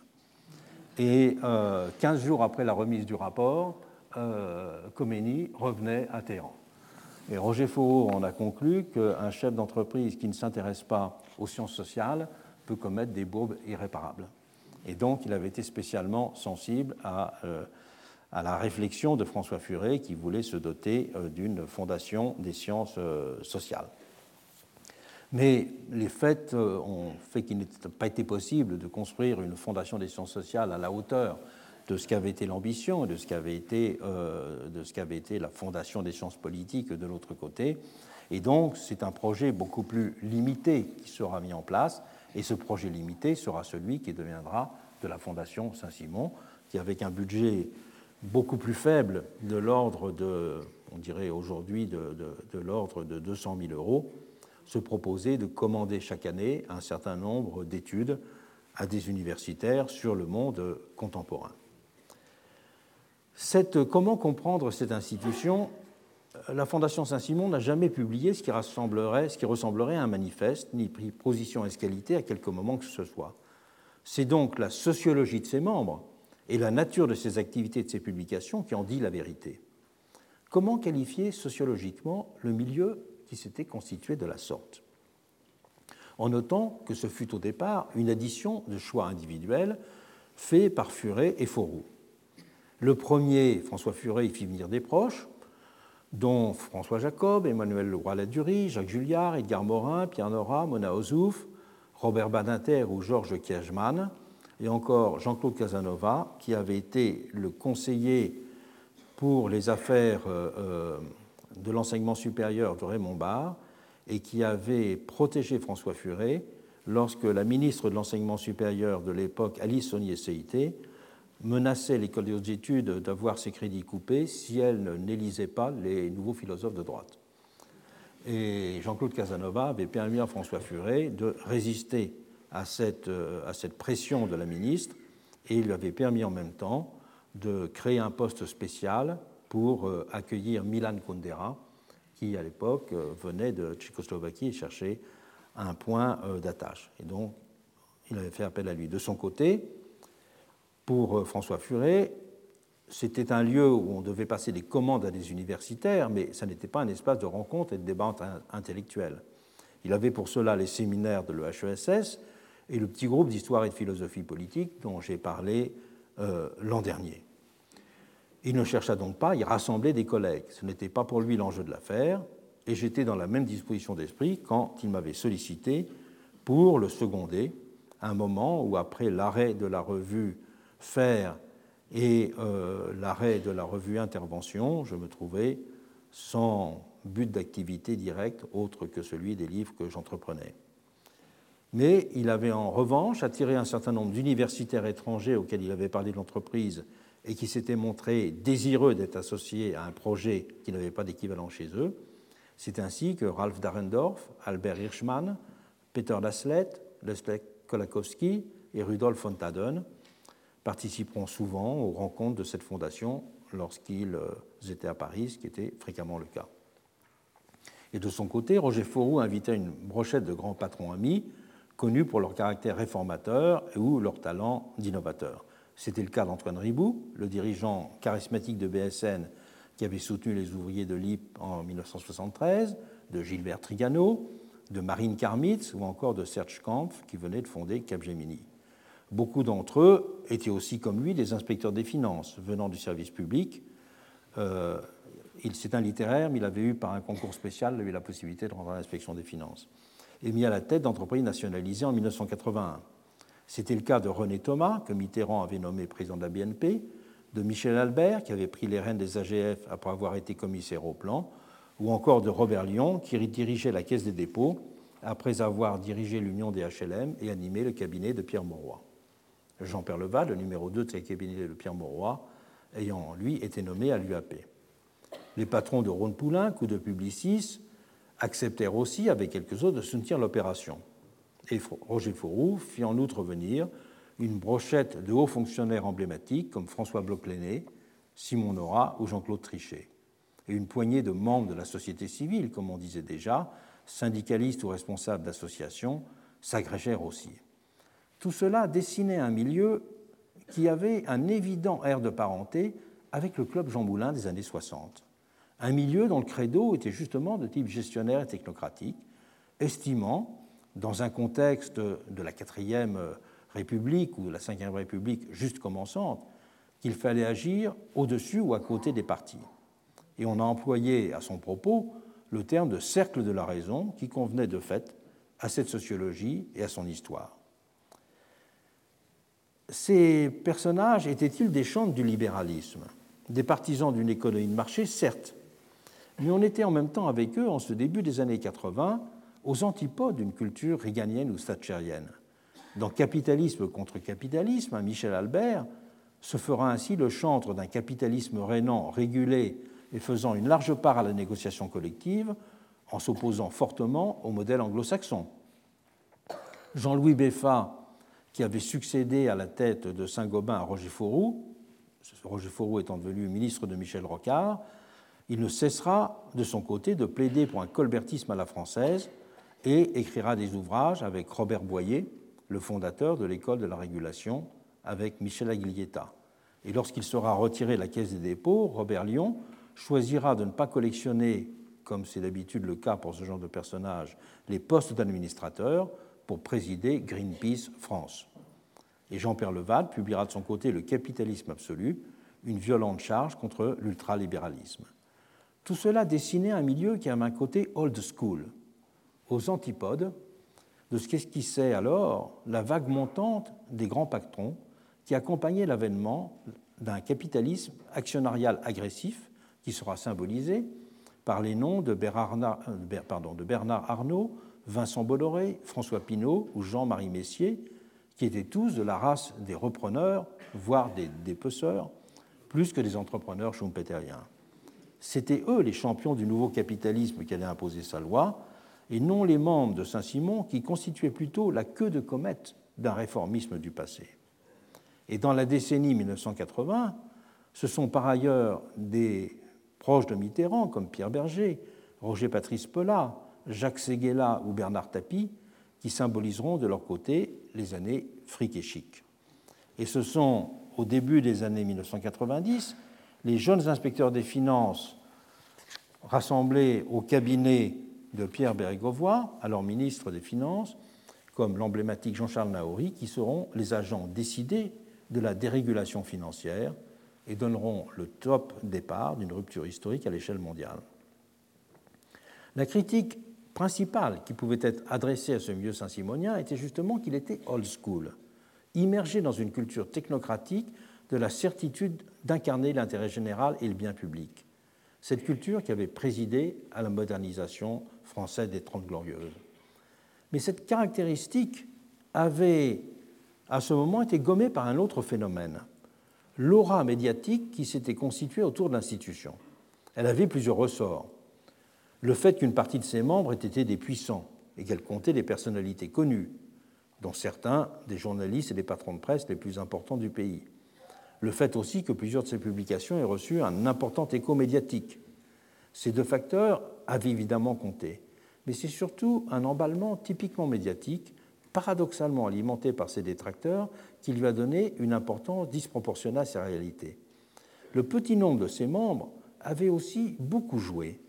Speaker 2: Et euh, 15 jours après la remise du rapport, euh, Khomeini revenait à Téhéran. Et Roger Fauveau en a conclu qu'un chef d'entreprise qui ne s'intéresse pas aux sciences sociales peut commettre des bourbes irréparables. Et donc il avait été spécialement sensible à euh, à la réflexion de François Furet qui voulait se doter euh, d'une fondation des sciences euh, sociales. Mais les faits euh, ont fait qu'il n'a pas été possible de construire une fondation des sciences sociales à la hauteur de ce qu'avait été l'ambition et de ce qu'avait été, de ce qu'avait été la fondation des sciences politiques de l'autre côté. Et donc, c'est un projet beaucoup plus limité qui sera mis en place, et ce projet limité sera celui qui deviendra de la Fondation Saint-Simon, qui, avec un budget beaucoup plus faible, de l'ordre de, on dirait aujourd'hui, de, l'ordre de 200 000 euros, se proposait de commander chaque année un certain nombre d'études à des universitaires sur le monde contemporain. Cette, comment comprendre cette institution? La Fondation Saint-Simon n'a jamais publié ce qui, ce qui ressemblerait à un manifeste, ni pris position escalité à quelque moment que ce soit. C'est donc la sociologie de ses membres et la nature de ses activités et de ses publications qui en dit la vérité. Comment qualifier sociologiquement le milieu qui s'était constitué de la sorte? En notant que ce fut au départ une addition de choix individuels faits par Furet et Fauroux. Le premier, François Furet, y fit venir des proches, dont François Jacob, Emmanuel Leroy-Ladurie, Jacques Julliard, Edgar Morin, Pierre Nora, Mona Ozouf, Robert Badinter ou Georges Kiechman, et encore Jean-Claude Casanova, qui avait été le conseiller pour les affaires euh, euh, de l'enseignement supérieur de Raymond Barre et qui avait protégé François Furet lorsque la ministre de l'enseignement supérieur de l'époque, Alice Saunier-Seité, menaçait l'école des études d'avoir ses crédits coupés si elle n'élisait pas les nouveaux philosophes de droite. Et Jean-Claude Casanova avait permis à François Furet de résister à cette, euh, à cette pression de la ministre et il lui avait permis en même temps de créer un poste spécial pour euh, accueillir Milan Kundera, qui à l'époque euh, venait de Tchécoslovaquie et cherchait un point d'attache. Et donc, il avait fait appel à lui. De son côté, pour François Furet, c'était un lieu où on devait passer des commandes à des universitaires, mais ça n'était pas un espace de rencontre et de débat intellectuel. Il avait pour cela les séminaires de l'EHESS et le petit groupe d'histoire et de philosophie politique dont j'ai parlé euh, l'an dernier. Il ne chercha donc pas à y rassembler des collègues. Ce n'était pas pour lui l'enjeu de l'affaire, et j'étais dans la même disposition d'esprit quand il m'avait sollicité pour le seconder, à un moment où, après l'arrêt de la revue Faire et euh, l'arrêt de la revue Intervention, je me trouvais sans but d'activité directe autre que celui des livres que j'entreprenais. Mais il avait en revanche attiré un certain nombre d'universitaires étrangers auxquels il avait parlé de l'entreprise et qui s'étaient montrés désireux d'être associés à un projet qui n'avait pas d'équivalent chez eux. C'est ainsi que Ralph Darendorf, Albert Hirschman, Peter Laslet, Leslie Kolakowski et Rudolf von Taden participeront souvent aux rencontres de cette fondation lorsqu'ils euh, étaient à Paris, ce qui était fréquemment le cas. Et de son côté, Roger Fourou invitait une brochette de grands patrons amis, connus pour leur caractère réformateur ou leur talent d'innovateur. C'était le cas d'Antoine Ribou, le dirigeant charismatique de BSN qui avait soutenu les ouvriers de l'IP en 1973, de Gilbert Trigano, de Marine Karmitz ou encore de Serge Kampf qui venait de fonder Capgemini. Beaucoup d'entre eux étaient aussi, comme lui, des inspecteurs des finances venant du service public. Euh, c'est un littéraire, mais il avait eu, par un concours spécial, la possibilité de rentrer à l'inspection des finances. Et mis à la tête d'entreprises nationalisées en 1981. C'était le cas de René Thomas, que Mitterrand avait nommé président de la BNP, de Michel Albert, qui avait pris les rênes des AGF après avoir été commissaire au plan, ou encore de Robert Lyon, qui dirigeait la Caisse des dépôts après avoir dirigé l'Union des HLM et animé le cabinet de Pierre Mauroy. Jean Perleval, le numéro 2 de ce cabinet de Pierre Mauroy, ayant, lui, été nommé à l'UAP. Les patrons de Rhône-Poulenc ou de Publicis acceptèrent aussi, avec quelques autres, de soutenir l'opération. Et Roger Fauroux fit en outre venir une brochette de hauts fonctionnaires emblématiques comme François Bloch-Léné, Simon Nora ou Jean-Claude Trichet, et une poignée de membres de la société civile, comme on disait déjà, syndicalistes ou responsables d'associations, s'agrégèrent aussi. Tout cela dessinait un milieu qui avait un évident air de parenté avec le club Jean Moulin des années 60. Un milieu dont le credo était justement de type gestionnaire et technocratique, estimant, dans un contexte de la quatrième République ou de la Cinquième République juste commençante, qu'il fallait agir au-dessus ou à côté des partis. Et on a employé à son propos le terme de cercle de la raison qui convenait de fait à cette sociologie et à son histoire. Ces personnages étaient-ils des chantres du libéralisme, des partisans d'une économie de marché, certes, mais on était en même temps avec eux, en ce début des années 80, aux antipodes d'une culture réganienne ou thatchérienne. Dans Capitalisme contre capitalisme, Michel Albert se fera ainsi le chantre d'un capitalisme rénant, régulé et faisant une large part à la négociation collective, en s'opposant fortement au modèle anglo-saxon. Jean-Louis Beffa, qui avait succédé à la tête de Saint-Gobain à Roger Fourou, Roger Fourou étant devenu ministre de Michel Rocard, il ne cessera de son côté de plaider pour un colbertisme à la française et écrira des ouvrages avec Robert Boyer, le fondateur de l'école de la régulation, avec Michel Aguilieta. Et lorsqu'il sera retiré de la caisse des dépôts, Robert Lyon choisira de ne pas collectionner, comme c'est d'habitude le cas pour ce genre de personnage, les postes d'administrateur pour présider Greenpeace France. Et Jean-Pierre Leval publiera de son côté Le capitalisme absolu, une violente charge contre l'ultralibéralisme. Tout cela dessinait un milieu qui a un côté old school, aux antipodes de ce qu'esquissait alors la vague montante des grands patrons qui accompagnait l'avènement d'un capitalisme actionnarial agressif qui sera symbolisé par les noms de Bernard, euh, de Bernard Arnault, Vincent Bolloré, François Pinault ou Jean-Marie Messier, qui étaient tous de la race des repreneurs, voire des dépeceurs, plus que des entrepreneurs schumpeteriens. C'étaient eux les champions du nouveau capitalisme qui allait imposer sa loi, et non les membres de Saint-Simon qui constituaient plutôt la queue de comète d'un réformisme du passé. Et dans la décennie 1980, ce sont par ailleurs des proches de Mitterrand comme Pierre Berger, Roger Patrice Pellat, Jacques Séguéla ou Bernard Tapie qui symboliseront de leur côté les années fric et chic. Et ce sont au début des années 1990, les jeunes inspecteurs des finances rassemblés au cabinet de Pierre Bérégovoy, alors ministre des Finances, comme l'emblématique Jean-Charles Naouri, qui seront les agents décidés de la dérégulation financière et donneront le top départ d'une rupture historique à l'échelle mondiale. La critique principale qui pouvait être adressée à ce milieu saint-simonien était justement qu'il était old school, immergé dans une culture technocratique de la certitude d'incarner l'intérêt général et le bien public. Cette culture qui avait présidé à la modernisation française des Trente Glorieuses. Mais cette caractéristique avait à ce moment été gommée par un autre phénomène, l'aura médiatique qui s'était constituée autour de l'institution. Elle avait plusieurs ressorts. Le fait qu'une partie de ses membres ait été des puissants et qu'elle comptait des personnalités connues, dont certains des journalistes et des patrons de presse les plus importants du pays. Le fait aussi que plusieurs de ses publications aient reçu un important écho médiatique. Ces deux facteurs avaient évidemment compté, mais c'est surtout un emballement typiquement médiatique paradoxalement alimenté par ses détracteurs, qui lui a donné une importance disproportionnée à sa réalité. Le petit nombre de ses membres avait aussi beaucoup joué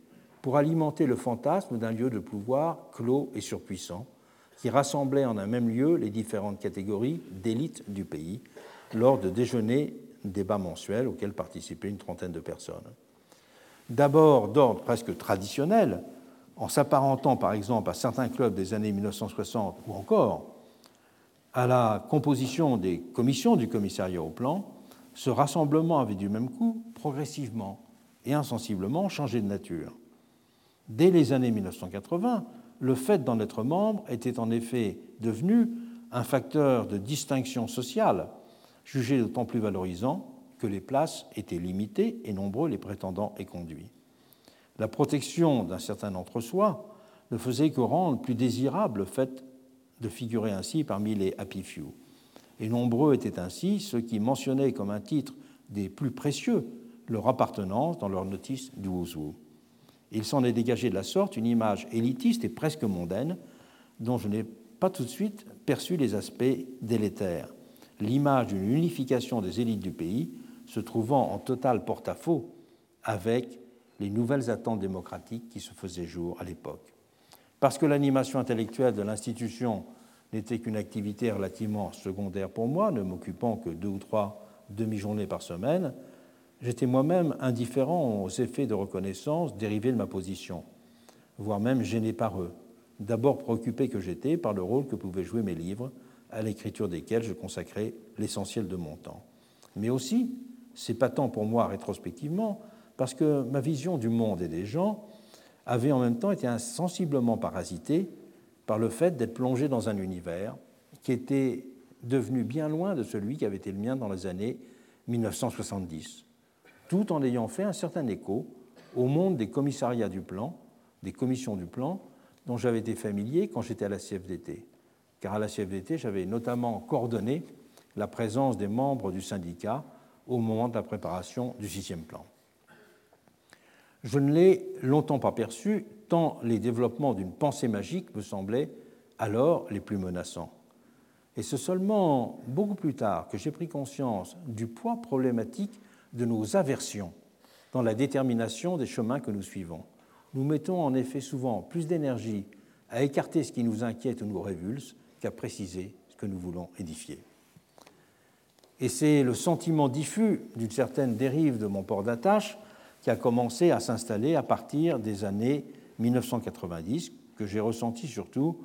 Speaker 2: pour alimenter le fantasme d'un lieu de pouvoir clos et surpuissant, qui rassemblait en un même lieu les différentes catégories d'élite du pays lors de déjeuners, débats mensuels auxquels participaient une trentaine de personnes. D'abord d'ordre presque traditionnel, en s'apparentant par exemple à certains clubs des années 1960 ou encore à la composition des commissions du commissariat au plan, ce rassemblement avait du même coup progressivement et insensiblement changé de nature. Dès les années 1980, le fait d'en être membre était en effet devenu un facteur de distinction sociale, jugé d'autant plus valorisant que les places étaient limitées et nombreux les prétendants et conduits. La protection d'un certain entre-soi ne faisait que rendre plus désirable le fait de figurer ainsi parmi les happy few. Et nombreux étaient ainsi ceux qui mentionnaient comme un titre des plus précieux leur appartenance dans leur notice du Wuzhou. Il s'en est dégagé de la sorte une image élitiste et presque mondaine dont je n'ai pas tout de suite perçu les aspects délétères. L'image d'une unification des élites du pays se trouvant en total porte-à-faux avec les nouvelles attentes démocratiques qui se faisaient jour à l'époque. Parce que l'animation intellectuelle de l'institution n'était qu'une activité relativement secondaire pour moi, ne m'occupant que deux ou trois demi-journées par semaine, j'étais moi-même indifférent aux effets de reconnaissance dérivés de ma position, voire même gêné par eux, d'abord préoccupé que j'étais par le rôle que pouvaient jouer mes livres, à l'écriture desquels je consacrais l'essentiel de mon temps. Mais aussi, c'est pas tant pour moi rétrospectivement, parce que ma vision du monde et des gens avait en même temps été insensiblement parasitée par le fait d'être plongé dans un univers qui était devenu bien loin de celui qui avait été le mien dans les années 1970, tout en ayant fait un certain écho au monde des commissariats du plan, des commissions du plan, dont j'avais été familier quand j'étais à la CFDT. Car à la CFDT, j'avais notamment coordonné la présence des membres du syndicat au moment de la préparation du sixième plan. Je ne l'ai longtemps pas perçu, tant les développements d'une pensée magique me semblaient alors les plus menaçants. Et c'est seulement beaucoup plus tard que j'ai pris conscience du poids problématique de nos aversions dans la détermination des chemins que nous suivons. Nous mettons en effet souvent plus d'énergie à écarter ce qui nous inquiète ou nous révulse qu'à préciser ce que nous voulons édifier. Et c'est le sentiment diffus d'une certaine dérive de mon port d'attache qui a commencé à s'installer à partir des années 1990, que j'ai ressenti surtout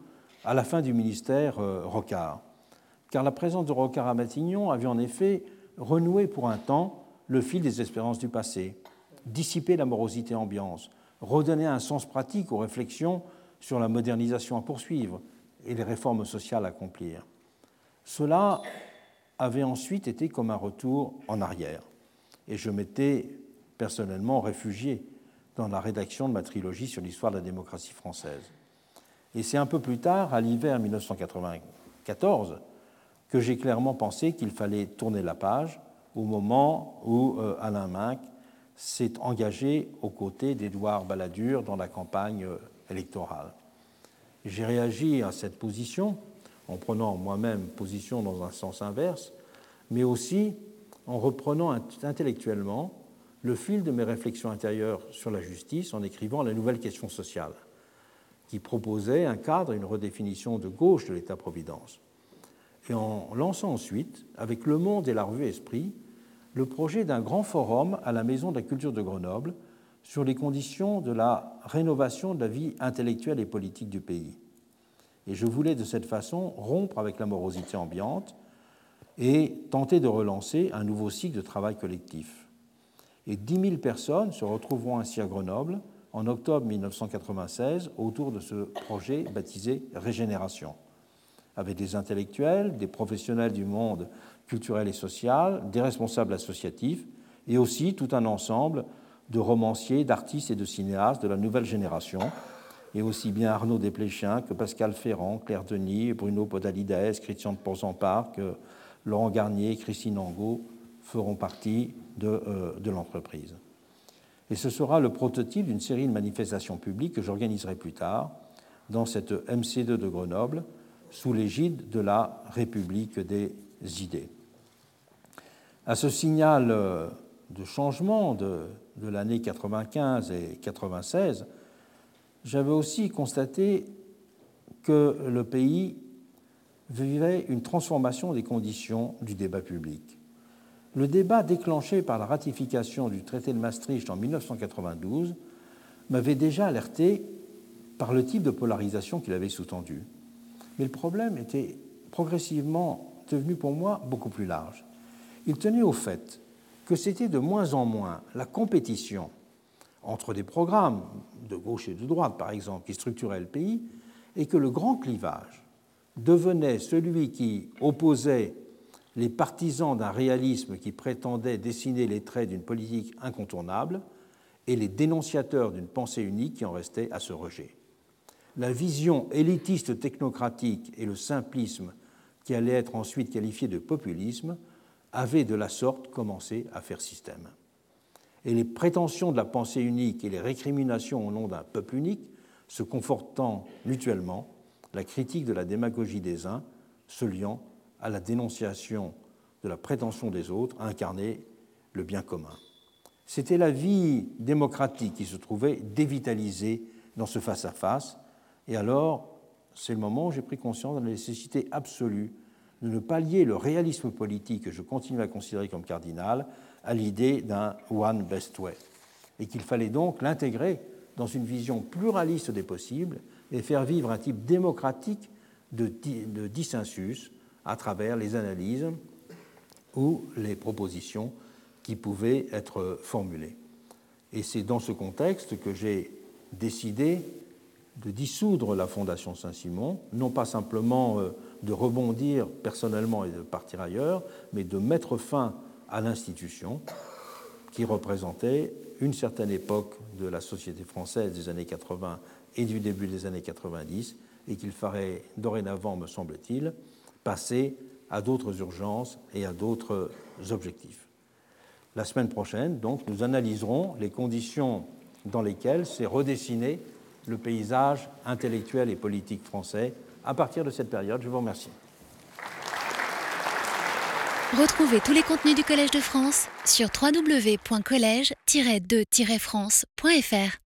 Speaker 2: à la fin du ministère euh, Rocard. Car la présence de Rocard à Matignon avait en effet renoué pour un temps le fil des espérances du passé, dissipé la morosité ambiance, redonné un sens pratique aux réflexions sur la modernisation à poursuivre et les réformes sociales à accomplir. Cela avait ensuite été comme un retour en arrière. Et je m'étais personnellement réfugié dans la rédaction de ma trilogie sur l'histoire de la démocratie française. Et c'est un peu plus tard, à l'hiver 1994, que j'ai clairement pensé qu'il fallait tourner la page au moment où euh, Alain Minck s'est engagé aux côtés d'Édouard Balladur dans la campagne euh, électorale. J'ai réagi à cette position en prenant moi-même position dans un sens inverse, mais aussi en reprenant intellectuellement le fil de mes réflexions intérieures sur la justice en écrivant la nouvelle question sociale, qui proposait un cadre et une redéfinition de gauche de l'État-providence, et en lançant ensuite, avec Le Monde et la revue Esprit, le projet d'un grand forum à la Maison de la Culture de Grenoble sur les conditions de la rénovation de la vie intellectuelle et politique du pays. Et je voulais de cette façon rompre avec la morosité ambiante et tenter de relancer un nouveau cycle de travail collectif. Et 10 000 personnes se retrouveront ainsi à Grenoble en octobre 1996 autour de ce projet baptisé Régénération, avec des intellectuels, des professionnels du monde culturel et social, des responsables associatifs et aussi tout un ensemble de romanciers, d'artistes et de cinéastes de la nouvelle génération, et aussi bien Arnaud Desplechin que Pascal Ferrand, Claire Denis, Bruno Podalides, Christian de Laurent Garnier, Christine Angot feront partie de, euh, de l'entreprise. Et ce sera le prototype d'une série de manifestations publiques que j'organiserai plus tard dans cette MC2 de Grenoble, sous l'égide de la République des idées. À ce signal euh, de changement de, de l'année 95 et 96, j'avais aussi constaté que le pays vivait une transformation des conditions du débat public. Le débat déclenché par la ratification du traité de Maastricht en 1992 m'avait déjà alerté par le type de polarisation qu'il avait sous-tendu. Mais le problème était progressivement devenu pour moi beaucoup plus large. Il tenait au fait que c'était de moins en moins la compétition entre des programmes de gauche et de droite, par exemple, qui structuraient le pays, et que le grand clivage devenait celui qui opposait les partisans d'un réalisme qui prétendait dessiner les traits d'une politique incontournable et les dénonciateurs d'une pensée unique qui en restait à ce rejet. La vision élitiste technocratique et le simplisme qui allait être ensuite qualifié de populisme avaient de la sorte commencé à faire système. Et les prétentions de la pensée unique et les récriminations au nom d'un peuple unique se confortant mutuellement, la critique de la démagogie des uns se liant à la dénonciation de la prétention des autres à incarner le bien commun. C'était la vie démocratique qui se trouvait dévitalisée dans ce face-à-face, et alors c'est le moment où j'ai pris conscience de la nécessité absolue de ne pas lier le réalisme politique que je continue à considérer comme cardinal à l'idée d'un one best way, et qu'il fallait donc l'intégrer dans une vision pluraliste des possibles et faire vivre un type démocratique de, de dissensus à travers les analyses ou les propositions qui pouvaient être formulées. Et c'est dans ce contexte que j'ai décidé de dissoudre la Fondation Saint-Simon, non pas simplement euh, de rebondir personnellement et de partir ailleurs, mais de mettre fin à l'institution qui représentait une certaine époque de la société française des années 80 et du début des années 90, et qu'il faudrait dorénavant, me semble-t-il, passer à d'autres urgences et à d'autres objectifs. La semaine prochaine, donc, nous analyserons les conditions dans lesquelles s'est redessiné le paysage intellectuel et politique français à partir de cette période. Je vous remercie.
Speaker 1: Retrouvez tous les contenus du Collège de France sur www.colège-2-france.fr.